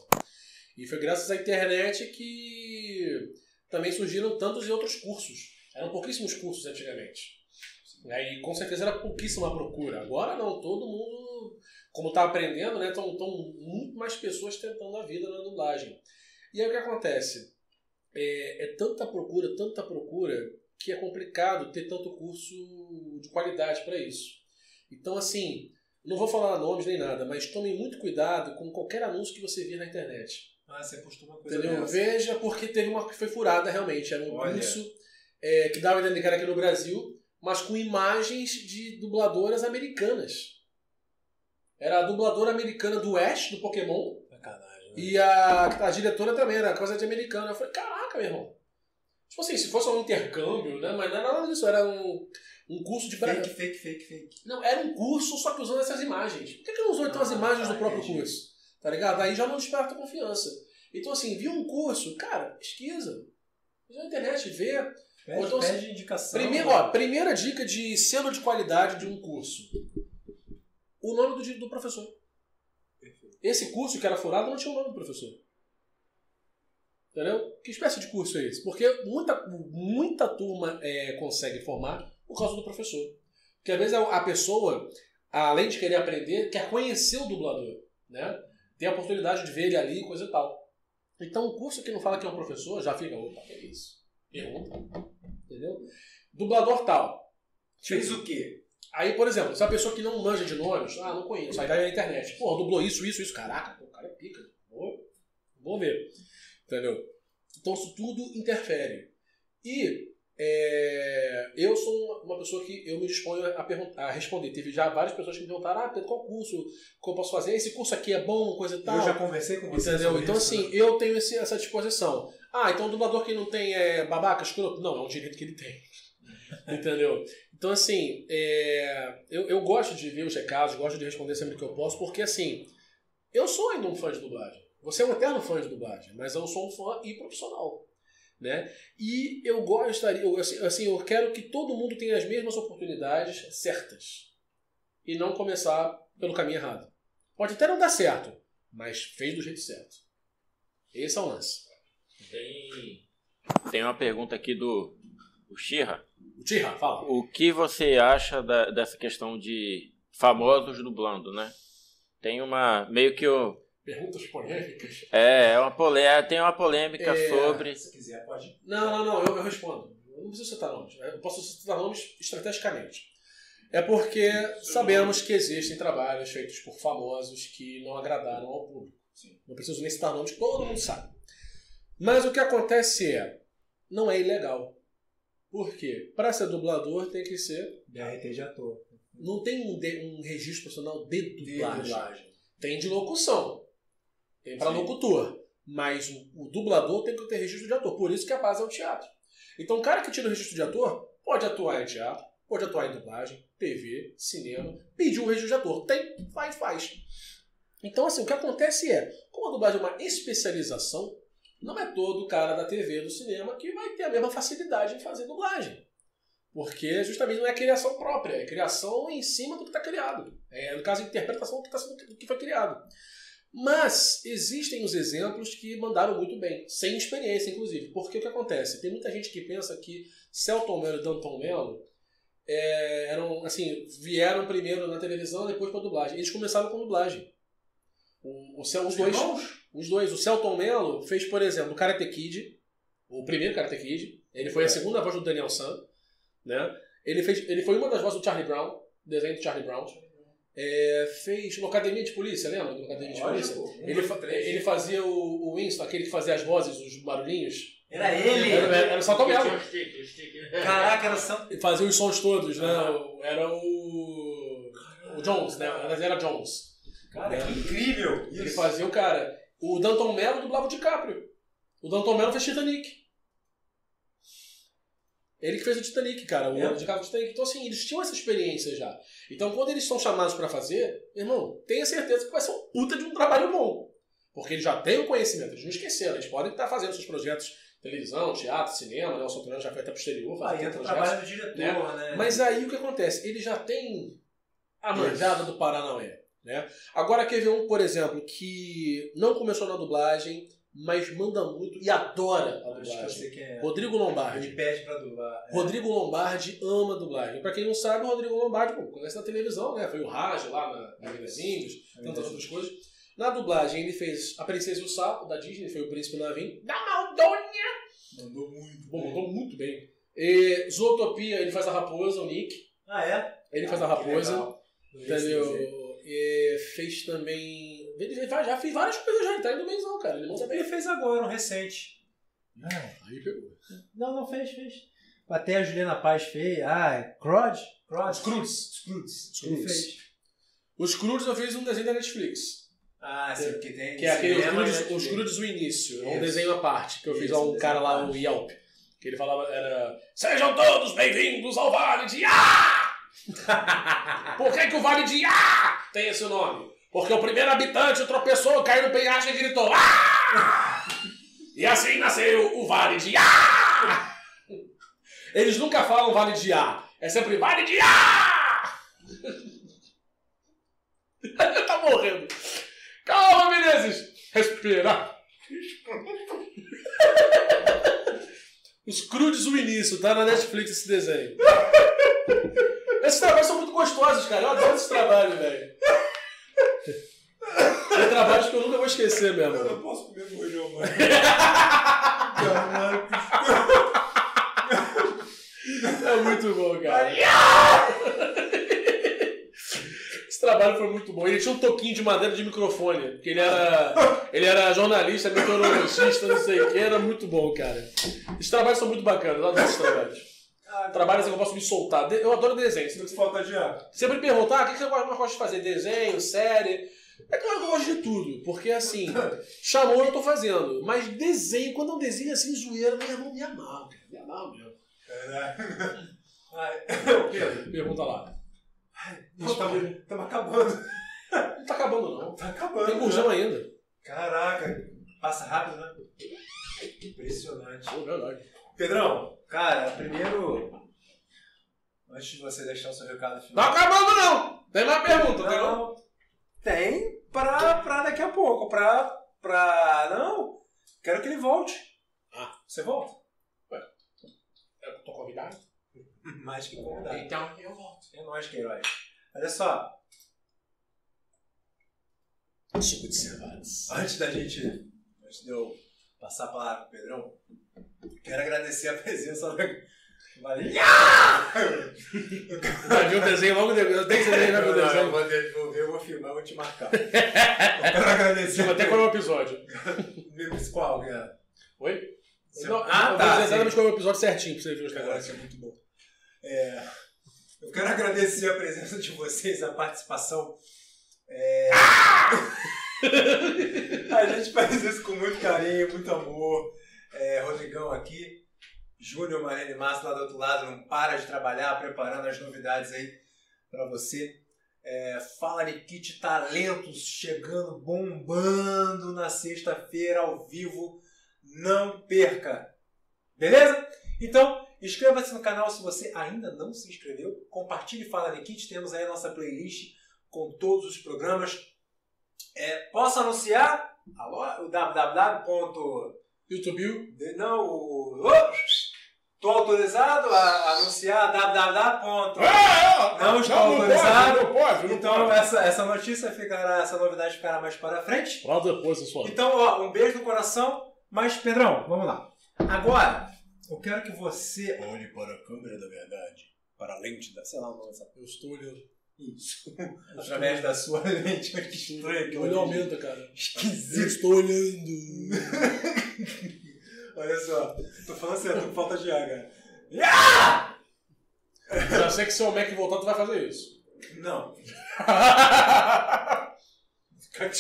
E foi graças à internet que também surgiram tantos e outros cursos. Eram pouquíssimos cursos antigamente. Né? E com certeza era pouquíssima procura. Agora não, todo mundo como tá aprendendo, né? Estão muito mais pessoas tentando a vida na dublagem. E aí o que acontece? É, é tanta procura, tanta procura, que é complicado ter tanto curso de qualidade para isso. Então, assim, não vou falar nomes nem nada, mas tome muito cuidado com qualquer anúncio que você vir na internet. Ah, você postou uma coisa Entendeu? dessa. Veja, porque teve uma que foi furada realmente. Era um Olha. curso é, que dava que era aqui no Brasil, mas com imagens de dubladoras americanas. Era a dubladora americana do Ash, do Pokémon, Sacanagem. né? e a, a diretora também era coisa de americana. Eu falei, caraca, meu irmão. Tipo assim, se fosse um intercâmbio, né? Mas não era nada disso, era um, um curso de Fake, fake, fake, fake. Não, era um curso só que usando essas imagens. Por que, que não usou então as Ah, imagens tá, do próprio entendi. curso? Tá ligado? Aí já não desperta confiança. Então, assim, viu um curso, cara, pesquisa. Vai na internet, vê. Pede, Ou então, pede indicação. Primeiro, ó, primeira dica de selo de qualidade de um curso. O nome do, do professor. Esse curso que era furado não tinha o nome do professor. Entendeu? Que espécie de curso é esse? Porque muita, muita turma é, consegue formar por causa do professor. Porque às vezes a a pessoa, além de querer aprender, quer conhecer o dublador. Né? Tem a oportunidade de ver ele ali, coisa e tal. Então o curso que não fala que é um professor já fica, opa, que é isso? Pergunta. Entendeu? Dublador tal. Fez o quê? Aí, por exemplo, se a pessoa que não manja de nomes, ah, não conheço, aí vai na internet. Pô, dublou isso, isso, isso. Caraca, pô, o cara é pica. Vou, vou ver. Entendeu? Então isso tudo interfere. E é, eu sou uma- pessoa que eu me disponho a, pergun- a responder. Teve já várias pessoas que me perguntaram, ah, Pedro, qual curso que eu posso fazer? Esse curso aqui é bom, coisa e tal. Eu já conversei com você Entendeu? Então, isso, assim, né? eu tenho esse- essa disposição. Ah, então o dublador que não tem é babaca, escroto? Não, é um direito que ele tem. Entendeu? Então, assim, é, eu, eu gosto de ver os recados, gosto de responder sempre que eu posso, porque, assim, eu sou ainda um fã de dublagem. Você é um eterno fã de dublagem, mas eu sou um fã e profissional. Né? E eu gostaria, eu, assim, assim, eu quero que todo mundo tenha as mesmas oportunidades certas. E não começar pelo caminho errado. Pode até não dar certo, mas fez do jeito certo. Esse é o lance. Tem, tem uma pergunta aqui do o Shira. O Tira, fala. O que você acha da- dessa questão de famosos dublando, né? Tem uma. Meio que o. Perguntas polêmicas. É, é uma polêmica, tem uma polêmica É. sobre. Se quiser, pode. Não, não, não, eu, eu respondo. Eu não preciso citar nomes. Eu posso citar nomes estrategicamente. É porque sabemos que existem trabalhos feitos por famosos que não agradaram ao público. Não preciso nem citar nomes, todo mundo sabe. Mas o que acontece é, não é ilegal. Por quê? Para ser dublador tem que ser. DRT de ator. Não tem um, de- um registro profissional de De dublagem. dublagem. Tem de locução. Tem para locutor. Mas o, o dublador tem que ter registro de ator. Por isso que a base é o teatro. Então o cara que tira o registro de ator pode atuar em teatro, pode atuar em dublagem, TV, cinema, pedir um registro de ator. Tem, faz, faz. Então assim, o que acontece é, como a dublagem é uma especialização, não é todo cara da TV, do cinema, que vai ter a mesma facilidade em fazer dublagem. Porque justamente não é criação própria, é criação em cima do que está criado. É, no caso, interpretação do que, tá do que foi criado. Mas existem os exemplos que mandaram muito bem, sem experiência, inclusive. Porque o que acontece? Tem muita gente que pensa que Celton Mello e Danton Mello é, eram, assim, vieram primeiro na televisão, depois para dublagem. Eles começaram com dublagem. O, o, Cel- os dois, os dois. O Celton Mello fez, por exemplo, o Karate Kid, o primeiro Karate Kid. Ele foi a segunda voz do Daniel San, né? Ele, fez, ele foi uma das vozes do Charlie Brown, desenho do Charlie Brown. É, fez no Academia de Polícia, lembra do Academia de Polícia? Um, Ele, fa- três. ele fazia o, o Winston, aquele que fazia as vozes, os barulhinhos. Era ele! Era, era, era o Celton Mello. Caraca, era São. Ele fazia os sons todos, né? Era o. O Jones, né? Era era Jones. Cara, É. que incrível! Ele Isso. fazia o cara. O Danton Mello dublava o DiCaprio. O Danton Mello fez Titanic. Ele que fez o Titanic, cara. O É. DiCaprio Titanic. Então, assim, eles tinham essa experiência já. Então, quando eles são chamados pra fazer, irmão, tenha certeza que vai ser um puta de um trabalho bom. Porque eles já têm o conhecimento, eles não esqueceram. Eles podem estar fazendo seus projetos televisão, teatro, cinema, né? O Soltano já foi até posterior, Aí entra o trabalho do diretor, né? Mas aí o que acontece? Ele já tem a manjada do Paranauê. Né? Agora quer ver um, por exemplo, que não começou na dublagem, mas manda muito e adora a Acho que eu dublagem. sei quem é. Rodrigo Lombardi. Ele pede pra dublar. É. Rodrigo Lombardi ama dublagem. Pra quem não sabe, o Rodrigo Lombardi, pô, conhece na televisão, né? Foi o Raj lá na, Minas Índios, tantas outras coisas. Na dublagem, ele fez A Princesa e o Sapo, da Disney, foi o Príncipe Navim. Da Maldônia! Mandou muito. Bom, mandou muito bem. E, Zootopia, ele faz a raposa, o Nick. Ah, é? Ele faz a Ah, que raposa. Entendeu? E fez também. Ele faz- já fez várias coisas já, ele tá indo benzão, cara. Ele bem. Ele fez agora, um recente. Aí pegou. Não, não fez, fez. Até a Juliana Paz fez. Ah, é Crod? Crod? Scrooge. Scrooge. Scrooge. Ele fez. Os Scrooge eu fiz um desenho da Netflix. Ah, sim, porque tem. Que é aquele Os Scrooge, né, do início. É um desenho à parte. Que eu fiz a um cara lá, o. Yelp. Que ele falava, era. Sejam todos bem-vindos ao Vale de Ah! Por que, que o Vale de Ah tem esse nome? Porque o primeiro habitante tropeçou, caiu no penhasco e gritou Ah! E assim nasceu o Vale de Ah! Eles nunca falam Vale de A. É sempre Vale de A! tá morrendo. Calma, Menezes. Respira. Os Crudes o início, tá na Netflix esse desenho. Esses trabalhos são muito gostosos, cara. Eu adoro esse trabalho, velho. São trabalhos que eu nunca vou esquecer mesmo. Eu não posso comer bojão, mano. É muito bom, cara. Esse trabalho foi muito bom. Ele tinha um toquinho de madeira de microfone, porque ele era, ele era jornalista, meteorologista, não sei o que. Era muito bom, cara. Esses trabalhos são muito bacanas. Eu adoro esses trabalhos. Trabalhos que eu posso me soltar. Eu adoro desenho. Você Falta de ar. sempre me pergunta, ah, o que você mais gosta de fazer? Desenho, série? É claro que eu gosto de tudo, porque assim, chamou eu tô fazendo. Mas desenho, quando é um desenho assim, zoeira, meu irmão, me cara. Me amarro mesmo. Pedro, Pergunta lá. estamos acabando. Não tá acabando, não. Tá acabando. Tem né? gordão ainda. Caraca, passa rápido, né? Impressionante. Pô, verdade. Pedrão, cara, primeiro. Antes de você deixar o seu recado Tá final. acabando, não! Tem mais pergunta, não? Não, tem pra, pra daqui a pouco. Pra. pra. Não. Quero que ele volte. Ah. Você volta? Eu tô convidado? Mais que convidado. Então, eu volto. É nóis, Queiroz. Olha só, Chico de Cervantes. antes da gente. Antes de eu passar a palavra pro Pedrão, quero agradecer a presença da. Valeu! Vai ver o desenho logo depois. Eu tenho que você vai ver o Eu desenho. vou, ver, vou ver, eu vou filmar, eu vou te marcar. Eu quero agradecer. Até qual é o episódio? Qual, cara? Oi? Seu- Não, Ah, eu tá, vou exatamente qual é o episódio certinho pra você ver os Cara, negócios. isso é muito bom. É, eu quero agradecer a presença de vocês, a participação. É, a gente faz isso com muito carinho, muito amor. É, Rodrigão aqui, Júnior Marlene Massa lá do outro lado, não para de trabalhar, preparando as novidades aí para você. É, Fala Nikit Talentos chegando, bombando na sexta-feira ao vivo. Não perca! Beleza? Então, inscreva-se no canal se você ainda não se inscreveu. Compartilhe Fala Nikit, temos aí a nossa playlist com todos os programas. É, posso anunciar? Alô? O www. YouTube. de- Não, o. Estou autorizado a anunciar www. Não estou autorizado. Não pode, não Então pode. essa, essa notícia ficará, essa novidade ficará mais para frente. Pra depois, pessoal. Então, ó, um beijo no coração. Mas, Pedrão, vamos lá. Agora, eu quero que você olhe para a câmera da verdade. Para a lente da. Sei lá o nome dessa. Eu estou olhando. Isso. Através da sua lente. Olha que estranho olho aumenta, cara. Eu Esquisito. estou olhando. Olha só. Tô falando sério, tô com falta de ar, cara. Já sei que se o Mac voltar, tu vai fazer isso. Não.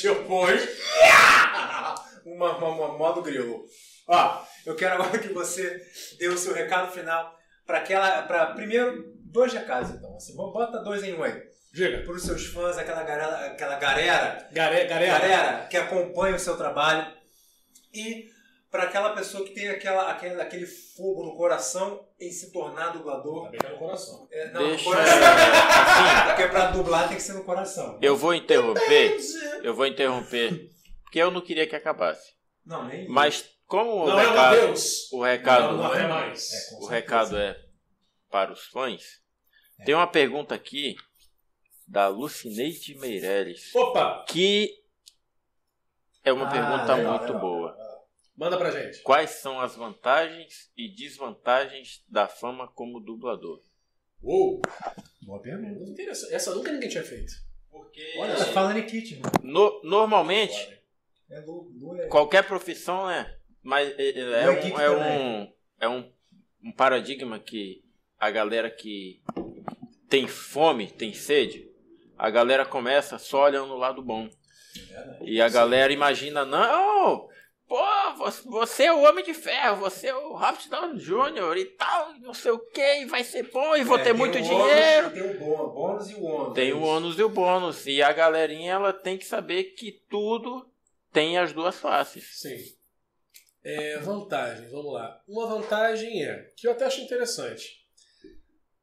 Depois. Uma, uma, uma modo grilo. Ó, eu quero agora que você dê o seu recado final para aquela. Para primeiro, dois recados então. Assim, bota dois em um aí. Diga. Para os seus fãs, aquela galera, aquela galera, Gare, galera. galera que acompanha o seu trabalho. E para aquela pessoa que tem aquela, aquele, aquele fogo no coração em se tornar dublador. Tá bem no coração. É, não, Deixa- no coração. Porque para dublar tem que ser no coração. Eu vou interromper. Eu vou interromper. Porque eu não queria que acabasse. Não, nem. Mas como Não o é um recado, adeus. o recado, Não, não é mais. É, com o recado é para os fãs, tem uma pergunta aqui da Lucineide Meireles, Opa, que é uma Ah, pergunta legal, muito legal. boa. Manda pra gente. Quais são as vantagens e desvantagens da fama como dublador? Uou, Boa pergunta. muito interessante. Essa nunca ninguém tinha feito. Porque Olha, tá falando em kit, mano. no- normalmente É Lu é. qualquer profissão é, mas é, é- é é um, é um é um, um paradigma que a galera que tem fome, tem sede, a galera começa só olhando o lado bom. E a galera imagina, não, pô, você- é o Homem de Ferro, você é o Robert Downey Jr. e tal, não sei o que, e vai ser bom, e vou É, ter muito o dinheiro. Ônus, tem o bônus, bônus e o ônus. Tem o ônus e o bônus. E a galerinha ela tem que saber que tudo tem as duas faces. Sim. É, vantagens, vamos lá. Uma vantagem é, que eu até acho interessante.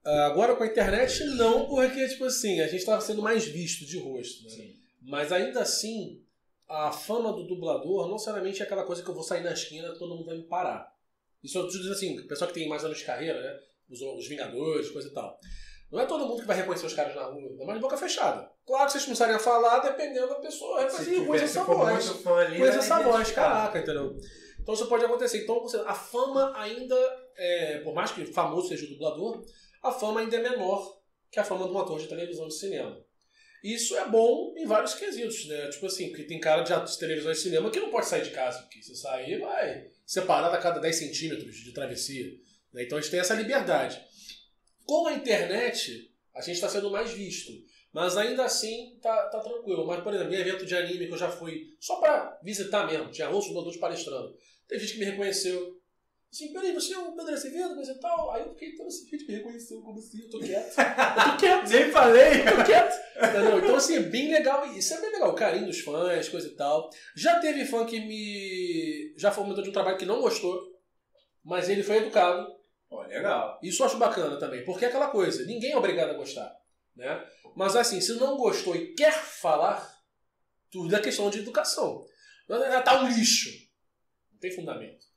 Ah, Agora com a internet, não, porque, tipo assim, a gente estava sendo mais visto de rosto. Né? Sim. Mas ainda assim, a fama do dublador não necessariamente é aquela coisa que eu vou sair na esquina e todo mundo vai me parar. Isso eu tô dizendo assim, o pessoal que tem mais anos de carreira, né? Os, os Vingadores, coisa e tal. Não é todo mundo que vai reconhecer os caras na rua, ainda mais de boca fechada. Claro que vocês começarem a falar, dependendo da pessoa, tiver- coisa se essa voz conhece essa voz, caraca, entendeu? Então isso pode acontecer. Então, você- a fama ainda, é, por mais que famoso seja o dublador, a fama ainda é menor que a fama de um ator de televisão e de cinema. Isso é bom em vários quesitos, né? Tipo assim, porque tem cara de ator de televisão e cinema que não pode sair de casa, porque se sair vai separado a cada 10 centímetros de travessia. né? Então a gente tem essa liberdade. Com a internet, a gente está sendo mais visto. Mas ainda assim tá, tá tranquilo. Mas, por exemplo, em evento de anime que eu já fui só pra visitar mesmo, tinha rosto dublador de palestrando. Teve gente que me reconheceu. Assim, peraí, você é o Pedro Acevedo, coisa e tal. Aí eu fiquei, então esse gente me reconheceu como assim, eu tô quieto. Eu tô quieto, Nem falei! eu tô quieto. Entendeu? Então, assim, é bem legal. Isso é bem legal, o carinho dos fãs, coisa e tal. Já teve fã que me. Já fomentou de um trabalho que não gostou, mas ele foi educado. Ó, legal. Isso eu acho bacana também, porque é aquela coisa, ninguém é obrigado a gostar, né? Mas assim, se não gostou e quer falar, tudo é questão de educação. Não é, "Ah, tá um lixo. Não tem fundamento.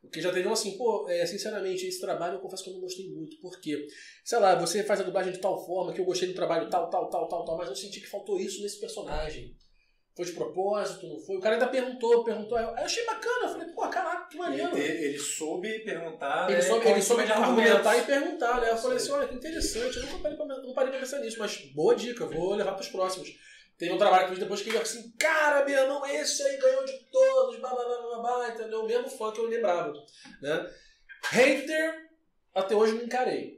Porque já teve um assim, pô, é, sinceramente, esse trabalho eu confesso que eu não gostei muito, porque, sei lá, você faz a dublagem de tal forma que eu gostei do trabalho tal, tal, tal, tal, tal, mas eu senti que faltou isso nesse personagem. Foi de propósito, não foi? O cara ainda perguntou, perguntou. Aí eu achei bacana, eu falei, pô, caraca, que maneiro. Ele, ele soube perguntar. Ele né, soube, com ele soube argumentar e perguntar, né? Eu falei assim, Sim. olha, que interessante, eu nunca parei pra, não parei pra pensar nisso, mas boa dica, vou levar pros próximos. Teve um trabalho que eu fiz depois que ele assim, cara, meu irmão, esse aí ganhou de todos, blá blá blá blá blá, entendeu? O mesmo fã que eu lembrava, né? Hater, até hoje não encarei.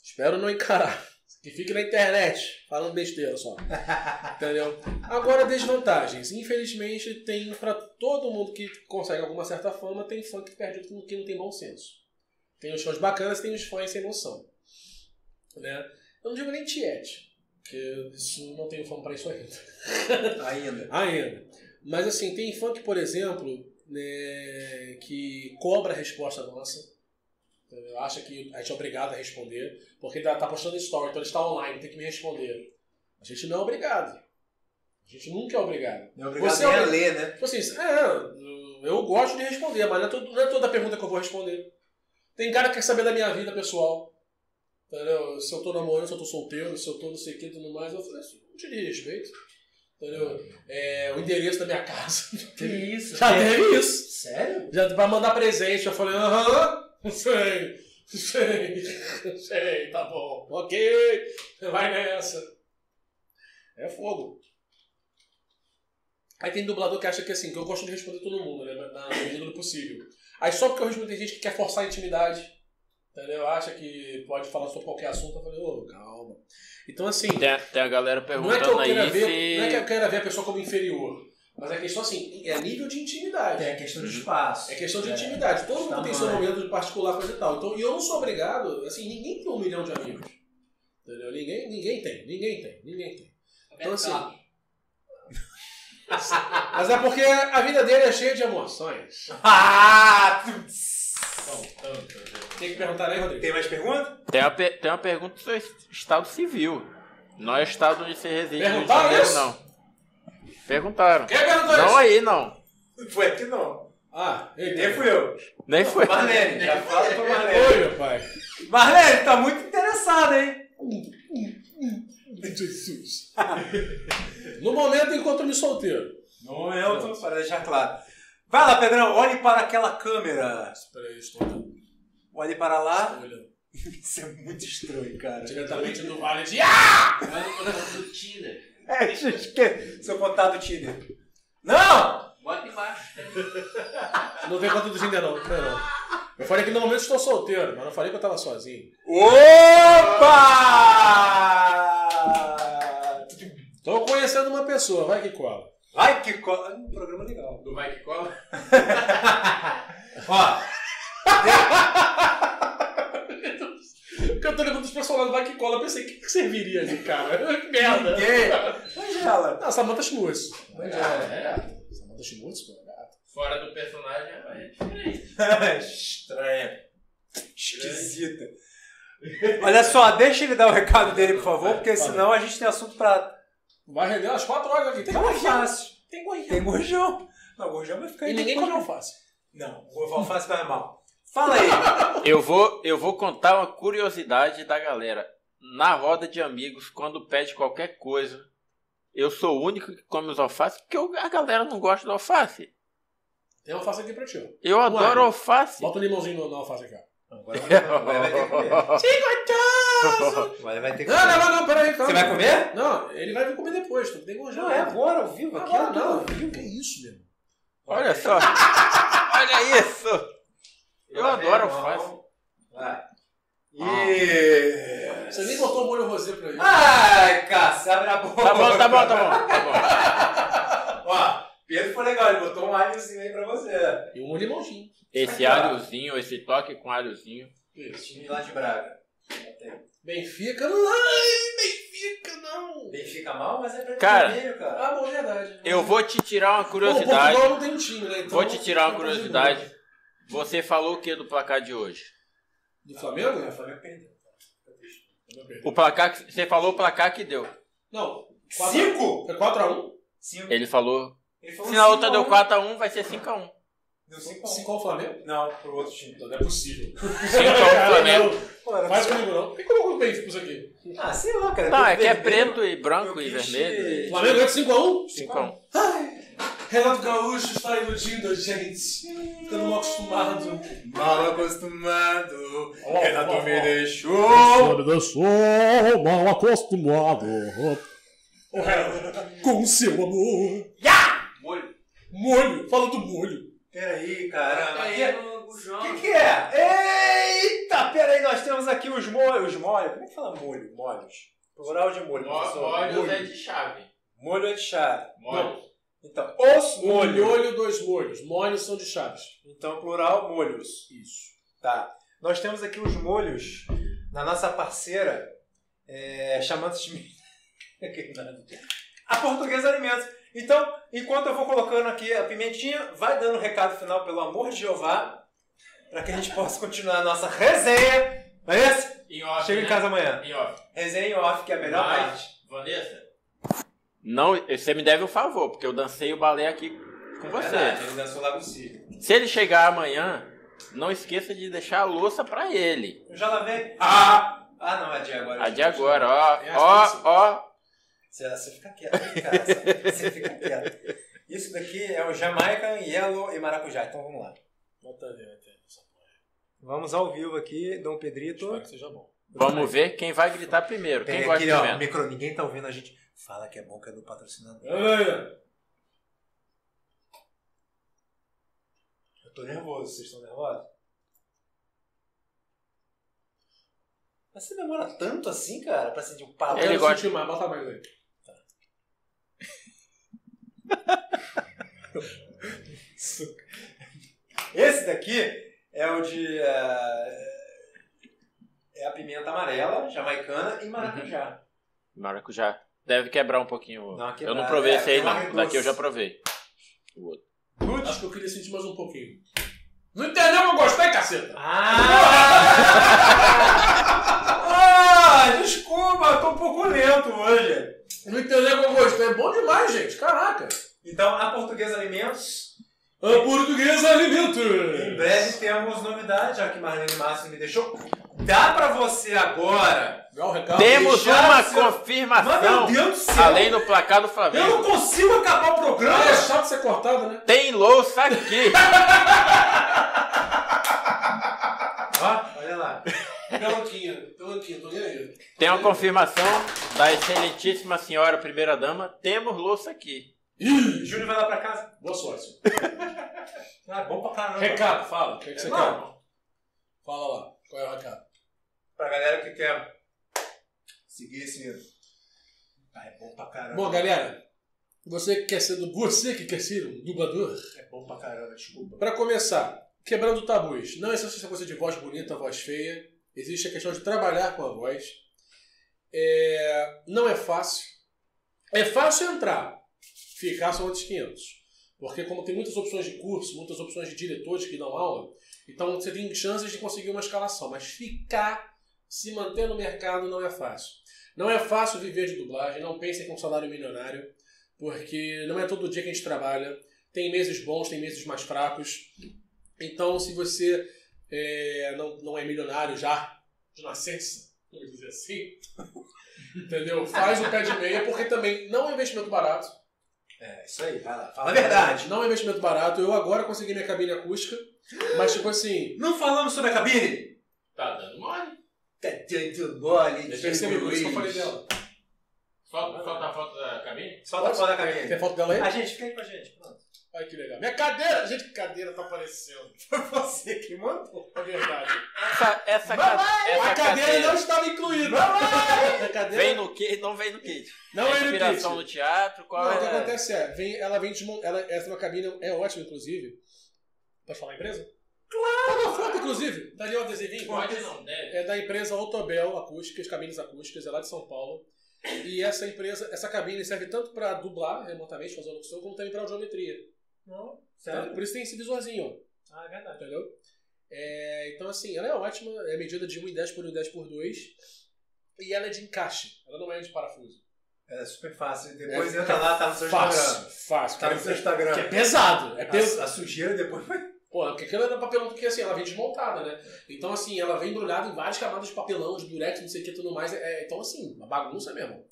Espero não encarar. Que fique na internet, falando besteira só. Entendeu? Agora, desvantagens. Infelizmente, tem pra todo mundo que consegue alguma certa fama, tem fã que perde que não tem bom senso. Tem os fãs bacanas tem os fãs sem noção. Né? Eu não digo nem tiete, porque isso não tenho fama pra isso ainda. Ainda. Ainda. Mas assim, tem que, por exemplo, né, que cobra a resposta nossa. entendeu? Acha que a gente é obrigado a responder, porque ele tá postando story, então ele está online, tem que me responder. A gente não é obrigado. A gente nunca é obrigado. Não é obrigado Você é a ler, né? Tipo assim, é, eu gosto de responder, mas não é, não é toda pergunta que eu vou responder. Tem cara que quer saber da minha vida pessoal. Entendeu? Se eu tô namorando, se eu tô solteiro, se eu tô não sei o que e tudo mais. Eu falei assim, não te respeito. Entendeu? É, o endereço da minha casa. Que isso? Já teve isso. Sério? Já vai mandar presente. Eu falei, aham, sei, sei, sei, tá bom, ok, vai nessa. É fogo. Aí tem dublador que acha que assim, que eu gosto de responder todo mundo, né? Na medida do possível. Aí só porque eu respondo tem gente que quer forçar a intimidade, entendeu? Acha que pode falar sobre qualquer assunto. Eu falei, ô, calma. Então assim, Tem, a- tem a galera não é perguntando que eu queira aí ver, se. não é que eu queira ver a pessoa como inferior. Mas é questão assim, é nível de intimidade. É questão de espaço. É questão de É. intimidade. Todo mundo tem seu momento de particular, coisa e tal. Então, e eu não sou obrigado, assim, ninguém tem um milhão de amigos. Entendeu? Ninguém, ninguém tem, ninguém tem, ninguém tem. Então, assim. Mas é porque a vida dele é cheia de emoções. Ah! Tem que perguntar aí, Rodrigo. Tem mais pergunta? Tem uma, pe- tem uma pergunta do seu estado civil. Não é o estado onde você reside. Perguntaram Janeiro, isso? não. Perguntaram. Quem perguntou Não isso? aí, não. Foi aqui não. Ah, Nem eita. fui eu. Nem foi. Marlene, já fala pra Marlene. Oi, meu pai. Marlene, tá muito interessada, hein? Jesus. No momento, encontro-me solteiro. No momento, para deixar claro. Vai lá, Pedrão, olhe para aquela câmera. Espera aí, estou olhando. Olhe para lá. Estou olhando. Isso é muito estranho, cara. Diretamente do Vale de... Ah! Manda o contato do Tinder. É, deixa eu esquecer. Seu contato Tinder. Não! Bota embaixo. Não tem conta do Tinder, não. Não não. Eu falei que no momento estou solteiro, mas não falei que eu tava sozinho. Opa! Tô conhecendo uma pessoa, vai que cola. Vai que cola. Um programa legal. Do Vai que cola? Ó, Cantando com os personagens vai que cola, eu pensei, o que, que serviria ali, cara? Que merda. ninguém. Angela. Não, Samantha Schmutz. É. Samantha Schmutz, pô, é gato. Fora do personagem é diferente. Estranha. Esquisita. Olha só, deixa ele dar o recado dele, por favor, porque senão a gente tem assunto pra. Vai render umas 4 horas aqui. Tem gorjão. fácil. Tem gorjão. Tem gorjão. Não, gorjão vai ficar E aí ninguém come alface. Não, o alface vai mal. Fala aí. Eu vou, eu vou contar uma curiosidade da galera. Na roda de amigos, quando pede qualquer coisa, eu sou o único que come os alfaces, porque eu- a galera não gosta do alface. Tem alface aqui pra ti, ó. Eu adoro alface. Bota o limãozinho no- na alface aqui, ó. Agora vai vai ter que comer. Agora vai ter que Não, comer. não, não, não, peraí, calma. Você vai comer? Não, ele vai vir comer depois, tu tem gorjão. Não, é agora, ao vivo. Aqui Agora é não. ao vivo. Que isso, meu? Olha só. Olha isso. Eu adoro alface. Vai. E... Você nem botou o molho rosé pra ele. Ai, Cássio, abre a boca. Tá bom, tá bom, tá bom. Tá Ó, Pedro foi legal, ele botou um alhozinho aí pra você. E um limãozinho. bom. Esse alhozinho, esse toque com alhozinho. Isso. Time lá de Braga. Benfica não. Ai, Benfica não. Benfica mal, mas é pra Cara. vermelho, cara. Ah, bom, verdade. Eu vou te tirar uma Bom, curiosidade. Portugal não tem um time, né? Então, Vou te tirar uma curiosidade. Você falou o que do placar de hoje? Do Flamengo? O Flamengo perdeu. O placar que você falou o placar que deu. Não. Quatro- Cinco? Foi 4x1? Cinco. Ele falou. Se na outra deu um. 4x1, vai ser 5x1. Deu 5 5 ao Flamengo? Não, pro outro time. Não, não é possível. 5x1 Flamengo. Faz comigo não. Por que colocou o Benfica isso aqui? Ah, sei lá, cara. Não, é que é preto e branco e vermelho. Flamengo é de 5x1? 5x1. Renato Gaúcho está iludindo a gente. Ficando mal acostumado. Mal acostumado. Renato me deixou. me deixou mal acostumado. Com o seu amor. Molho. Molho. Fala do molho. Peraí, caramba. Aí O que, que é? Eita, peraí, nós temos aqui os molhos. Os molhos. Como é que fala molho? Molhos. Plural de molho. Molhos é de chave. Molho é de chave. Molhos. Então, os Um molhos. molho, dois molhos. Molhos são de chaves. Então, plural, molhos. Isso. Tá. Nós temos aqui os molhos na nossa parceira, é, chamando-se de... a Portuguesa Alimentos. Então, enquanto eu vou colocando aqui a pimentinha, vai dando o recado final, pelo amor de Jeová, para que a gente possa continuar a nossa resenha. Não é isso? Em off, Chega em né? casa amanhã. Em off. Resenha em off, que é a melhor Mas, parte. Vanessa, Não, você me deve um favor, porque eu dancei o balé aqui com você. Verdade, ele dançou Lago Cílio. Se ele chegar amanhã, não esqueça de deixar a louça pra ele. Eu já lavei. Ah! Ah, não, é de agora. A de agora, ó, É a ó, ó. Você, você fica quieto, cara. Você- fica quieto. Isso daqui é o Jamaica, Yellow e Maracujá. Então vamos lá. Bota. Vamos ao vivo aqui, Dom Pedrito. Espero que seja bom. Vamos ver quem vai gritar primeiro. Quem gosta de aquele, ó, pimenta? micro, ninguém tá ouvindo a gente. Fala que é bom que é do patrocinador. Eu tô nervoso, vocês estão nervosos? Mas você demora tanto assim, cara, pra sentir o papo? Ele gosta- sentir mais, bota mais aí. Esse daqui é o de. é, É a pimenta amarela, jamaicana e maracujá. Maracujá. Deve quebrar um pouquinho. Uma eu não provei é, esse aí, uma não. redoce. Daqui eu já provei. O outro. Acho que eu queria sentir mais um pouquinho. Não entendeu eu gostei, caceta? Ah! ah! Desculpa, eu tô um pouco lento hoje. Não entendeu que eu gostei? É bom demais, gente. Caraca. Então, a Portuguesa Alimentos A portuguesa alimento. Em breve temos novidade, já que Marlene Márcio me deixou. Dá pra você agora. Um. Temos uma seu- Mas confirmação. meu Deus do céu! Além do placar do Eu não Flamengo. consigo acabar o programa! É chato ser cortado, né? Tem louça aqui. Ó, olha lá. Pelanquinha, pelanquinha, tô nem aí. Tem uma confirmação da excelentíssima senhora primeira-dama. Temos louça aqui. Ih, Júnior vai lá pra casa. boa sorte. Ah, bom pra caramba. Recado, fala. O que, é que você quer? Não, Fala lá. Qual é o recado? pra galera que quer seguir esse. Ah, é bom pra caramba. Bom, galera, você que quer ser du- você que quer ser um dublador, É bom pra caramba, desculpa. Para começar, quebrando tabus. Não existe essa coisa de voz bonita, voz feia. Existe a questão de trabalhar com a voz. É, Não é fácil. É fácil entrar, ficar são outros 500. Porque como tem muitas opções de curso, muitas opções de diretores que dão aula, então você tem chances de conseguir uma escalação. Mas ficar, se manter no mercado não é fácil. Não é fácil viver de dublagem, não pensem com salário milionário, porque não é todo dia que a gente trabalha. Tem meses bons, tem meses mais fracos. Então, se você é, não, não é milionário já, de nascença, vamos dizer assim, entendeu? Faz o pé de meia, porque também não é investimento barato. É, isso aí, vai lá. Fala a verdade. Não é investimento barato. Eu agora consegui minha cabine acústica, mas tipo assim, Não falamos sobre a cabine? Tá dando mole. Tá dando mole, eu percebi por isso que eu falei dela. Falta, falta a foto da cabine? Solta a foto da cabine. Tem foto dela aí? A gente, fica aí com a gente. Pronto. Olha que legal. Minha cadeira! Gente, que cadeira tá aparecendo. Foi você que mandou. É verdade. Essa, essa, ca- A essa cadeira não estava incluída. Cadeira vem no kit, não vem no kit. não no inspiração no teatro, qual Não, é? o que acontece é, vem, ela vem desmontada. Ela, essa é uma cabine, é ótima, inclusive. Pode falar a empresa? Claro! Tá na foto, inclusive. Tá ali o adesivinho. Pode não, deve. É da empresa Autobel Acústicas, cabines acústicas, é lá de São Paulo. E essa empresa, essa cabine serve tanto para dublar remotamente, fazer locução, como também para audiometria. Não, Tá? sério? Por isso tem esse visorzinho. Ah, é verdade. Entendeu? É, então, assim, ela é ótima, é medida de 1,10 por 1,10 por 2. E ela é de encaixe, ela não é de parafuso. É super fácil. Depois É, entra lá, tá no seu Fácil, Instagram. fácil. Tá no seu Instagram. Que é pesado. É pesado. A, a sujeira depois vai. Pô, porque aquilo era papelão, porque assim, ela vem desmontada, né? Então, assim, ela vem embrulhada em várias camadas de papelão, de durex, não sei o que tudo mais. É, então, assim, uma bagunça mesmo.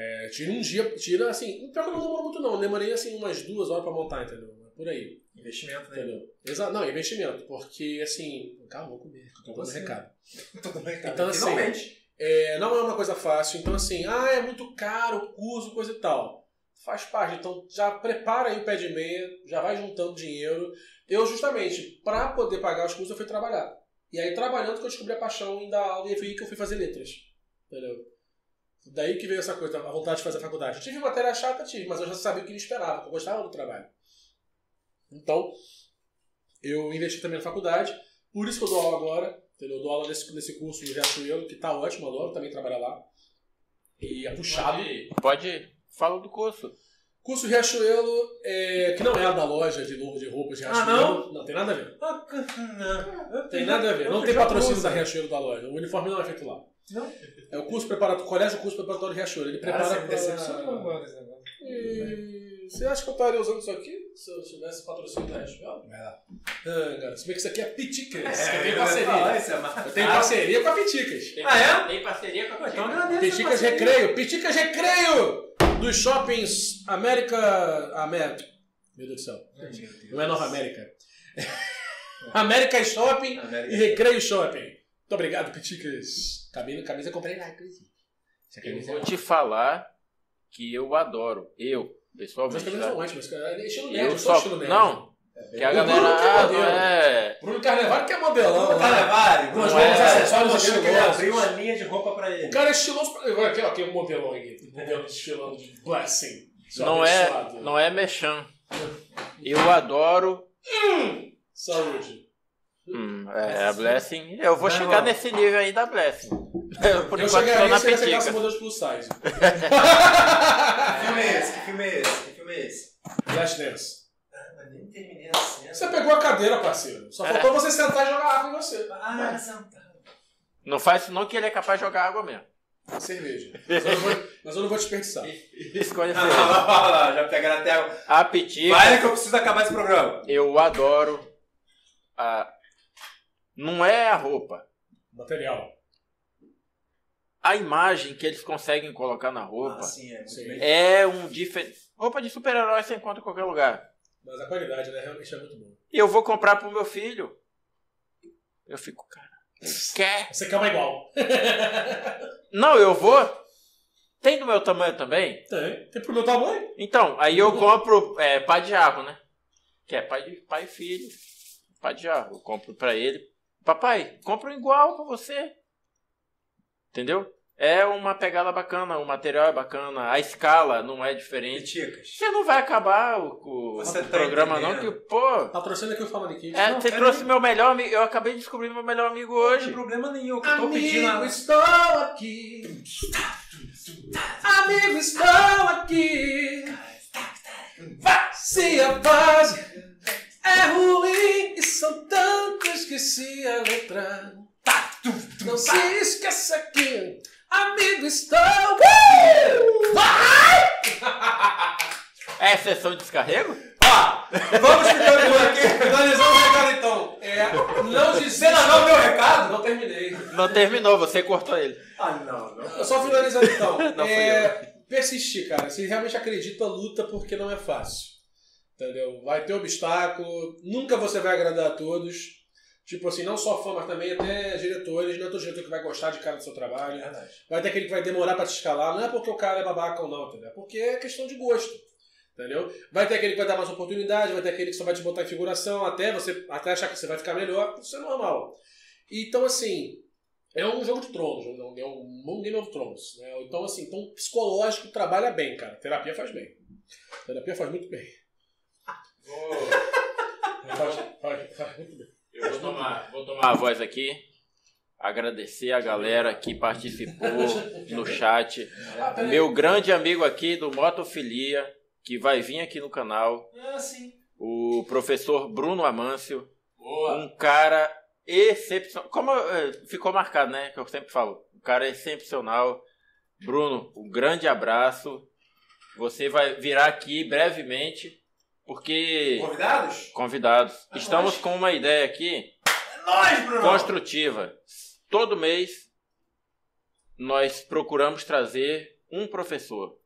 É, tira um dia, tira assim. Pior que não demoro muito, não. Eu demorei assim umas duas horas pra montar, entendeu? Por aí. Investimento, né? Entendeu? Exato. Não, investimento. Porque, assim. Calma, vou comer, tô dando Você. recado. Tudo bem, cara. Então, assim, Finalmente. É, não é uma coisa fácil. Então, assim, ah, é muito caro, curso, coisa e tal. Faz parte. Então, já prepara aí o pé de meia, já vai juntando dinheiro. Eu, justamente, para poder pagar os cursos, eu fui trabalhar. E aí, trabalhando, que eu descobri a paixão em dar aula e aí que eu fui fazer letras. Entendeu? Daí que veio essa coisa, a vontade de fazer a faculdade. Tive matéria chata, tive, mas eu já sabia o que me esperava, que eu gostava do trabalho. Então, eu investi também na faculdade, por isso que eu dou aula agora, entendeu? Eu dou aula nesse, nesse curso do Riachuelo, que tá ótimo, eu adoro também trabalhar lá. E é puxado. Pode ir. Pode. Fala do curso. Curso Riachuelo, é, que não é a da loja de, de roupas Riachuelo. não? tem nada a ver. Ah, Não. Tem nada a ver. Não Eu tem patrocínio da Riachuelo da loja. O uniforme não é feito lá. Não? É o curso preparatório, colégio curso preparatório Riachuelo. Ele Cara, prepara você me pra- decepcionou agora esse negócio. E Você acha que eu estaria usando isso aqui se eu tivesse patrocínio da Riachuelo? Lá. Ah, cara, se bem que isso aqui é Piticas. É, eu tenho eu ia falar, parceria. isso é Eu tenho parceria com a Piticas. Tem, Ah, é? Tem parceria com a Então Pitica. agradeço. Piticas parceria. Recreio. Piticas Recreio! Dos shoppings América... América... Meu Deus do céu. Não é Nova América. América Shopping América. e Recreio Shopping. Muito obrigado, Piticas. Camisa, camisa eu comprei lá, inclusive. Eu vou te falar que eu adoro. Eu, Mas pessoalmente. camisas são tá? ótimas, cara. É estilo nerd, Eu só. estilo nerd. Não, que a O galera. Bruno que é é. Bruno Carnevale que é modelão. Bruno? Carnevale. Com os Carnevale. acessórios que ele estilosos. abriu uma linha de roupa pra ele. O cara é estiloso. pra- Olha aqui, ó, aqui um modelão aí. Modelo desfilando de Blessing. Não é, não é mechan. Eu adoro. Saúde. Hum, é, a Blessing. Eu vou Não, chegar não. nesse nível aí da Blessing. Eu, por eu enquanto tô na se você pegasse petica. modelos plus size. Que filme é esse? Que filme é esse? Que filme é esse? Flashdance. Ah, mas nem terminei a cena. Você pegou a cadeira, parceiro. Só É. faltou você sentar e jogar água em você. Ah, sentado. Não faz isso não que ele é capaz de jogar água mesmo. Cerveja. Mas eu não vou, mas eu não vou desperdiçar. Escolha Ah, cerveja. lá, lá, já pegaram até água. Vai que eu preciso acabar esse programa. eu adoro a... Não é a roupa. Material. A imagem que eles conseguem colocar na roupa Ah, sim, é é um diferente. Roupa de super-herói você encontra em qualquer lugar. Mas a qualidade, né? Realmente é muito bom. E eu vou comprar pro meu filho. Eu fico, cara, quer? Você quer uma igual. Não, eu vou. Tem do meu tamanho também? Tem. Tem pro meu tamanho. Então, aí eu compro é, pai de jarro, né? Que é pai, de, pai e filho. Pai de jarro. Eu compro pra ele. Papai, compra um igual pra você. Entendeu? É uma pegada bacana, o material é bacana, a escala não é diferente. Piticas. Você não vai acabar o, o- Você o tá programa, não, que, pô. Patrocina que eu falo aqui. É, Não, você pera trouxe meu melhor amigo. Eu acabei de descobrir meu melhor amigo Não hoje. tem problema nenhum. O que eu tô pedindo Amigo, a... estou aqui. Amigo, estou aqui. Se a base é ruim e são tantas que se a letra. Não se esqueça que amigo estou É sessão de descarrego? Ó, vamos ficando por aqui. Finalizando o recado então. É, não desista. não meu recado? Não terminei. Não terminou, você cortou ele. Ah, não, não. Só finalizando então. Não fui é, persistir, cara. Se realmente acredita, luta porque não é fácil. Entendeu? Vai ter obstáculo, nunca você vai agradar a todos. Tipo assim, não só fã, mas também até diretores. Não é todo diretor que vai gostar de cara do seu trabalho. Verdade. Vai ter aquele que vai demorar pra te escalar. Não é porque o cara é babaca ou não, entendeu? É porque é questão de gosto. Entendeu? Vai ter aquele que vai dar mais oportunidade, vai ter aquele que só vai te botar em figuração até você até achar que você vai ficar melhor. Isso é normal. Então, assim, é um jogo de tronos, não é um Game of Thrones. Né? Então, assim, então, psicológico trabalha bem, cara. Terapia faz bem. Terapia faz muito bem. Eu vou tomar, vou tomar a voz aqui. Agradecer a galera que participou no chat. Meu grande amigo aqui do Motofilia, que vai vir aqui no canal. Ah. O professor Bruno Amâncio. Um cara excepcional. Como eh, ficou marcado, né? Que eu sempre falo. Um cara excepcional. Bruno, um grande abraço. Você vai virar aqui brevemente, porque. Convidados? Convidados. É Estamos nóis. com uma ideia aqui É nóis, Bruno! construtiva. Todo mês nós procuramos trazer um professor.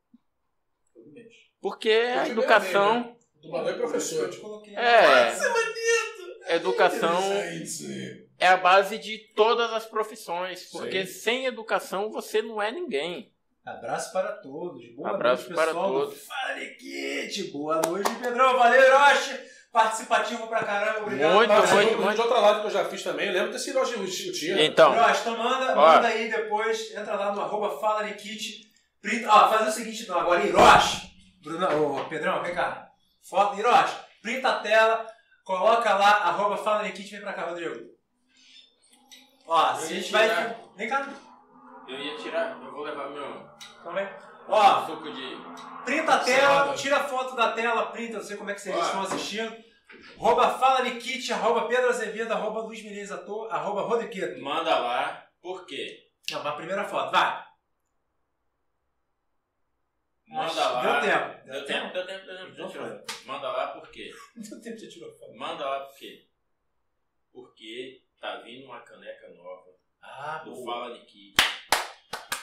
Todo mês. Porque a é educação, Dublador e professor. Eu te coloquei. É. Nossa, bonito! educação Gente. é a base de todas as profissões, porque sem educação você não é ninguém. Abraço para todos. Boa Abraço noite, para pessoal do todos. Fala Kit. Boa noite, Pedrão. Valeu, Hiroshi. Participativo pra caramba. Obrigado. Muito, Participou. muito, Mas de outra live que eu já fiz também, eu lembro desse Hiroshi Uchiha. Então, Hiroshi, então manda, Ó. manda aí depois. Entra lá no arroba Fala Kit. Printa, ó, faz o seguinte então, agora Hiroshi. Bruno, ô, Pedrão, vem cá. Foto, Hiroshi. Printa a tela. Coloca lá, arroba Fala Kit. Vem pra cá, Rodrigo. Ó, se a gente vai... Vem cá. Eu ia tirar, eu vou levar meu aí. Ó, suco de. Printa a tela, Salada. tira a foto da tela, printa, não sei como é que vocês Ó. estão assistindo. Arroba Fala Nikit, arroba Pedro Azevedo, arroba Luiz Menezes Ator, arroba Rodriqueto. Manda lá, por quê? Não, mas a primeira foto, vai. Manda lá. Deu tempo. Deu tempo, deu tempo, deu tempo. Já tirou. Manda lá por quê? Deu tempo, você tirou a foto. Manda lá por quê? Porque tá vindo uma caneca nova Ah, do boa. Fala Nikit.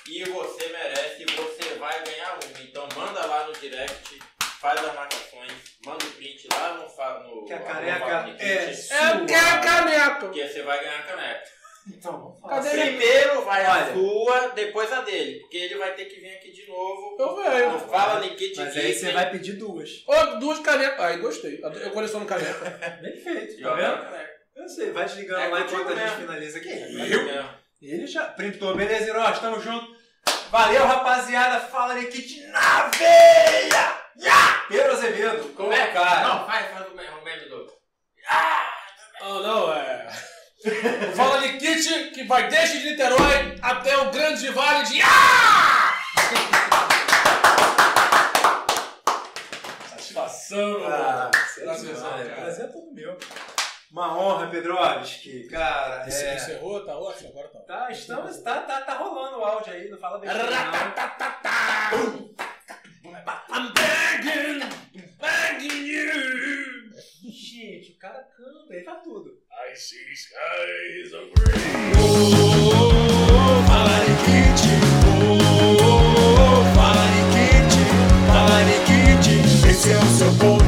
E você merece, você vai ganhar uma. Então manda lá no direct, faz as marcações, manda o print lá no Fala no Que a caneca Fala Nikit, é É, que é a caneca. Porque você vai ganhar a caneca. Então. Cadê assim. Primeiro vai a Olha. sua, depois a dele. Porque ele vai ter que vir aqui de novo. Eu venho. No Fala Nikit Mas aí você vai pedir duas. Ô, duas canecas. Aí, gostei. Eu coleciono caneca. Bem feito, tá vendo? a caneca. Eu sei, vai desligando É lá enquanto a gente finaliza aqui. É. Ele já printou, beleza, Hiroshi? Tamo junto. Valeu, rapaziada. Fala Nikit na veia! Ya! Pedro Azevedo. Como é, cara? Não, faz, faz o meme do. Ah, não, é. Fala Nikit que vai desde Niterói até o grande vale de. Ah! Satisfação, Ah, Prazer, prazer, cara. prazer é todo meu. Uma honra, Pedrovski, cara. Esse, é... Encerrou, tá ótimo, agora tá. Tá, estamos, tá, tá, tá rolando o áudio aí, não fala bem. begging! Begging you! Gente, o cara canta, ele tá tudo. I see skies of green. Oh, oh, oh, fala de kit. Oh, oh, oh, fala de. Fala de. Esse é o seu povo.